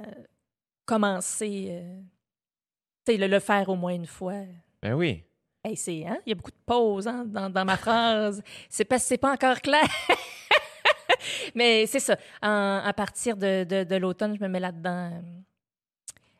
commencer, tu sais, le, le faire au moins une fois. Ben oui. Hey, c'est, hein? Il y a beaucoup de pauses hein, dans, dans ma phrase. C'est parce que c'est pas encore clair. Mais c'est ça. En- à partir de, de, de l'automne, je me mets là-dedans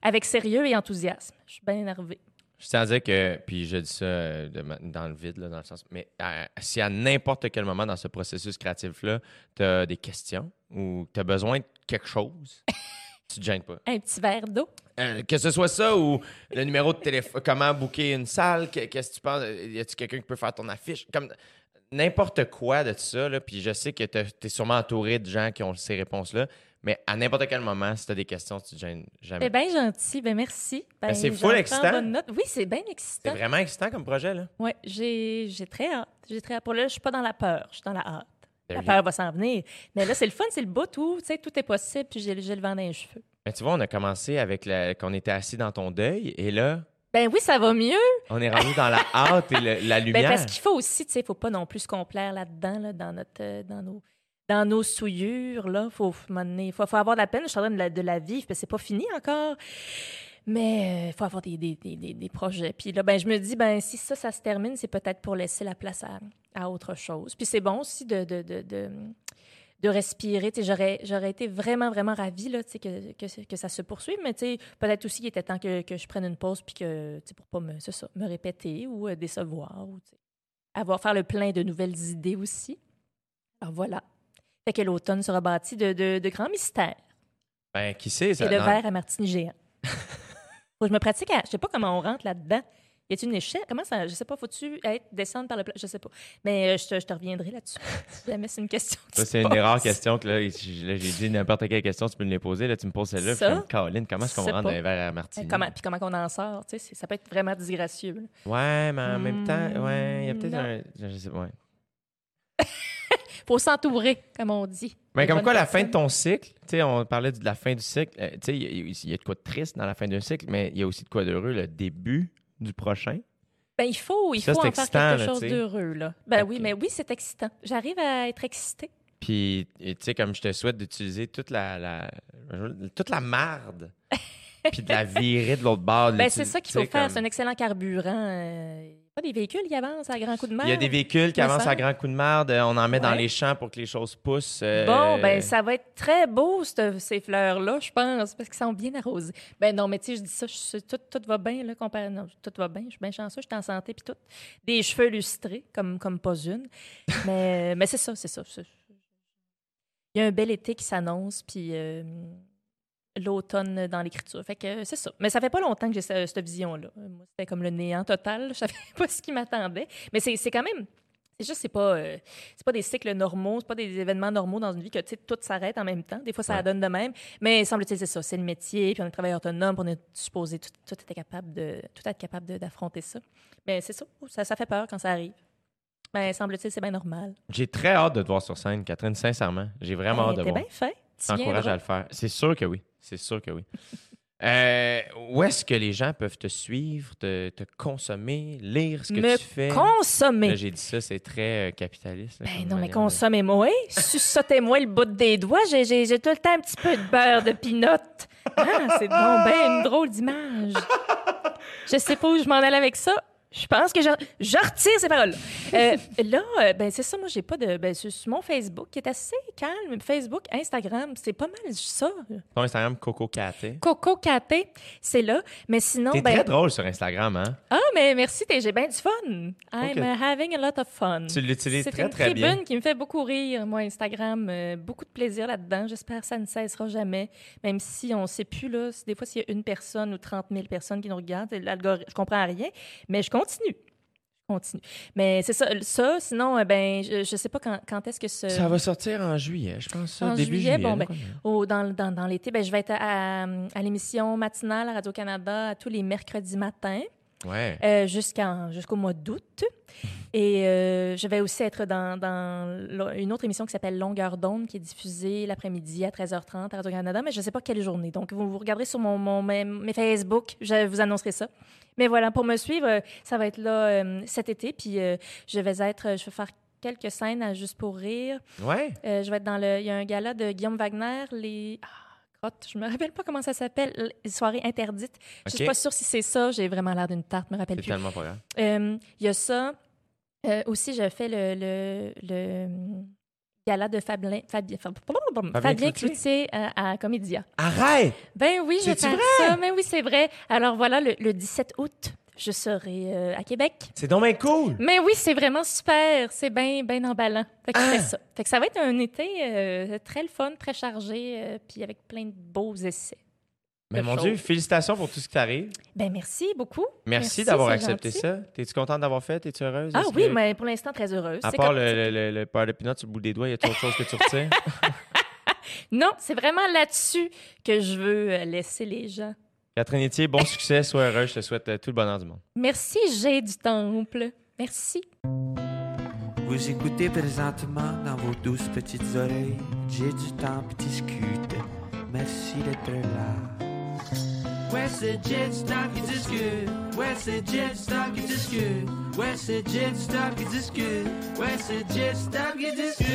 avec sérieux et enthousiasme. Je suis bien énervée. Je tiens à dire que, puis je dis ça euh, de dans le vide, là, dans le sens, mais euh, si à n'importe quel moment dans ce processus créatif-là, tu as des questions ou tu as besoin de quelque chose, tu te gênes pas. Un petit verre d'eau. Euh, que ce soit ça ou le numéro de téléphone, comment booker une salle, que- qu'est-ce que tu penses, y a-tu quelqu'un qui peut faire ton affiche, comme n'importe quoi de tout ça, là, puis je sais que tu es sûrement entouré de gens qui ont ces réponses-là, mais à n'importe quel moment, si tu as des questions, tu te gênes jamais. C'est bien gentil. Ben merci. Ben, Ben, c'est full excitant. bonne note. Oui, c'est bien C'est excitant. vraiment excitant comme projet, là. Oui, j'ai j'ai très hâte. J'ai très hâte. Pour là, je suis pas dans la peur, je suis dans la hâte. La peur va s'en venir. Mais là, c'est le fun, c'est le bout où, tu sais, tout est possible, puis j'ai le vent dans les cheveux. Ben, tu vois, on a commencé avec la... qu'on était assis dans ton deuil, et là, Ben oui, ça va mieux. on est rendu dans la hâte et le- la Ben, lumière. parce qu'il faut aussi, tu sais, faut pas non plus se complaire là-dedans, là, dans notre, euh, dans nos, dans nos souillures, là. Faut, m'amener- faut, avoir de la peine. Je suis en train de la, de la vivre, puis c'est pas fini encore. Mais il faut avoir des, projets. Puis là, ben, je me dis, ben, si ça, ça se termine, c'est peut-être pour laisser la place à, autre chose. Puis c'est bon aussi de, respirer. J'aurais, j'aurais été vraiment, vraiment ravie là, que, ça se poursuive. Mais peut-être aussi qu'il était temps que, je prenne une pause puis que, pour pas me, répéter ou euh, décevoir. Ou, avoir faire le plein de nouvelles idées aussi. Alors voilà. Fait que l'automne sera bâti de, de, de grands mystères Ben, qui sait, ça... et de dans- verres à martini géant. Faut que je me pratique à... Je sais pas comment on rentre là-dedans. Y a-t-il une échelle? Comment ça... Je sais pas, faut-tu être, descendre par le plat? Je sais pas. Mais euh, je, te, je te reviendrai là-dessus. si jamais c'est une question Ça, se c'est une des rares questions que là, j'ai dit n'importe quelle question, tu peux me les poser. Là, tu me poses celle-là. puis Caroline, comment est-ce qu'on rentre dans les verres à martini? Comment, puis comment qu'on en sort? Tu sais, ça peut être vraiment disgracieux. là. Ouais, mais en même temps, ouais, il y a Hmm, peut-être non. un. Je sais, ouais. Faut s'entourer, comme on dit. Mais comme quoi, la fin de ton cycle, tu sais, on parlait de la fin du cycle. euh, tu sais, il y, a- il y a de quoi de triste dans la fin d'un cycle, mais il y a aussi de quoi d'heureux, le début du prochain. Ben, il faut, il Ça, faut en faire quelque là, chose d'heureux. Là. Ben oui, mais oui, c'est excitant. J'arrive à être excitée. Puis, tu sais, comme je te souhaite d'utiliser toute la, la- toute la marde, puis de la virer de l'autre bord. Ben, c'est ça qu'il faut faire. comme- C'est un excellent carburant. euh, pas des véhicules qui avancent à grands coups de main. Il y a des véhicules qui avancent à semble. grands coups de marde. euh, On en met dans les champs pour que les choses poussent. euh, Bon, ben ça va être très beau, cette- ces fleurs-là, je pense, parce qu'ils sont bien arrosées. Ben non, mais tu sais, je dis ça, je tout, tout va bien, là, comparé... Non, tout va bien, je suis bien chanceux, je suis en santé, puis tout. Des cheveux lustrés, comme, comme pas une. Mais, mais c'est ça, c'est ça. Il y a un bel été qui s'annonce, puis euh, l'automne dans l'écriture. Fait que c'est ça. Mais ça fait pas longtemps que j'ai ce- cette vision-là. Moi, c'était comme le néant total. Je savais pas ce qui m'attendait. Mais c'est c'est quand même... C'est juste, c'est pas, euh, c'est pas des cycles normaux, c'est pas des événements normaux dans une vie que, tu sais, tout s'arrête en même temps. Des fois, ça Ouais. donne de même. Mais semble-t-il, c'est ça. C'est le métier, puis on est travailleur autonome, puis on est supposé tout, tout être capable de, tout être capable de- d'affronter ça. Mais c'est ça. ça. Ça fait peur quand ça arrive. Mais semble-t-il, c'est bien normal. J'ai très hâte de te voir sur scène, Catherine, sincèrement. J'ai vraiment hâte de Ben, T'es voir. bien fait. Tu T'encourages à le faire. C'est sûr que oui. C'est sûr que oui. Euh, où est-ce que les gens peuvent te suivre, te, te consommer, lire ce que Me tu fais? consommer? J'ai dit ça, c'est très euh, capitaliste. là, Ben non, mais consommez-moi. Sucotez-moi le bout des doigts. J'ai, tout le temps un petit peu de beurre de pinot. Ah, c'est bon, ben une drôle d'image. Je sais pas où je m'en allais avec ça. Je pense que je, je retire ces paroles. Euh, là, euh, ben c'est ça, moi, j'ai pas de. Ben, sur mon Facebook, qui est assez calme. Facebook, Instagram, c'est pas mal ça. Ton Instagram, Coco Caté. Coco Caté, c'est là. Mais sinon, T'es ben. très drôle sur Instagram, hein? Ah, mais merci, j'ai bien du fun. I'm Ok. uh, having a lot of fun. Tu l'utilises C'est très, une très tribune bien. qui me fait beaucoup rire, moi, Instagram. Euh, beaucoup de plaisir là-dedans. J'espère que ça ne cessera jamais. Même si on ne sait plus, là, des fois, s'il y a une personne ou 30 000 personnes qui nous regardent, je comprends rien, mais je continue. Continue. Mais c'est ça. ça sinon, euh, ben, je ne sais pas quand, quand est-ce que ce... Ça va sortir en juillet, je pense. ça, En début juillet, juillet. bon, ben, au- dans, dans, dans l'été, ben, je vais être à, à l'émission matinale à Radio-Canada tous les mercredis matins. Ouais. Euh, jusqu'en- jusqu'au mois d'août. Et euh, je vais aussi être dans, dans une autre émission qui s'appelle Longueur d'onde, qui est diffusée l'après-midi à 13h30 à Radio-Canada, mais je ne sais pas quelle journée. Donc, vous, vous regarderez sur mon, mon- mes, mes Facebook, je vous annoncerai ça. Mais voilà, pour me suivre, euh, ça va être là euh, cet été, puis je vais être, je vais faire quelques scènes à Juste pour rire. Ouais. Je vais être dans le, il y a un gala de Guillaume Wagner, les, ah, crotte. Je me rappelle pas comment ça s'appelle. Les soirées interdites. Je suis pas sûre si c'est ça. J'ai vraiment l'air d'une tarte. Je me rappelle C'est plus. tellement pas grave. Euh, Il y a ça. Euh, aussi, je fais le, le, le hum, gala de Fablin, Fabi- Fab- Fabien, Cloutier? À, à Comédia. Arrête! Ben oui, je faire ça. Mais oui, c'est vrai. Alors voilà, le, le 17 août, je serai euh, à Québec. C'est donc bien cool! Mais oui, c'est vraiment super. C'est bien ben emballant. Fait que Ah! ça. Fait que ça va être un été euh, très le fun, très chargé, euh, puis avec plein de beaux essais. Mais mon. Dieu, félicitations pour tout ce qui t'arrive. Ben merci beaucoup. Merci, d'avoir accepté gentil. ça. T'es-tu contente d'avoir fait? T'es-tu heureuse? Ah oui, que- mais pour l'instant, très heureuse. À C'est part comme- le, le, le, le beurre de pinot sur le bout des doigts, y a autre chose que tu retires? Non, c'est vraiment là-dessus que je veux laisser les gens. Catherine Etier, bon succès, sois heureuse. Je te souhaite euh, tout le bonheur du monde. Merci, J'ai du Temple. Merci. Vous écoutez présentement dans vos douces petites oreilles. J'ai du temps qui discute. Merci d'être là. Ouais, c'est Jet Stock qui discute. Ouais, c'est Jet Stock qui discute. Ouais, c'est Jet Stock qui discute. Ouais, c'est Jet Stock qui discute.